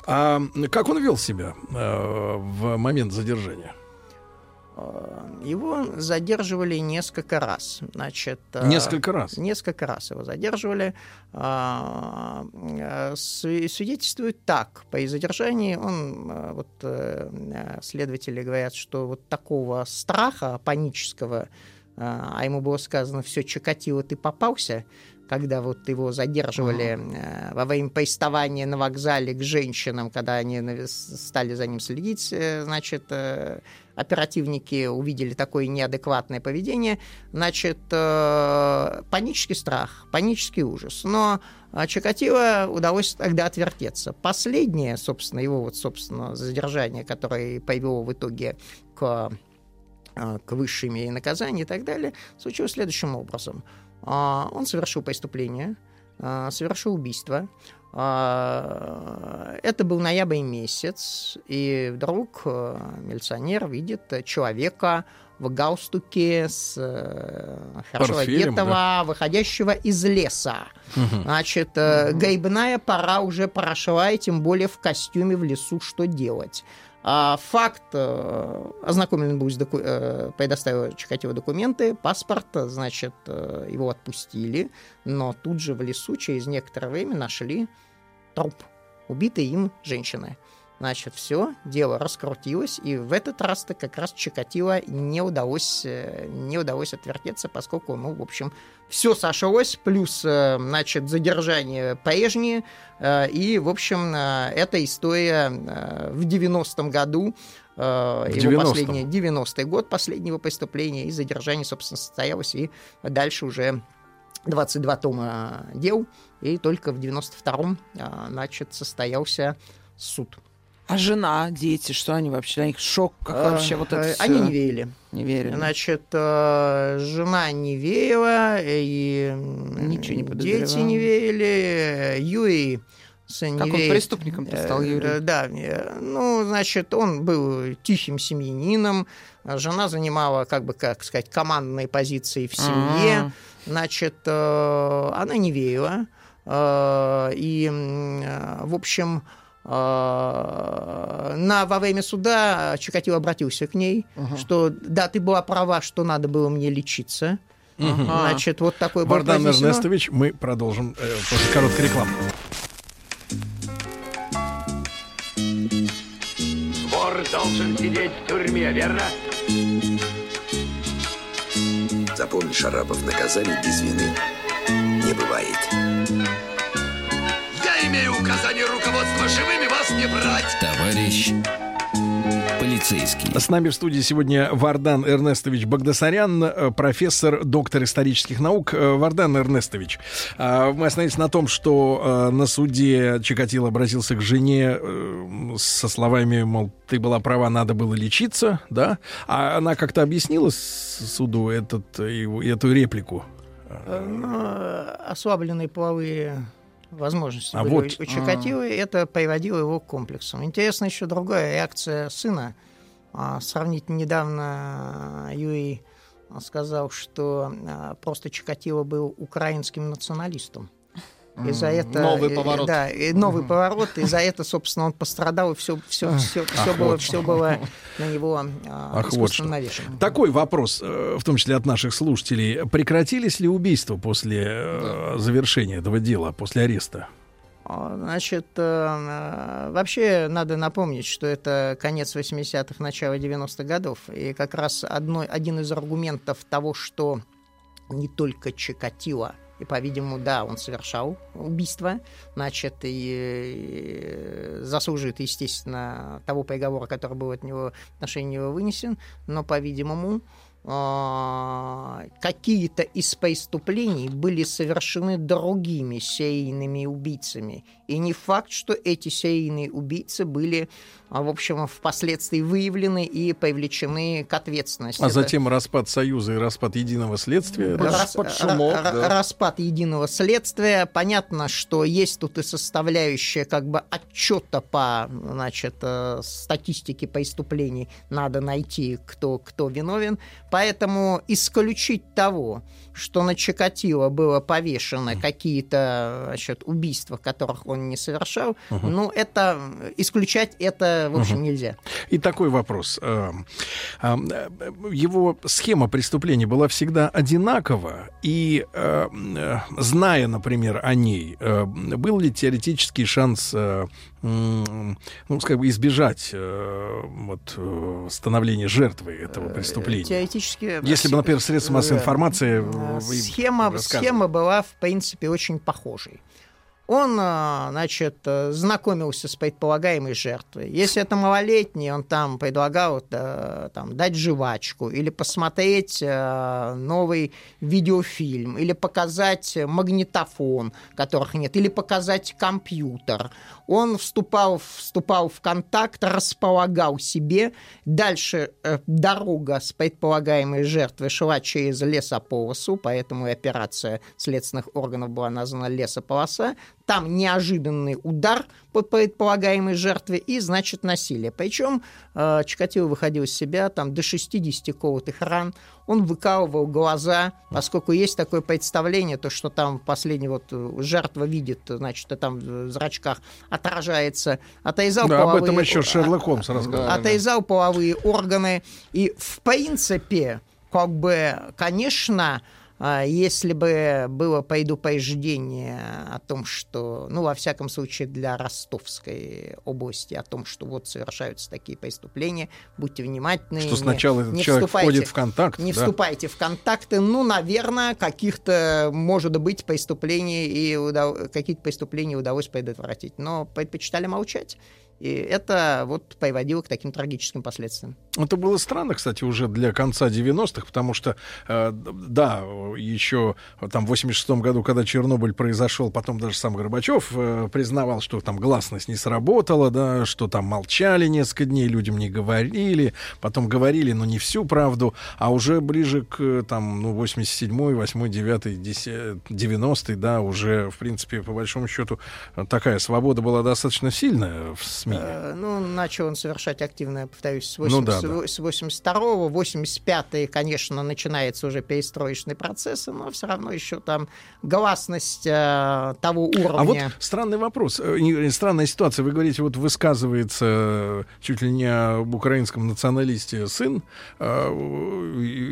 А как он вел себя в момент задержания? Э, Его задерживали несколько раз. Значит, э, Несколько раз? Несколько раз его задерживали. Э, сви- Свидетельствует так. По задержании он, вот следователи говорят, что вот такого страха панического, а ему было сказано, все, Чикатило, ты попался, когда вот его задерживали э, во время приставания на вокзале к женщинам, когда они стали за ним следить, значит, оперативники увидели такое неадекватное поведение, значит, э, панический страх, панический ужас. Но э, Чикатило удалось тогда отвертеться. Последнее, собственно, его вот, собственно, задержание, которое привело в итоге к э, к высшей мере наказания и так далее, случилось следующим образом. Он совершил преступление, совершил убийство. А, Это был ноябрь месяц, и вдруг э, милиционер видит э, человека в галстуке с э, хорошо Портфелем, одетого, да. выходящего из леса. Мгм. Значит, э, грибная пора уже прошла, и тем более в костюме в лесу что делать. А факт, э, ознакомлен был, с доку- э, предоставил Чикатило документы, паспорт, значит, э, его отпустили, но тут же в лесу через некоторое время нашли труп убитой им женщины. Значит, все, дело раскрутилось, и в этот раз-то как раз Чикатило не удалось, э, не удалось отвертеться, поскольку, ну, в общем, все сошлось, плюс, э, значит, задержание прежнее, э, и, в общем, эта история в 90-м году, В его 90-м. последний, 90-й год последнего преступления, и задержание, собственно, состоялось, и дальше уже 22 тома дел, и только в 92-м, а, значит, состоялся суд. А жена, дети, что они вообще? Для них шок, как А, вообще вот это э? Они не верили. Не верили. Значит, э, жена не верила, и Ничего не дети не верили, Юрий сын Как не он верит. преступником-то стал, Э, Юрий? Да, ну, значит, он был тихим семьянином, жена занимала, как бы, как сказать, командные позиции в семье, А. значит, она не верила, и, в общем, на, во время суда Чикатило обратился к ней, что да, ты была права, что надо было мне лечиться. Мгм. Значит, вот такой был Вардан. Эрнестович, мы продолжим э, после короткой рекламы. Вор должен сидеть в тюрьме, верно? Запомни, Шарапов, наказаний без вины не бывает. Живыми вас не брать. Товарищ полицейский. С нами в студии сегодня Вардан Эрнестович Багдасарян, э, профессор, доктор исторических наук. Э, Вардан Эрнестович, э, мы остановились на том, что на суде Чикатило обратился к жене со словами, мол, ты была права, надо было лечиться, да? А она как-то объяснила суду этот, эту реплику? Ну, ослабленные половые возможности А были вот. у Чикатило, и это приводило его к комплексам. Интересно еще другая реакция сына. А, Сравнительно недавно Юрий сказал, что а, просто Чикатило был украинским националистом. И за это новый э, поворот. Да, и новый поворот, и за это, собственно, он пострадал, и все, все, все, все было, все было на него а, Ах, вот навешено. Такой вопрос, э, в том числе от наших слушателей. Прекратились ли убийства после э, завершения этого дела, после ареста? А, Значит, вообще надо напомнить, что это конец 80-х, начало 90-х годов. И как раз одной, один из аргументов того, что не только Чикатило, и, по-видимому, да, он совершал убийство, значит, и э, заслужит, естественно, того приговора, который был от него в отношении него вынесен, но, по-видимому, а, какие-то из преступлений были совершены другими серийными убийцами. И не факт, что эти серийные убийцы были, а, в общем, впоследствии выявлены и привлечены к ответственности. А Это- затем распад Союза и распад единого следствия. да? Рас- ра- ра- Распад единого следствия. Понятно, что есть тут и составляющая как бы отчета по значит, э, статистике преступлений. Надо найти, кто, кто виновен. Поэтому исключить того, что на Чикатило было повешено какие-то значит, убийства, которых он не совершал, Мгм. ну, это исключать это, в общем, Мгм. нельзя. И такой вопрос. Э, э, э, Его схема преступления была всегда одинакова, и э, э, зная, например, о ней, э, был ли теоретический шанс, ну, скажем, избежать вот, становления жертвой этого преступления? Теоретически... Если бы, например, средства массовой информации... Схема, схема была, в принципе, очень похожей. Он, э, значит, э, знакомился с предполагаемой жертвой. Если это малолетний, он там предлагал э, там, дать жвачку или посмотреть э, новый видеофильм, или показать магнитофон, которых нет, или показать компьютер. Он вступал, вступал в контакт, располагал себе. Дальше дорога с предполагаемой жертвой шла через лесополосу, поэтому и операция следственных органов была названа «Лесополоса». Там неожиданный удар по предполагаемой жертве и, значит, насилие. Причем э, Чикатило выходил из себя там до 60 колотых ран. Он выкалывал глаза, поскольку есть такое представление, то, что там последний вот э, жертва видит, значит, там в зрачках отражается. Отрезал Да, об половые этом еще Шерлок Холмс рассказывал. отрезал половые органы. И, в принципе, как бы, конечно, а, если бы было предупреждение о том, что, ну, во всяком случае, для Ростовской области, о том, что вот совершаются такие преступления, будьте внимательны. Что не- сначала не человек вступайте- входит в контакт, Не да. вступайте в контакты. Ну, наверное, каких-то, может быть, преступлений и удав- какие-то преступления удалось предотвратить. Но предпочитали молчать. И это вот приводило к таким трагическим последствиям. Это было странно, кстати, уже для конца 90-х, потому что, э, да, еще там в 86 году, когда Чернобыль произошел, потом даже сам Горбачев э, признавал, что там гласность не сработала, да, что там молчали несколько дней, людям не говорили, потом говорили, но не всю правду, а уже ближе к там, ну, 87-й, 8-й, 9-й, 10 90-й, да, уже, в принципе, по большому счету, такая свобода была достаточно сильная в СМИ. Э, Ну, начал он совершать активно, повторюсь, с, Ну 80, да, да. с 82-го, 85-й, конечно, начинается уже перестроечный процесс, но все равно еще там гласность э, того уровня. А вот странный вопрос, э, странная ситуация. Вы говорите, вот высказывается э, чуть ли не об украинском националисте сын. Э,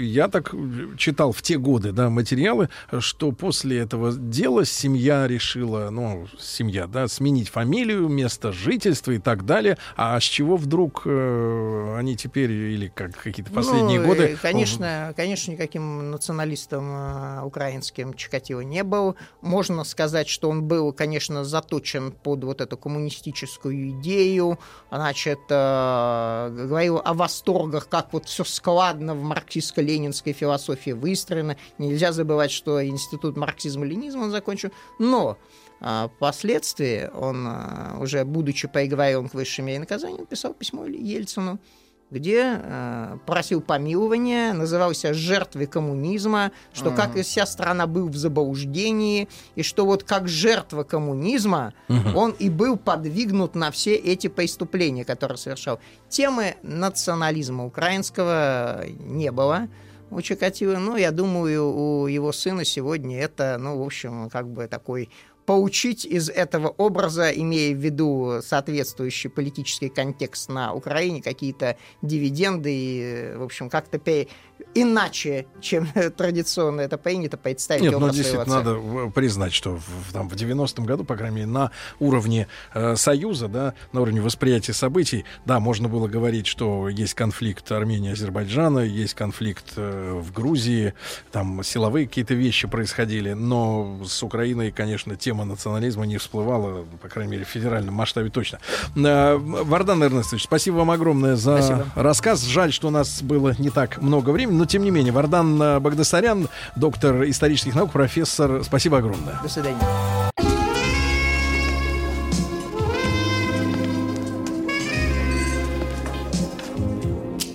Я так читал в те годы, да, материалы, что после этого дела семья решила, ну, семья, да, сменить фамилию, место жительства и так далее. А с чего вдруг э, они теперь, или как какие-то последние Ну, годы... э, Конечно, конечно, никаким националистом э, украинским Чикатило не был. Можно сказать, что он был, конечно, заточен под вот эту коммунистическую идею. Значит, э, говорил о восторгах, как вот все складно в марксистско-ленинской философии выстроено. Нельзя забывать, что институт марксизма-ленизма он закончил. Но впоследствии он, а, уже будучи приговорен к высшей мере наказания, писал письмо Ельцину, где э, просил помилования, назывался жертвой коммунизма, что как и вся страна был в заблуждении, и что вот как жертва коммунизма Мгм. он и был подвигнут на все эти преступления, которые совершал. Темы национализма украинского не было у Чикатило, но я думаю, у его сына сегодня это, ну, в общем, как бы такой поучить из этого образа, имея в виду соответствующий политический контекст на Украине, какие-то дивиденды, и, в общем, как-то иначе, чем традиционно это принято, представить Нет, ну действительно надо признать, что в, в- там, в 90-м году, по крайней мере, на уровне э, Союза, да, на уровне восприятия событий, да, можно было говорить, что есть конфликт Армении и Азербайджана, есть конфликт э, в Грузии, там силовые какие-то вещи происходили, но с Украиной, конечно, тема национализма не всплывала, по крайней мере, в федеральном масштабе точно. Э, Вардан Эрнестович, спасибо вам огромное за Спасибо. рассказ. Жаль, что у нас было не так много времени, но тем не менее, Вардан э, Багдасарян, доктор исторических наук, профессор, спасибо огромное. До свидания.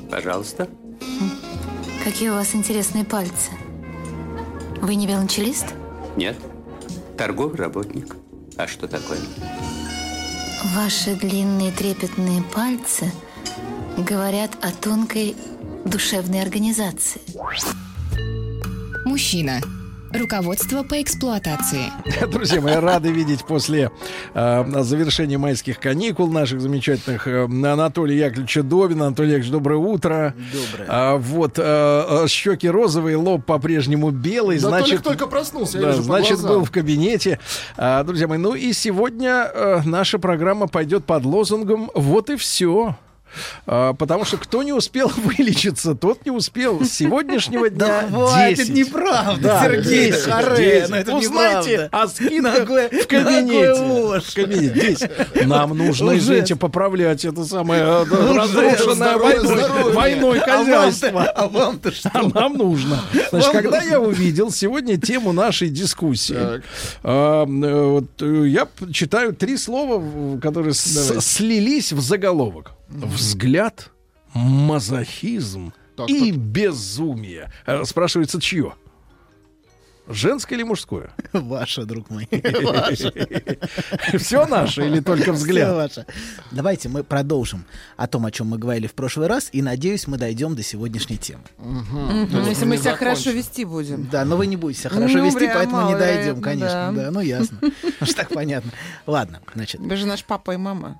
Пожалуйста. Какие у вас интересные пальцы. Вы не велончелист? Нет. Торговый работник. А что такое? Ваши длинные трепетные пальцы говорят о тонкой душевной организации. Мужчина. Руководство по эксплуатации. Друзья мои, рады видеть после э, завершения майских каникул наших замечательных э, Анатолия Яковлевича Добина. Анатолий Яковлевич, доброе утро. Доброе. А, вот, э, э, щеки розовые, лоб по-прежнему белый. Да значит, Толик только проснулся, я да, вижу значит, глазам. был в кабинете. А, друзья мои, ну и сегодня э, наша программа пойдет под лозунгом «Вот и все». А, потому что кто не успел вылечиться, тот не успел. С сегодняшнего дня Да хватит, 10. неправда, Да, Сергей 10, Харе, 10. ну это Узнайте неправда. о скидках Ногой- в кабинете. В кабинете. 10. Нам нужно, извините, поправлять это самое э, разрушенное войной, А хозяйство. а вам-то что? А нам нужно. Значит, когда я увидел сегодня тему нашей дискуссии, а, э, э, я читаю три слова, которые слились в заголовок. Взгляд, мазохизм Так, и безумие. Э, Спрашивается, чье? Женское или мужское? Ваше, друг мой. Все наше или только взгляд? ваше. Давайте мы продолжим о том, о чем мы говорили в прошлый раз, и надеюсь, мы дойдем до сегодняшней темы. Если мы себя хорошо вести будем. Да, но вы не будете себя хорошо Ну, вести, поэтому не дойдем, конечно. да. Да, ну ясно. Уж так понятно. Ладно, значит, Вы же наш папа и мама.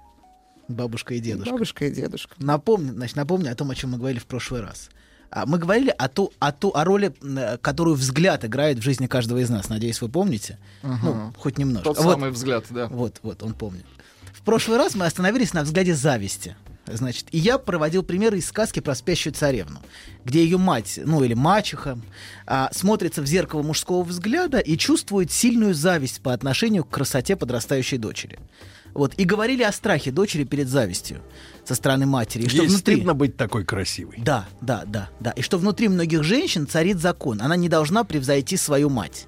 Бабушка и дедушка. Бабушка и дедушка. Напомню, значит, напомню о том, о чем мы говорили в прошлый раз. А, Мы говорили о, ту, о, ту, о роли, м, которую взгляд играет в жизни каждого из нас. Надеюсь, вы помните. Ну, Мгм. хоть немножко. Тот Вот. самый взгляд, да. Вот, вот, он помнит. В прошлый раз мы остановились на взгляде зависти. Значит, и я проводил примеры из сказки про спящую царевну, где ее мать, ну или мачеха, а, смотрится в зеркало мужского взгляда и чувствует сильную зависть по отношению к красоте подрастающей дочери. Вот, и говорили о страхе дочери перед завистью со стороны матери. И что Ей внутри... стыдно быть такой красивой. Да, да, да, да. И что внутри многих женщин царит закон. Она не должна превзойти свою мать.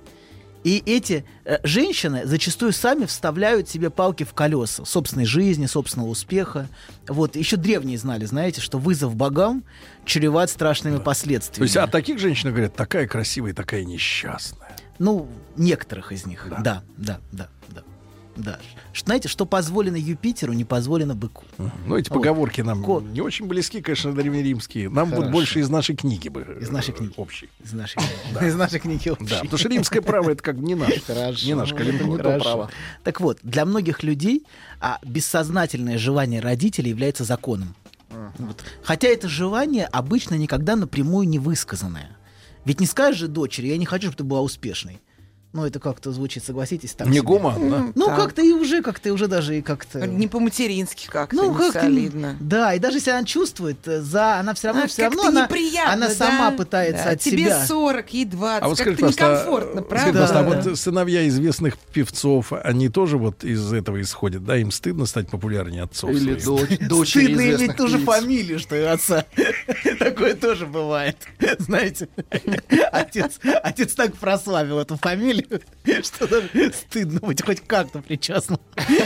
И эти э, женщины зачастую сами вставляют себе палки в колеса собственной жизни, собственного успеха. Вот еще древние знали, знаете, что вызов богам чреват страшными последствиями. То есть о таких женщинах говорят, такая красивая, такая несчастная. Ну, некоторых из них. Да, да, да, да. да. Да. Знаете, что позволено Юпитеру, не позволено быку. Ну, эти Вот. поговорки нам Ко- не очень близки, конечно, древнеримские. Нам вот Хорошо. больше из нашей книги бы. Из нашей э, книги. Общей. Из нашей книги. Из нашей книги общей. Да, потому что римское право это как бы не наше. Хорошо. Не наше календарь. Хорошо. Так вот, для многих людей а, бессознательное желание родителей является законом. Вот. Хотя это желание обычно никогда напрямую не высказанное. Ведь не скажешь же дочери, я не хочу, чтобы ты была успешной. Ну, это как-то звучит, согласитесь, так Не себе. гуманно. Ну, Так. как-то и уже, как-то и уже даже и как-то... Не по-матерински как-то, Ну, не как-то... солидно. Да, и даже если она чувствует э, за... Она все равно, А, все равно она, она да? сама пытается Да, от Тебе себя... 40, ей 20, А вот как-то пожалуйста, некомфортно, а, правда? а Да. вот сыновья известных певцов, они тоже вот из этого исходят, да? Им стыдно стать популярнее отцов Или своих. дочь, Стыдно иметь ту же фамилию, что и отца. Такое тоже бывает. Знаете, отец, отец так прославил эту фамилию, что даже стыдно быть хоть как-то причастным.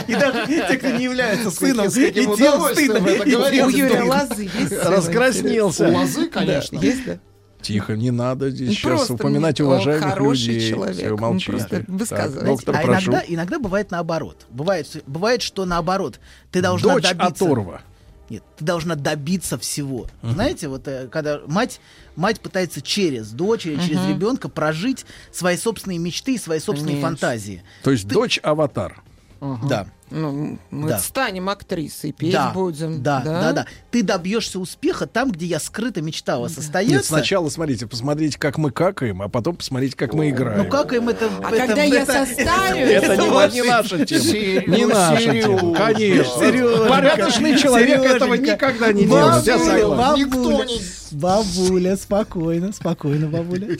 И даже те, кто не является сыном, и тем стыдно. У Юрия. Лозы есть Раскраснелся. У лозы, конечно. Есть, да? Тихо, не надо здесь Ну, сейчас просто упоминать мне- он уважаемых хороший людей. человек, Всё, он молчите. просто Так, доктор, А прошу. иногда, иногда бывает наоборот. Бывает, бывает, что наоборот. Ты должна Дочь добиться... оторва. Нет, ты должна добиться всего. Мгм. Знаете, вот э, когда мать, мать пытается через дочь или через Мгм. ребенка прожить свои собственные мечты и свои собственные Конечно. фантазии. То есть дочь аватар. Да. Ну, мы Да. станем актрисой, петь да, будем. Да, да, да, Ты добьешься успеха там, где я скрыто мечтала состояться. Нет, сначала смотрите, посмотрите, как мы какаем, а потом посмотрите, как мы играем. Ну как им это... А это- когда я это- состарюсь... Это не, наша тема. Не наша тема, конечно. Порядочный человек этого никогда не делает. Я Бабуля, согласен. бабуля, Бабуля, спокойно, спокойно, бабуля.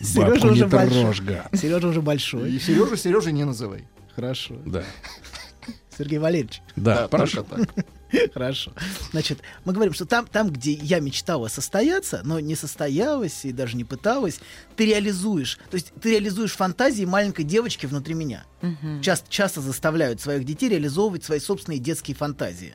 Сережа уже большой. Сережа уже большой. И Сережу Сережей не называй. Хорошо. Да. Сергей Валерьевич. Да, прошу. только так. Хорошо. Значит, мы говорим, что там, там, где я мечтала состояться, но не состоялась и даже не пыталась, ты реализуешь. То есть ты реализуешь фантазии маленькой девочки внутри меня. Мгм. Часто, часто заставляют своих детей реализовывать свои собственные детские фантазии.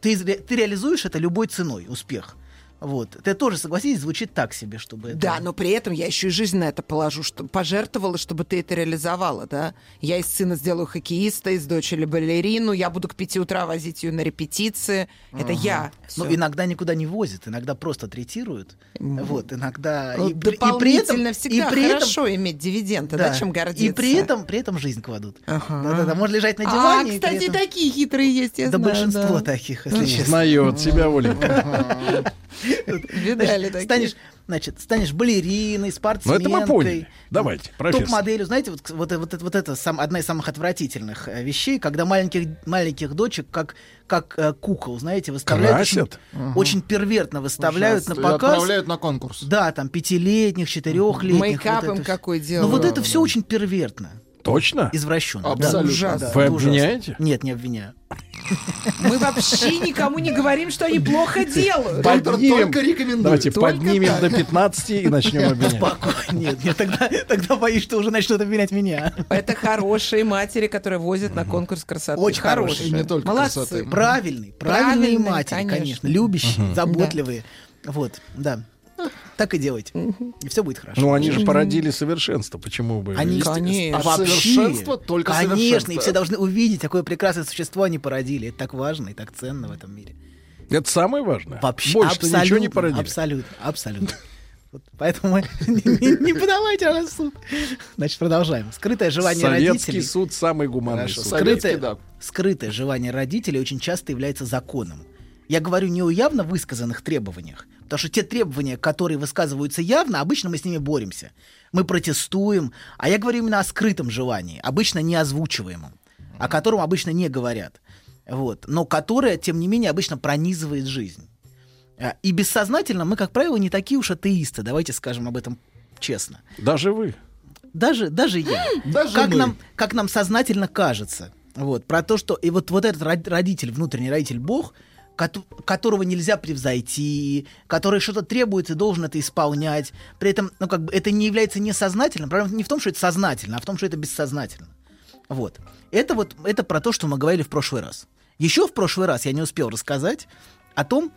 Ты, ты реализуешь это любой ценой, успех. Вот. Ты тоже, согласись, звучит так себе, чтобы это... Да, но при этом я еще и жизнь на это положу, что пожертвовала, чтобы ты это реализовала, да. Я из сына сделаю хоккеиста, из дочери балерину, я буду к пяти утра возить ее на репетиции. Это Ага. я. Ну, Всё. иногда никуда не возят, иногда просто третируют. Вот, иногда... Ну, и, при- и при дополнительно этом, всегда и при этом- хорошо иметь дивиденды, да, чем гордиться. И при этом, при этом жизнь кладут. Ага. Да-да-да, можно лежать на А, диване. при кстати, этом- такие хитрые есть, я Да знаю, большинство да. таких, если честно. Знает себя Оленька. Видали Значит, такие? станешь, значит, станешь балериной, Ну спортсменкой. это мы поняли. Давайте, профессор. Топ-моделью, знаете, вот, вот, вот, это- вот это сам, одна из самых отвратительных э, вещей, когда маленьких, маленьких дочек как, как э, кукол, знаете, выставляют очень, Красят? Мгм. очень первертно выставляют Ужасно. на И показ. отправляют на конкурс. Да, там пятилетних, четырехлетних. Мейкап вот им какой Ну делают. вот это все очень первертно. Точно? Извращенно. Абсолютно, Да, Ужасно. Вы обвиняете? Нет, не обвиняю. Мы вообще никому не говорим, что они плохо делают. Поднимем, только рекомендую. давайте Только поднимем так. до 15 и начнем обвинять. Спокойно. Нет, нет, тогда, тогда боюсь, что уже начнут обвинять меня. Это хорошие матери, которые возят на конкурс красоты. Очень хорошие. хорошие. Не только Молодцы. красоты. Правильный, правильные Правильные, матери, конечно. конечно. любящие, заботливые. Вот, да. Так и делайте. И все будет хорошо. Ну они же породили совершенство, почему бы... Они Конечно. а вообще, Совершенство, только конечно, совершенство. и все должны увидеть, какое прекрасное существо они породили. Это так важно и так ценно в этом мире. Это самое важное. Вообще, Больше абсолютно, ничего не породили. Абсолютно, абсолютно. Вот поэтому не, не- не подавайте на нас в суд. Значит, продолжаем. Скрытое желание Советский родителей. суд самый гуманный Хорошо, суд. Советский, Скрытое, да. скрытое желание родителей очень часто является законом. Я говорю не о явно высказанных требованиях, потому что те требования, которые высказываются явно, обычно мы с ними боремся. Мы протестуем, а я говорю именно о скрытом желании, обычно не озвучиваемом, о котором обычно не говорят, вот, но которое, тем не менее, обычно пронизывает жизнь. А, И бессознательно мы, как правило, не такие уж атеисты, давайте скажем об этом честно. Даже вы. Даже, даже я. Даже как, мы. нам, как нам сознательно кажется. Вот, про то, что и вот, вот этот род- родитель, внутренний родитель Бог, которого нельзя превзойти, который что-то требует и должен это исполнять. При этом, ну, как бы, это не является несознательным. Проблема не в том, что это сознательно, а в том, что это бессознательно. Вот. Это вот это про то, что мы говорили в прошлый раз. Еще в прошлый раз я не успел рассказать о том,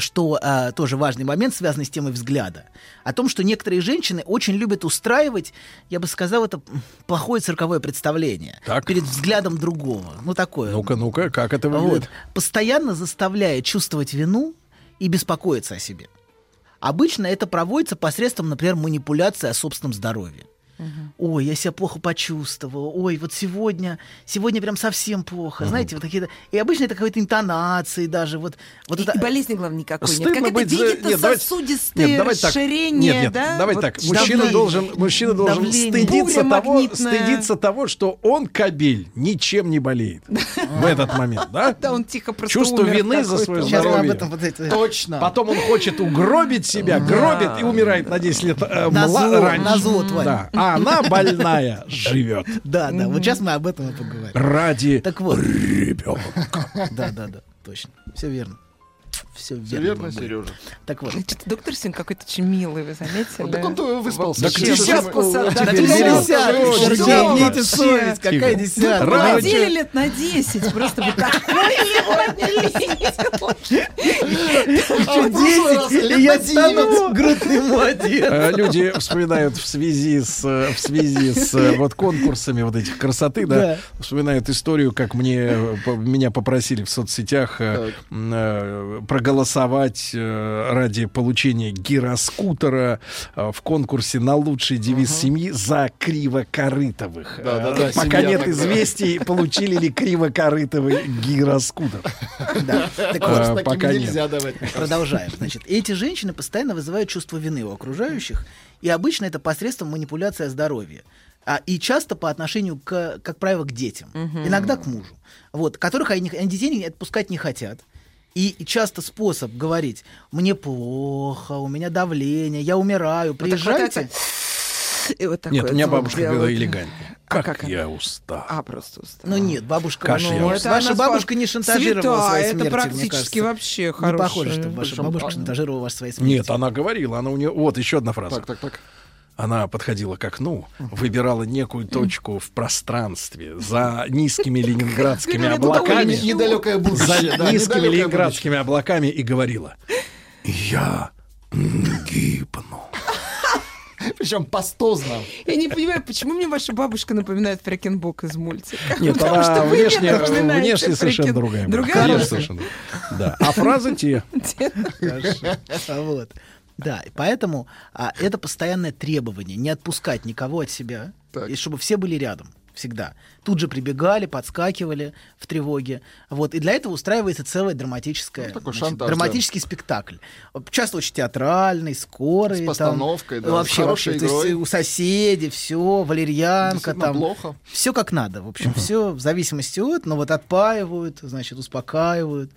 что а, тоже важный момент, связанный с темой взгляда, о том, что некоторые женщины очень любят устраивать, я бы сказал, это плохое цирковое представление Так. перед взглядом другого. Ну, такое. Ну-ка, ну-ка, как это Вот. выглядит? Постоянно заставляя чувствовать вину и беспокоиться о себе. Обычно это проводится посредством, например, манипуляции о собственном здоровье. Ой, я себя плохо почувствовал. Ой, вот сегодня, сегодня прям совсем плохо. Знаете, вот такие. И обычно это какой-то интонации даже. Вот, вот И, это... и болезни, главное, никакой нет. Стыдно Как это быть за- видит Нет, давайте- сосудистые Нет, давайте так. расширения, Нет, нет, да? давайте Вот так. Мужчина давление. должен, мужчина должен Давление. стыдиться Буря того, магнитная. стыдиться того, что он кабель ничем не болеет в этот момент, да? Да, он тихо просто Чувство вины за свое здоровье. это- Точно. Потом он хочет угробить себя, гробит и умирает на 10 лет э, На мла- зло, раньше. на зло. Да. А она больная живет Да, да, вот сейчас мы об этом и поговорим. ради Так вот. ребенка. Да, да, да, точно. Все верно. Все верно. Верно. Сережа. Так вот. Что-то доктор Син какой-то очень милый, вы заметили? Так он-то выспался. Вообще, Так десятку имейте совесть, какая десятка? Чё? лет на 10, просто вы такой Чё, 10, и я стану грудный молодец. Э, Люди вспоминают в связи с в связи с вот конкурсами вот этих красоты, да, вспоминают историю, как мне меня попросили в соцсетях э, проголосовать э, ради получения гироскутера э, в конкурсе на лучший девиз семьи за кривокорытовых. Да-да-да, Э, Пока семья нет такая. известий, получили ли кривокорытовый гироскутер. Да. Так А, вот, пока нет. нельзя давать. Продолжаем. Значит, эти женщины постоянно вызывают чувство вины у окружающих, и обычно это посредством манипуляции здоровья. А, и часто по отношению, к, как правило, к детям. Иногда к мужу. Вот, которых они, они детей не- отпускать не хотят. И, часто способ говорить, мне плохо, у меня давление, я умираю, вот приезжайте. это- И вот Нет, такой у меня бабушка делает. говорила элегантнее. А Как как я устал. А, просто устал. Ну нет, бабушка, Кашля. ну, Это ваша она бабушка спа- не шантажировала Святая, своей это смертью, мне практически вообще Не хорошая. похоже, что ваша бабушка шантажировала вас своей смертью. Нет, она говорила, она у нее. Вот еще одна фраза. Так, так, так. Она подходила к окну, выбирала некую точку в пространстве за низкими ленинградскими облаками. Не- Недалекое будущее. За низкими ленинградскими облаками и говорила: Я гибну. Причем пастозно. Я не понимаю, почему мне ваша бабушка напоминает Фрекенбок из мультика? Нет, Потому что она внешне, внешне совершенно другая. Другая? Совершенно. Да. А фразы те. Хорошо. Вот. Да, и поэтому а, это постоянное требование не отпускать никого от себя, и чтобы все были рядом всегда. Тут же прибегали, подскакивали в тревоге. Вот. И для этого устраивается целая драматическая, Ну, такой значит, шантаж, драматический спектакль. Часто очень театральный, скорый. С там, постановкой, да, с Вообще, хорошей вообще. То есть игрой. у соседей все, валерьянка там. плохо. Все как надо. В общем, все в зависимости от, но вот отпаивают, значит, успокаивают.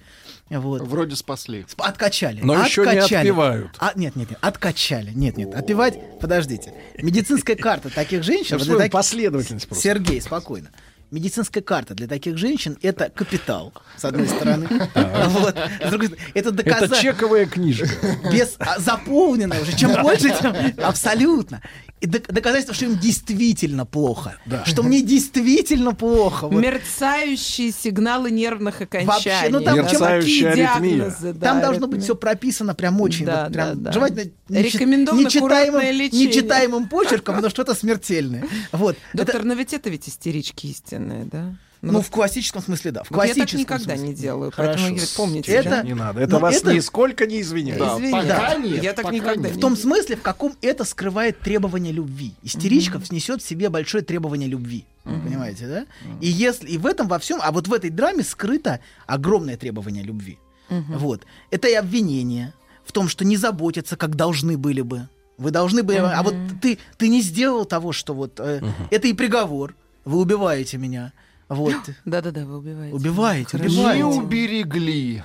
Вот. Вроде спасли. Сп- Откачали. Но еще не Откачали. отпевают. А, нет, нет, нет, откачали. Нет, нет, отпевать. Подождите. Медицинская карта таких женщин. Для таки- последовательность просто. Сергей, спокойно. Медицинская карта для таких женщин это капитал, с одной стороны. Вот. С другой стороны, Это Это доказательство. чековая книжка. Без, а, заполненная уже. Чем больше, тем абсолютно. Доказательство, что им действительно плохо. Что мне действительно плохо. Вот. Мерцающие сигналы нервных окончаний. Вообще, ну там чем- Мерцающая Какие аритмия. диагнозы, да, Там должно быть аритмия. все прописано прям очень, Да, вот прям, да, да. желательно Рекомендовано нечитаемым, нечитаемым почерком, но что-то смертельное. Вот. Доктор, Это- но ведь это ведь истерички истинные, да? Ну, вот в классическом смысле, да. В Вот я так классическом никогда смысле. не делаю, Хорошо. поэтому, говорит, помните. Это-? Не надо. Это Но вас это- нисколько не извиняет. Да, Извини, да. нет, Я так пока никогда нет. В том смысле, в каком это скрывает требование любви. Истеричка несет в себе большое требование любви. Понимаете, да? И если и в этом во всем, а вот в этой драме скрыто огромное требование любви. Вот. Это и обвинение в том, что не заботятся, как должны были бы. Вы должны были, а вот ты, ты не сделал того, что вот... э, Это и приговор. Вы убиваете меня. Вот. Да-да-да, вы убиваете. Убиваете, Хорошо. Не уберегли.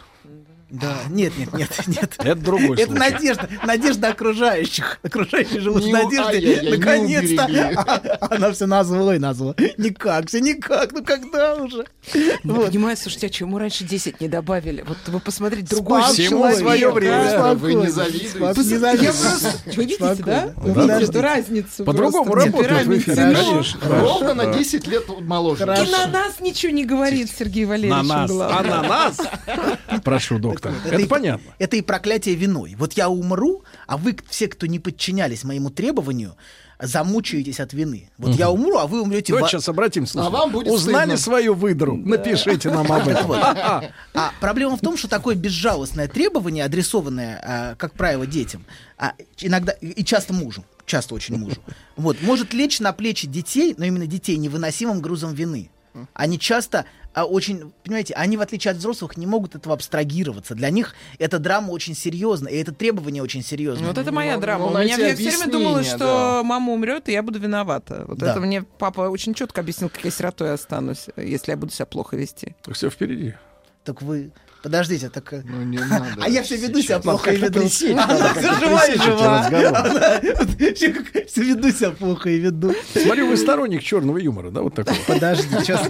Да, нет, нет, нет, нет. Это другой Это случай. надежда, надежда окружающих. Окружающие живут ай-яй-яй, не Наконец-то. А Она все назло и назло. Никак, все никак. Ну когда уже? Ну, Вот. понимаете, слушайте, а чему раньше 10 не добавили? Вот вы посмотрите, другой Всему человек. свое время. да? Вы не завидуете. Спас- Пос- не Я просто... Вы видите, да? Вы видите Подождите. эту разницу По-другому работает в эфире. Ровно на 10 лет моложе. И на нас ничего не говорит Сергей На Валерьевич. нас. главное. А на нас? Прошу, доктор. Это Это и- понятно. Это и проклятие виной. Вот я умру, а вы, все, кто не подчинялись моему требованию, замучаетесь от вины. Вот я умру, а вы умрете Давайте сейчас обратимся. А вам будет Узнали стыдно. свою выдру? Напишите нам об этом. Вот. А проблема в том, что такое безжалостное требование, адресованное, а, как правило, детям, а, иногда и и часто мужу, часто очень мужу, вот, может лечь на плечи детей, но именно детей, невыносимым грузом вины. Они часто а, очень, понимаете, они, в отличие от взрослых, не могут этого абстрагироваться. Для них эта драма очень серьезна, и это требование очень серьезное. Вот это моя Ну, драма. ну, У меня найти я все время думала, что мама умрет, и я буду виновата. Вот Да. это мне папа очень четко объяснил, как я сиротой останусь, если я буду себя плохо вести. Все впереди. Так вы Подождите, так... э, Ну, не надо. А я все веду себя плохо и веду. Она жива и жива. веду себя плохо и веду. Смотрю, вы сторонник черного юмора, да, вот такого? Подожди, сейчас.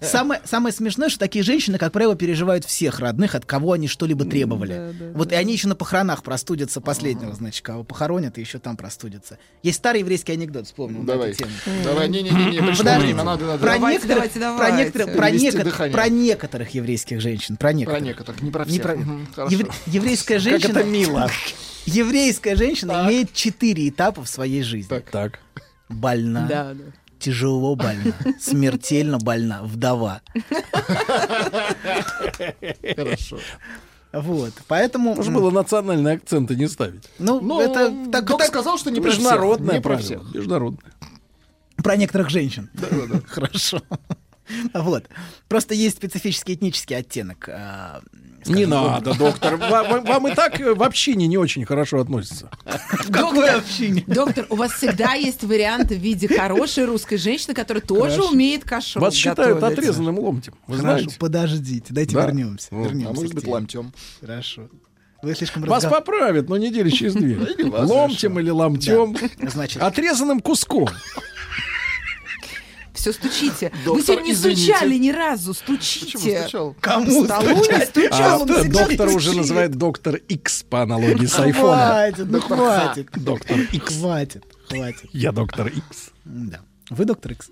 Самое, самое смешное, что такие женщины, как правило, переживают всех родных, от кого они что-либо требовали. вот и они еще на похоронах простудятся последнего, значит, кого похоронят, и еще там простудятся. Есть старый еврейский анекдот, вспомнил. на Давай. эту тему. Давай, не-не-не, надо, надо. Про Давайте, некоторых, про некоторых еврейских женщин, про некоторых. Про некоторых, не про Не всех. про- Мгм, хорошо. Евре- Еврейская Как женщина. это мило. Еврейская женщина имеет четыре этапа в своей жизни. Так. Больна. Да, да. Тяжело больна, смертельно больна, вдова. Хорошо. Вот, поэтому... Можно было национальные акценты не ставить. Ну, Ну, это так, так- сказал, что не про всех. Международное Не про правило. всех. Международное. про некоторых женщин. Хорошо. Вот. Просто есть специфический этнический оттенок. Не скажем, надо, доктор. Ва- ва- Вам и так э, в общине не очень хорошо относятся. В какой общине? Доктор, у вас всегда есть варианты в виде хорошей русской женщины, которая тоже Хорошо. умеет кашу Вас считают готовить. отрезанным ломтем. Вы Хорошо, знаете? подождите, дайте Да. вернемся. Вот. вернемся А может к быть, теме. ломтем. Хорошо. Вы слишком Вас поправят, но недели через две. Или вас Ломтем или ломтем. Значит, Отрезанным куском. Все стучите. Вы Доктор, сегодня не извините. стучали ни разу. Стучите. Почему стучал? кому Столу не стучал. А, он доктор уже стучит. называет доктор X по аналогии с айфона. Хватит, ну хватит. Доктор X. Хватит, хватит. Я доктор X. Да. Вы доктор Икс?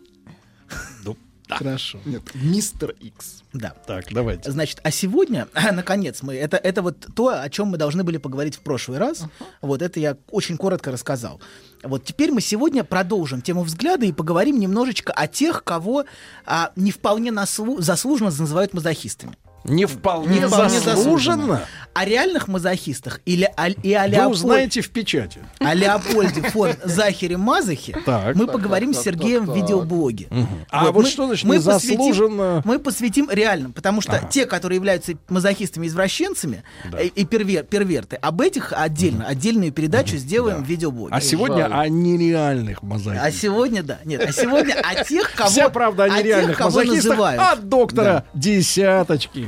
Ну, Хорошо. Нет, мистер Икс. Да. Так, давайте. Значит, а сегодня, наконец, мы это, это вот то, о чем мы должны были поговорить в прошлый раз. Вот это я очень коротко рассказал. Вот теперь мы сегодня продолжим тему взгляда и поговорим немножечко о тех, кого а, не вполне наслу- заслуженно называют мазохистами. Не вполне Не вполне заслуженно. О реальных мазохистах или о, и о, Вы Леопольде- узнаете в печати. о Леопольде фон Захере Мазахе Так. мы Так, поговорим так, с Сергеем так, в так. видеоблоге. А вот что значит незаслуженно? Мы посвятим реальным, потому что те, которые являются мазохистами-извращенцами э, и первер- перверты, об этих отдельно, отдельную передачу сделаем в видеоблоге. А сегодня о нереальных А мозаиках. сегодня, да, нет, а сегодня о тех, кого... Вся правда о тех, нереальных кого мазохистах называют. от доктора Десяточки.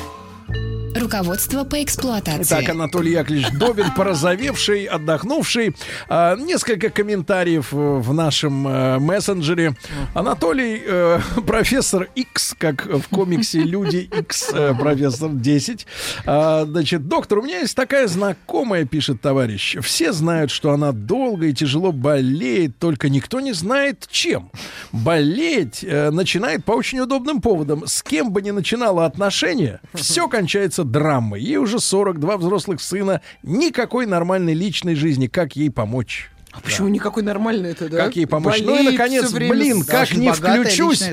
Руководство по эксплуатации. Итак, Анатолий Яковлевич Добин, порозовевший, отдохнувший. А, несколько комментариев э, в нашем э, мессенджере. Анатолий, э, профессор X, как в комиксе Люди X, э, профессор 10. А, значит, доктор, у меня есть такая знакомая, пишет товарищ. Все знают, что она долго и тяжело болеет, только никто не знает, чем. Болеть начинает по очень удобным поводам. С кем бы ни начинала отношения, все кончается драмой. Ей уже 42 взрослых сына, никакой нормальной личной жизни. Как ей помочь? А почему никакой нормальный это, да? Как ей помочь? ну и, Болеет наконец, время блин, с- как не включусь...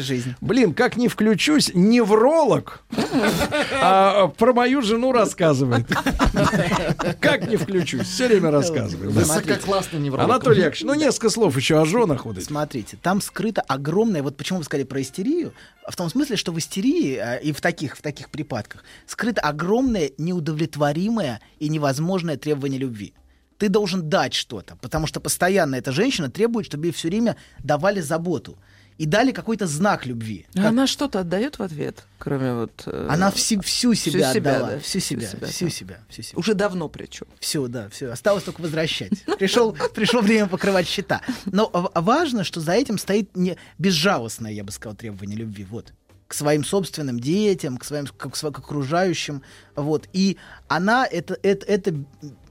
Блин, как не включусь, невролог а, про мою жену рассказывает. Как не включусь, все время рассказывает. да. Высококлассный невролог. Анатолий Яковлевич, ну несколько слов еще о женах. Вот. Смотрите, там скрыто огромное, вот почему вы сказали про истерию, в том смысле, что в истерии э, и в таких, в таких припадках скрыто огромное неудовлетворимое и невозможное требование любви. Ты должен дать что-то, потому что постоянно эта женщина требует, чтобы ей все время давали заботу и дали какой-то знак любви. А Она что-то отдает в ответ, кроме вот... э, Она всю, всю себя себя, отдала, да, всю всю себя, себя, всю себя, всю себя. Уже давно причем. Все, да, все. Осталось только возвращать. Пришел, пришло время покрывать счета. Но важно, что за этим стоит не безжалостное, я бы сказал, требование любви. Вот к своим собственным детям, к своим к, к окружающим, вот. И она это это это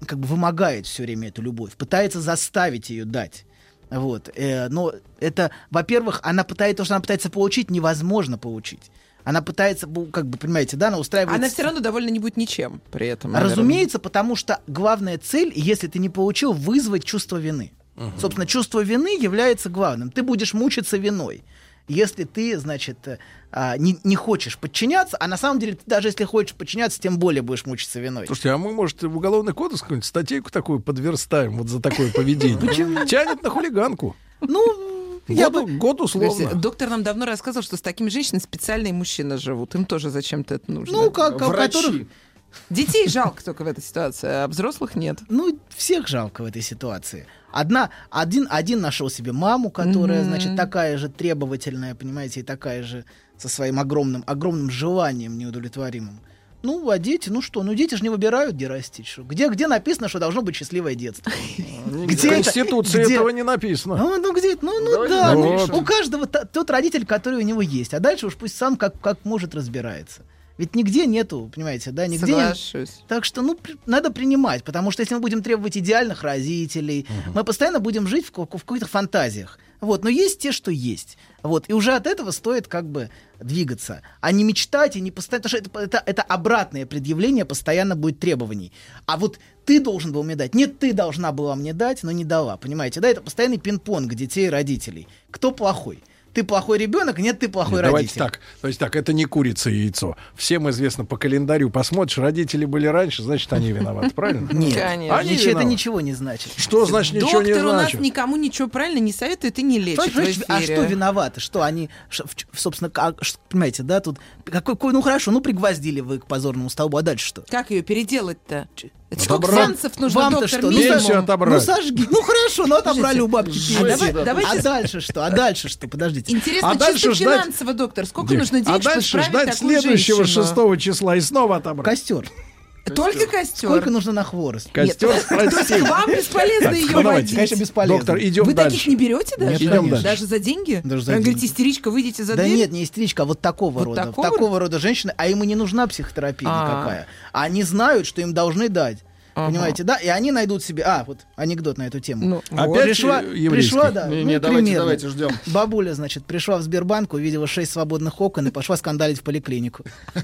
как бы вымогает все время эту любовь, пытается заставить ее дать. Вот. Э, но это, во-первых, она пытается, то, что она пытается получить, невозможно получить. Она пытается, как бы, понимаете, да, она устраивает... Она все равно довольна не будет ничем при этом. наверное. Разумеется, потому что главная цель, если ты не получил, вызвать чувство вины. Собственно, чувство вины является главным. Ты будешь мучиться виной. Если ты, значит, э, а, не, не хочешь подчиняться, а на самом деле, ты даже если хочешь подчиняться, тем более будешь мучиться виной. Слушайте, а мы, может, в уголовный кодекс какую-нибудь статейку такую подверстаем вот за такое поведение? Тянет на хулиганку. Ну, Я Год, год условно. Доктор нам давно рассказывал, что с такими женщинами специальные мужчины живут. Им тоже зачем-то это нужно. Ну, как, как Врачи. которых- Детей жалко только в этой ситуации, а взрослых нет. Ну, всех жалко в этой ситуации. Одна, один, один нашел себе маму, которая, Мгм. значит, такая же требовательная, понимаете, и такая же со своим огромным, огромным желанием неудовлетворимым. Ну, а дети, ну что, ну дети же не выбирают, где растить. Что. Где, где написано, что должно быть счастливое детство? В Где это- Конституции где- этого не написано. Ну, ну где, ну, ну Давайте да, ну, у каждого тот родитель, который у него есть, а дальше уж пусть сам как, как может разбирается. Ведь нигде нету, понимаете, да, нигде нет- Соглашусь. Так что, ну, при- надо принимать, потому что если мы будем требовать идеальных родителей, мы постоянно будем жить в, ка- в каких-то фантазиях. Вот, но есть те, что есть. Вот, и уже от этого стоит как бы двигаться, а не мечтать и не постоянно, потому что это, это, это обратное предъявление постоянно будет требований. А вот ты должен был мне дать, нет, ты должна была мне дать, но не дала, понимаете, да, это постоянный пинг-понг детей и родителей. Кто плохой? Ты плохой ребенок, нет, ты плохой Нет, Давайте родитель. так. То есть так, это не курица и яйцо. Всем известно по календарю. Посмотришь, родители были раньше, значит, они виноваты, правильно? Нет. Они ничего- это ничего не значит. Что значит ничего не Доктор у нас значит? никому ничего правильно не советует и не лечит а что виноваты? Что они, собственно, как- ш- понимаете, да, тут какой- ну хорошо, ну пригвоздили вы к позорному столбу, а дальше что? Как ее переделать-то? Это сколько Отобрать. сеансов нужно, Вам-то доктор? что? Ну, минимум? Пенсию отобрать. Ну сожги, ну хорошо, ну отобрали у бабки А давай- пенсию. давайте- А дальше что? А дальше что? Подождите. Интересно, А дальше чисто ждать- финансово, доктор, сколько Дик, нужно денег, а чтобы дальше ждать следующего женщину? шестого числа и снова отобрать. Костер. Только костер. Сколько нужно на хворост? Костер Нет, с то есть простей. к вам бесполезно ее ну, водить? Конечно, бесполезно. Доктор, идем Вы дальше. таких не берете даже? Нет, Идем дальше. Даже за деньги? Даже за деньги. говорите, истеричка, выйдите за да дверь? нет, не истеричка, а вот такого Вот рода. такого Такого, рода женщины, а им и не нужна психотерапия А. никакая. Они знают, что им должны дать. Ага. Понимаете, да? И они найдут себе... А, вот анекдот на эту тему. Ну, Опять пришла, э, еврейский? пришла, да. Не, ну, не, давайте, примерно. давайте, ждем. Бабуля, значит, пришла в Сбербанк, увидела шесть свободных окон и пошла скандалить в поликлинику.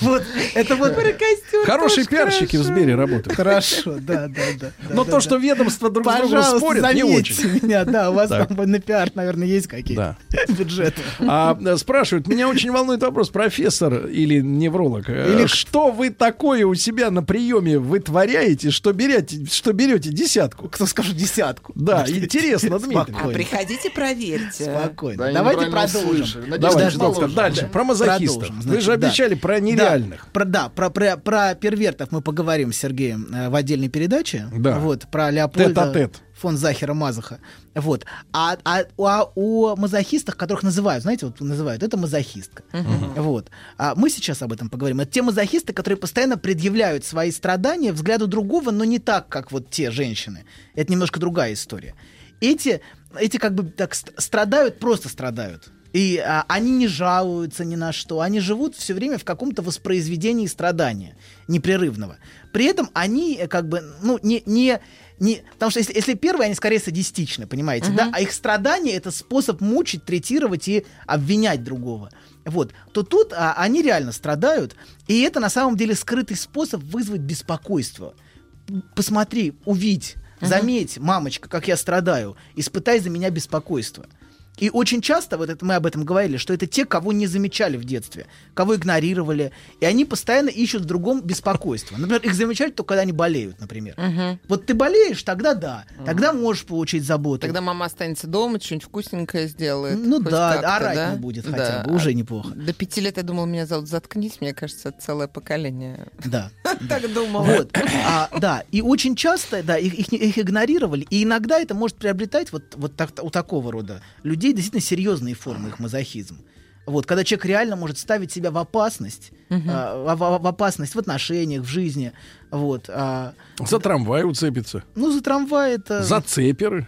Вот, это вот... Хорошие пиарщики в Сбере работают. Хорошо, да, да, да. Но то, что ведомства друг с другом спорят, не очень. меня, да, у вас там на пиар, наверное, есть какие-то бюджеты. А спрашивают, меня очень волнует вопрос, профессор или невролог, э, Или- что вы такое у себя на приеме вытворяете, что берете, что берете десятку? Кто скажет десятку? Да, интересно, Дмитрий. А приходите, проверьте. Спокойно. Да, Давайте продолжим. Надеюсь, Давайте, дальше. Про мазохистов. Вы же да. обещали про нереальных. Да, про, да, про, про, про первертов мы поговорим с Сергеем э, в отдельной передаче. Да. Вот, про Леопольда Тет-а-тет. Фон Захера Мазаха. Вот. А, а, а у мазохистах, которых называют, знаете, вот называют, это мазохистка. Вот. А мы сейчас об этом поговорим. Это те мазохисты, которые постоянно предъявляют свои страдания взгляду другого, но не так, как вот те женщины. Это немножко другая история. Эти, эти как бы так ст- страдают, просто страдают. И а, они не жалуются ни на что. Они живут все время в каком-то воспроизведении страдания непрерывного. При этом они э, как бы, ну, не, не, не... Потому что если, если первые, они скорее садистичны, понимаете, да? А их страдания — это способ мучить, третировать и обвинять другого. Вот. То тут а, они реально страдают, и это на самом деле скрытый способ вызвать беспокойство. Посмотри, увидь, заметь, мамочка, как я страдаю, испытай за меня беспокойство. И очень часто, вот это мы об этом говорили, что это те, кого не замечали в детстве, кого игнорировали, и они постоянно ищут в другом беспокойство. Например, их замечали только когда они болеют, например. Вот ты болеешь, тогда да, тогда можешь получить заботу. Тогда мама останется дома, что-нибудь вкусненькое сделает. Ну да, орать да? не будет Да. хотя бы, уже неплохо. До пяти лет я думала, меня зовут «Заткнись», мне кажется, целое поколение. Да. Так думала. Вот, а, да, и очень часто, да, их, игнорировали, и иногда это может приобретать вот, у такого рода людей действительно серьезные формы их мазохизм. Вот, когда человек реально может ставить себя в опасность, а, в, в- в опасность в отношениях, в жизни, вот. а, За трамвай уцепится. ну, за трамвай это... За цеперы.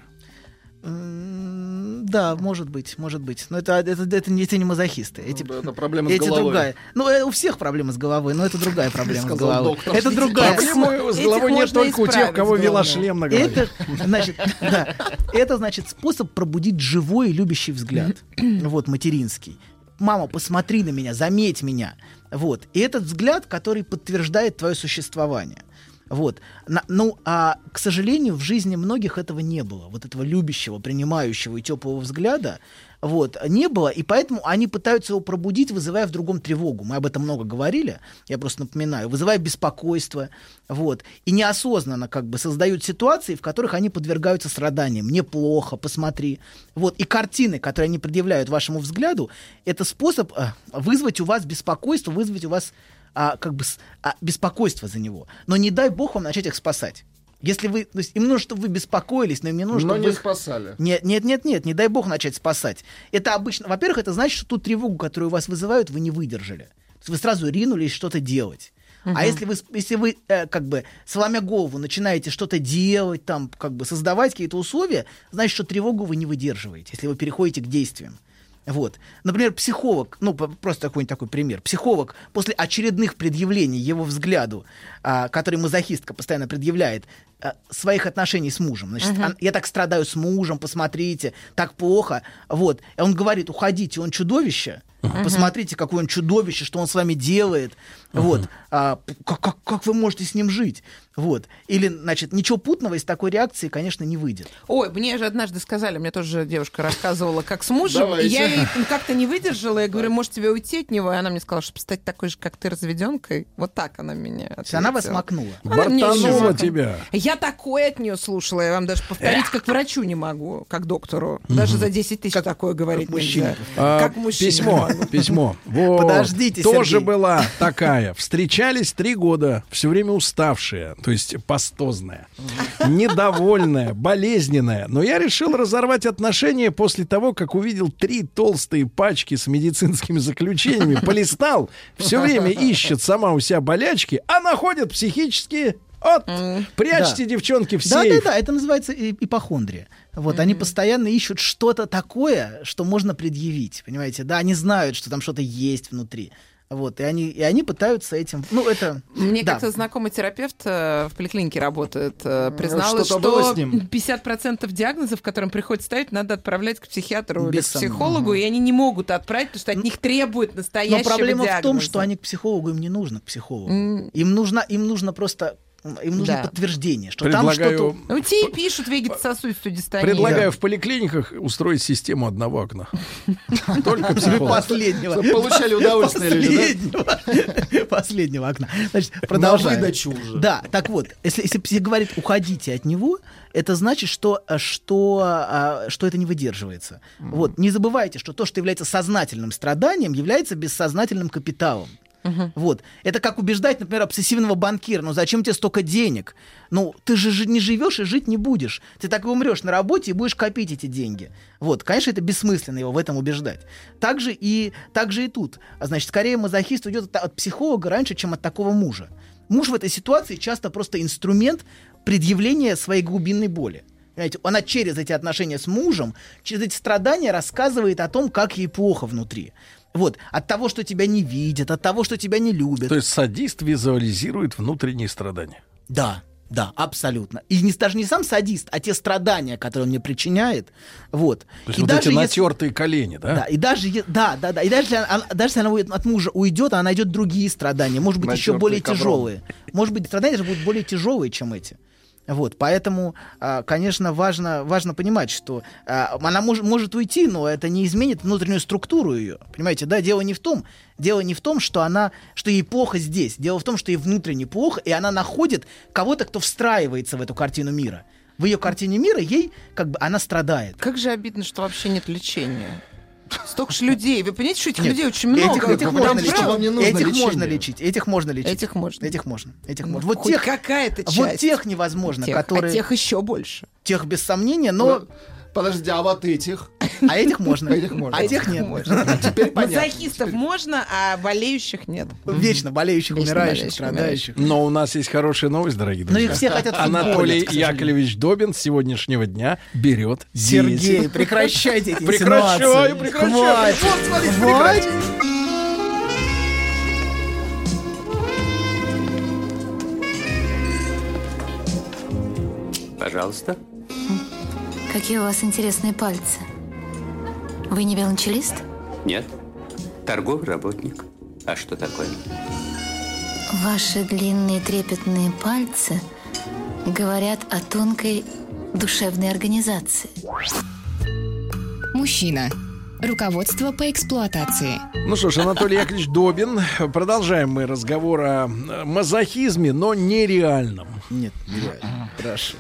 Да, может быть, может быть. Но это, это, это, не, это не мазохисты. Эти, да, это проблема с эти головой. другая. Ну, э, у всех проблемы с головой, но это другая проблема с головой. доктор. Это другая. Проблемы с головой нет только у тех, кого вела шлем на голове. Это, значит, да, это, значит, способ пробудить живой и любящий взгляд. Вот, материнский. Мама, посмотри на меня, заметь меня. Вот. И этот взгляд, который подтверждает твое существование. Вот. На- ну, а, к сожалению, в жизни многих этого не было. Вот этого любящего, принимающего и теплого взгляда вот, не было, и поэтому они пытаются его пробудить, вызывая в другом тревогу. Мы об этом много говорили, я просто напоминаю, вызывая беспокойство, вот, и неосознанно как бы создают ситуации, в которых они подвергаются страданиям. Мне плохо, посмотри. Вот, и картины, которые они предъявляют вашему взгляду, это способ э, вызвать у вас беспокойство, вызвать у вас а, как бы а, беспокойство за него. Но не дай бог вам начать их спасать. Если вы, то есть им нужно, чтобы вы беспокоились, но им не нужно, Но чтобы не вы их- спасали. нет, нет, нет, нет, не дай бог начать спасать. Это обычно, во-первых, это значит, что ту тревогу, которую вас вызывают, вы не выдержали. То есть вы сразу ринулись что-то делать. Мгм. А если вы, если вы э, как бы сломя голову начинаете что-то делать, там как бы создавать какие-то условия, значит, что тревогу вы не выдерживаете, если вы переходите к действиям. Вот. Например, психолог, ну, просто какой-нибудь такой пример. Психолог после очередных предъявлений его взгляду, а, который мазохистка постоянно предъявляет, а, своих отношений с мужем. Значит, Мгм. он- я так страдаю с мужем, посмотрите, так плохо. Вот. И он говорит, уходите, он чудовище. Мгм. Посмотрите, какое он чудовище, что он с вами делает. Вот. А, как, как, как вы можете с ним жить? Вот. Или, значит, ничего путного из такой реакции, конечно, не выйдет. Ой, мне же однажды сказали, мне тоже девушка рассказывала, как с мужем. Давайте. Я ей как-то не выдержала, я говорю, может тебе уйти от него? И она мне сказала, чтобы стать такой же, как ты, разведенкой. Вот так она меня есть она вас ответила. макнула. Бортанула тебя. Я такое от нее слушала, я вам даже повторить, как врачу не могу, как доктору. Даже за 10 тысяч такое говорить нельзя. А, Как мужчина. Письмо, письмо. Подождите, Тоже была такая. Встречались три года, все время уставшая, то есть пастозная, недовольная, болезненная. Но я решил разорвать отношения после того, как увидел три толстые пачки с медицинскими заключениями, полистал, все время ищет сама у себя болячки, а находит психические... Вот, прячьте, Да. девчонки, в Да, сейф. да, да, это называется ипохондрия. Вот, они постоянно ищут что-то такое, что можно предъявить, понимаете? Да, они знают, что там что-то есть внутри. Вот, и они, и они пытаются этим... Ну, это... Мне да. как-то знакомый терапевт э, в поликлинике работает, э, призналась, что-то было что с ним? 50% диагнозов, которым приходится ставить, надо отправлять к психиатру или Без к сомнения. психологу, и они не могут отправить, потому что от них требуют настоящего Но проблема в том, диагноза. что они к психологу, им не нужно к психологу. М. Им нужно, им нужно просто... Им нужно Да. подтверждение, что там Предлагаю что-то... Ну, те и пишут вегетососудистую дистонию. Предлагаю в поликлиниках устроить систему одного окна. Только. Последнего. Получали удовольствие люди? Последнего. Окна. Значит, На продолжаем. выдачу уже. Да, так вот, если, если псих говорит уходите от него, это значит, что, э, что, а, что это не выдерживается. Вот, не забывайте, что то, что является сознательным страданием, является бессознательным капиталом. Вот. Это как убеждать, например, обсессивного банкира. Ну зачем тебе столько денег? Ну, ты же не живешь и жить не будешь. Ты так и умрешь на работе и будешь копить эти деньги. Вот, конечно, это бессмысленно его в этом убеждать. Так же и, так же и тут. Значит, скорее мазохист уйдет от, от психолога раньше, чем от такого мужа. Муж в этой ситуации часто просто инструмент предъявления своей глубинной боли. Понимаете, она через эти отношения с мужем, через эти страдания рассказывает о том, как ей плохо внутри. Вот, от того, что тебя не видят, от того, что тебя не любят. То есть садист визуализирует внутренние страдания. Да, да, абсолютно. И не, даже не сам садист, а те страдания, которые он мне причиняет. Вот. То есть и вот даже эти если- натертые колени, да? Да, и даже, да, да, да. И даже если она, даже если она уйдет- от мужа уйдет, она найдет другие страдания, может быть, еще Натертые более ковром. тяжелые. Может быть, страдания даже будут более тяжелые, чем эти. Вот, поэтому, а, конечно, важно, важно понимать, что а, она мож- может уйти, но это не изменит внутреннюю структуру ее. Понимаете, да, дело не в том, дело не в том, что она, что ей плохо здесь. Дело в том, что ей внутренне плохо, и она находит кого-то, кто встраивается в эту картину мира. В ее картине мира ей, как бы, она страдает. Как же обидно, что вообще нет лечения. Столько же людей. Вы понимаете, что этих Нет, людей очень много. Этих, этих можно лечить. вам не нужно этих лечение. можно лечить. Этих можно лечить. Этих можно. Этих можно. Этих Ну, можно. Вот хоть тех, какая-то часть. вот тех невозможно, Тех, которые А тех еще больше. тех без сомнения, но Подожди, а вот этих? а этих можно. Этих можно. А тех нет. Теперь понятно. Мазохистов можно, а болеющих нет. Вечно болеющих, Вечно умирающих, болеющих, страдающих. Но у нас есть хорошая новость, дорогие Но друзья. их все хотят Анатолий футболить. Яковлевич Добин с сегодняшнего дня берет Сергей, 10. прекращайте эти Прекращаю, прекращаю. Хватит. Вот, Хватит. Пожалуйста. Какие у вас интересные пальцы. Вы не велончелист? Нет. Торговый работник. А что такое? Ваши длинные трепетные пальцы говорят о тонкой душевной организации. Мужчина. Руководство по эксплуатации. Ну что ж, Анатолий Яковлевич Добин. Продолжаем мы разговор о мазохизме, но нереальном. Нет, нереально. Хорошо.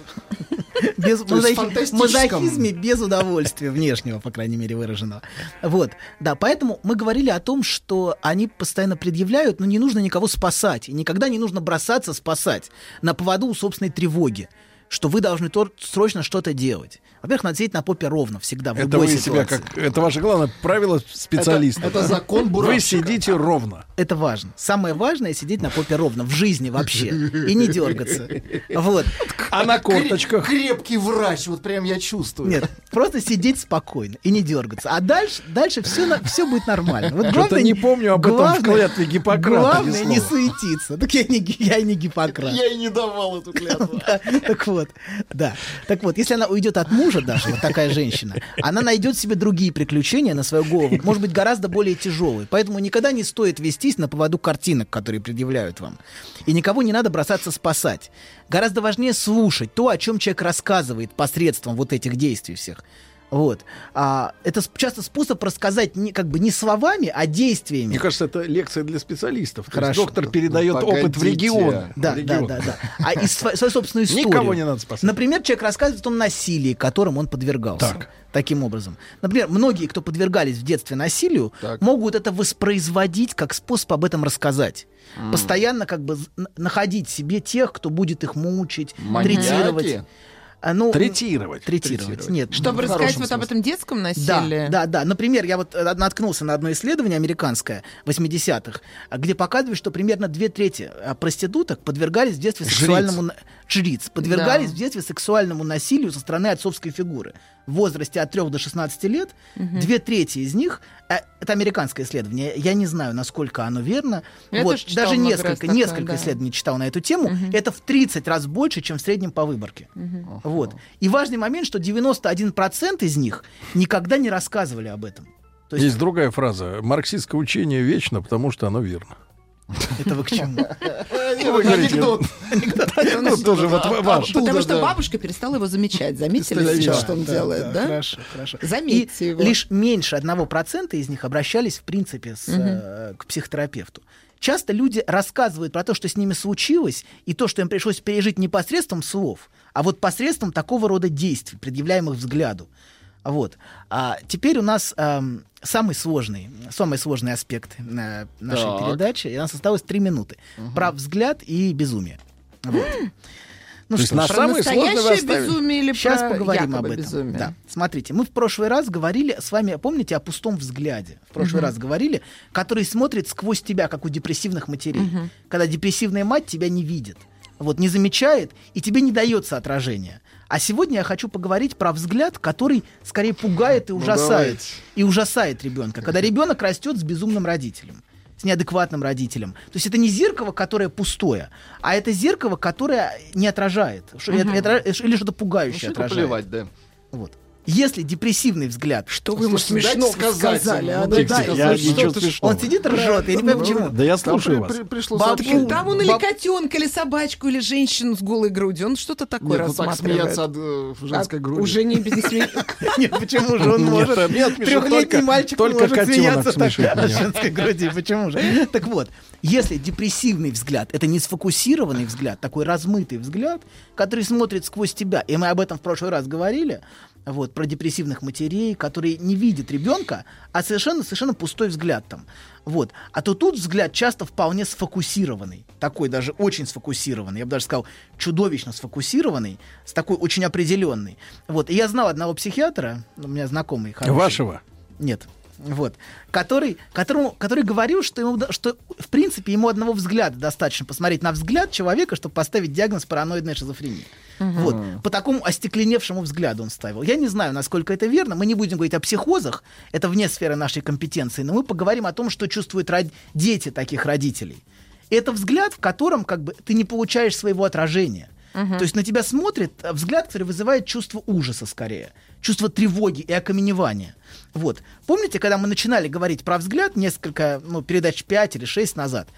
Без мазохи- мазохизме без удовольствия внешнего, по крайней мере, выраженного. Вот, да, поэтому мы говорили о том, что они постоянно предъявляют, но не нужно никого спасать, и никогда не нужно бросаться спасать на поводу у собственной тревоги, что вы должны тор- срочно что-то делать. Во-первых, надо сидеть на попе ровно всегда, в Это любой вы себя ситуации. как... Это ваше главное правило специалиста. Это- это закон Вы Буравчика. сидите ровно. Это важно. Самое важное сидеть на попе ровно в жизни вообще и не дергаться. Вот. А на корточках? Крепкий врач, вот прям я чувствую. Нет, просто сидеть спокойно и не дергаться. А дальше, дальше все, все будет нормально. Вот главное, не помню об этом в клятве Гиппократа Главное не суетиться. Так я не, я и не Гиппократ. Я и не давал эту клятву. Так вот, да. Так вот, если она уйдет от мужа даже, вот такая женщина, она найдет себе другие приключения на свою голову, может быть, гораздо более тяжелые. Поэтому никогда не стоит вестись на поводу картинок, которые предъявляют вам. И никого не надо бросаться спасать. Гораздо важнее слушать то, о чем человек рассказывает посредством вот этих действий всех. Вот. А, это часто способ рассказать не, как бы не словами, а действиями. Мне кажется, это лекция для специалистов. То есть Хорошо. доктор передает Ну, опыт в регион. Да, В да, регион. да, да. А из сво- свою собственную историю. Никого не надо спасать. Например, человек рассказывает о том насилии, которым он подвергался. Так. Таким образом. Например, многие, кто подвергались в детстве насилию, могут это воспроизводить как способ об этом рассказать. М. Постоянно как бы находить себе тех, кто будет их мучить, Маньяки? третировать. А, ну, Третировать. Третировать. Нет. Чтобы в рассказать вот об этом детском Да, насилии. да, да. Например, я вот э, наткнулся на одно исследование американское 80-х, а, где показывают, что примерно две трети а, проституток подвергались в детстве Жриц. сексуальному... Жриц. Подвергались Да. в детстве сексуальному насилию со стороны отцовской фигуры. В возрасте от 3 до 16 лет Мгм. две трети из них... э, Это американское исследование. Я не знаю, насколько оно верно. Я вот, даже несколько, такое, несколько да. исследований читал на эту тему. Это в 30 раз больше, чем в среднем по выборке. Вот. И важный момент, что 91% из них никогда не рассказывали об этом. То есть Есть другая фраза. Марксистское учение вечно, потому что оно верно. Это вы к чему? Говорите, Анекдот. Ну, тоже вот ваш. Потому что бабушка перестала его замечать. Заметили сейчас, что он делает, да? Хорошо, хорошо. Заметьте его. лишь меньше одного процента из них обращались, в принципе, э, к психотерапевту. Часто люди рассказывают про то, что с ними случилось, и то, что им пришлось пережить не посредством слов, а вот посредством такого рода действий, предъявляемых взгляду. Вот. А теперь у нас эм, самый сложный, самый сложный аспект э, нашей Так. передачи. И у нас осталось три минуты. Про взгляд и безумие. Вот. Ну То что. Про самое настоящее безумие или Сейчас про поговорим об этом. безумие? Да. Смотрите, мы в прошлый раз говорили с вами, помните, о пустом взгляде. В прошлый Мгм. раз говорили, который смотрит сквозь тебя, как у депрессивных матерей. Мгм. Когда депрессивная мать тебя не видит, вот не замечает и тебе не дается отражение. А сегодня я хочу поговорить про взгляд, который скорее пугает и Ну, ужасает. давайте. и ужасает ребенка. Когда ребенок растет с безумным родителем с неадекватным родителем. То есть это не зеркало, которое пустое, а это зеркало, которое не отражает. Что- это- это- или что-то Ну, пугающее что это отражает. плевать, да. Вот. Если депрессивный взгляд... Что вы ему смешно сказать сказали? а? дайте Да. Я что ничего смешного. Он сидит ржет, я не понимаю, почему. Да я слушаю вас. сообщение. Там он или Баб- котенка, или собачку, или женщину с голой грудью. Он что-то такое Нет, ну так рассматривает. смеяться от э, женской А груди. Уже не без Нет, почему же он может? Трехлетний мальчик только может котенок смеяться так от женской груди. Почему же? Так вот, если депрессивный взгляд, это не сфокусированный взгляд, такой размытый взгляд, который смотрит сквозь тебя, и мы об этом в прошлый раз говорили, вот, про депрессивных матерей, которые не видят ребенка, а совершенно, совершенно пустой взгляд там. Вот. А то тут взгляд часто вполне сфокусированный, такой даже очень сфокусированный, я бы даже сказал, чудовищно сфокусированный, с такой очень определенный. Вот. И я знал одного психиатра, у меня знакомый хороший. Вашего. Нет. Вот. Который, которому, который говорил, что, ему, что в принципе ему одного взгляда достаточно посмотреть на взгляд человека, чтобы поставить диагноз параноидная шизофрения. Вот. По такому остекленевшему взгляду он ставил. Я не знаю, насколько это верно. Мы не будем говорить о психозах. Это вне сферы нашей компетенции. Но мы поговорим о том, что чувствуют род- дети таких родителей. Это взгляд, в котором как бы ты не получаешь своего отражения. То есть на тебя смотрит э, взгляд, который вызывает чувство ужаса скорее, чувство тревоги и окаменевания. Вот. Помните, когда мы начинали говорить про взгляд несколько, ну, передач 5 или 6 назад,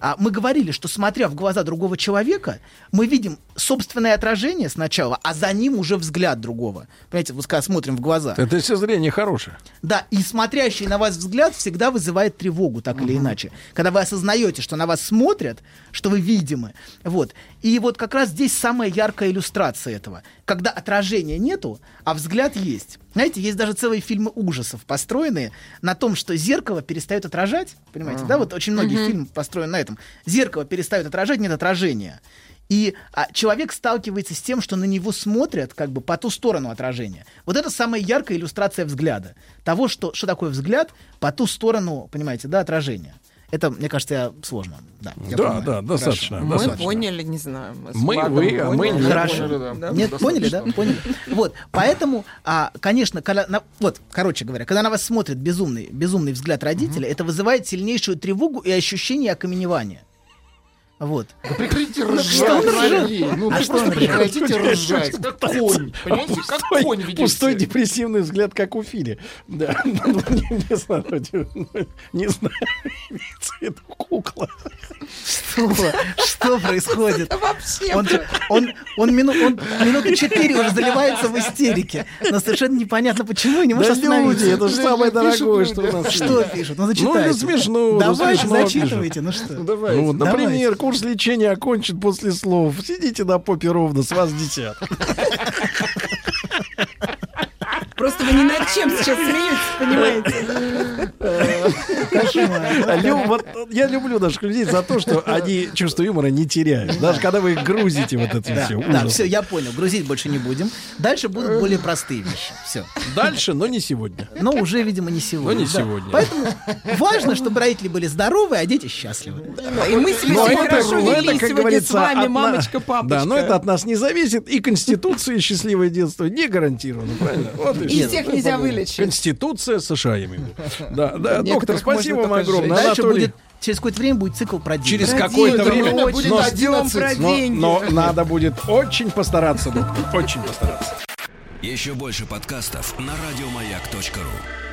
а, мы говорили, что смотря в глаза другого человека, мы видим собственное отражение сначала, а за ним уже взгляд другого. Понимаете, вот когда смотрим в глаза. Это если зрение хорошее. Да, и смотрящий на вас взгляд всегда вызывает тревогу, так или иначе. Когда вы осознаете, что на вас смотрят, что вы видимы. Вот. И вот как раз здесь самая яркая иллюстрация этого. Когда отражения нету, а взгляд есть. Знаете, есть даже целые фильмы ужасов, построенные на том, что зеркало перестает отражать. Понимаете, да? Вот очень многие Мгм. фильмы построены на этом. Зеркало перестает отражать, нет отражения. И а, человек сталкивается с тем, что на него смотрят как бы по ту сторону отражения. Вот это самая яркая иллюстрация взгляда. Того, что, что такое взгляд по ту сторону, понимаете, да, отражения. Это, мне кажется, я сложно. Да, я Да, понимаю. да, Хорошо. достаточно, Мы достаточно. поняли, не знаю. Мы, Владом вы, а мы поняли. нет. Хорошо. Поняли, да. Да. Нет, поняли, да? Поняли. Вот, поэтому, а, конечно, когда, на- вот, короче говоря, когда на вас смотрит безумный, безумный взгляд родителя, это вызывает сильнейшую тревогу и ощущение окаменевания. Вот. Да прекратите Ну, ржать? Сергей. Ну, А вы что прекратите ржать. Как конь. Понимаете, как Пустой- конь ведете Пустой депрессивный взгляд, как у Фили. Да, ну, не, знаю, не знаю, имеется в виду кукла. Что, что происходит? Вообще. Он, он, он, мину, он минуты четыре уже заливается в истерике. Но совершенно непонятно почему и не может Да остановиться. люди, это же самое дорогое, что у нас Что есть. пишут? Ну, Ну, зачитайте. это смешно. ну, Давайте, смешно зачитывайте. пишут. Ну что? Ну, вот, Давайте. например, курс лечения окончен после слов. Сидите на попе ровно, с вас десят. Просто вы ни над чем сейчас смеетесь, понимаете? Вот Я люблю наших людей за то, что они чувство юмора не теряют. Даже когда вы их грузите вот это все. да, все, я понял. Грузить больше не будем. Дальше будут более простые вещи. Все. Дальше, но не сегодня. Но уже, видимо, не сегодня. Но не сегодня. Поэтому важно, чтобы родители были здоровы, а дети счастливы. И мы себя хорошо вели сегодня с вами, мамочка, папочка. Да, но это от нас не зависит. И Конституция счастливое детство не гарантировано, правильно? Вот И всё. всех Ну, нельзя вылечить. Конституция США, я имею в виду. Да, да, доктор, спасибо вам огромное. Дальше будет, через какое-то время будет цикл про деньги. через какое-то время. очень но- ждем про но- деньги. но надо будет очень постараться, доктор, очень постараться. Еще больше подкастов на радиомаяк.ру.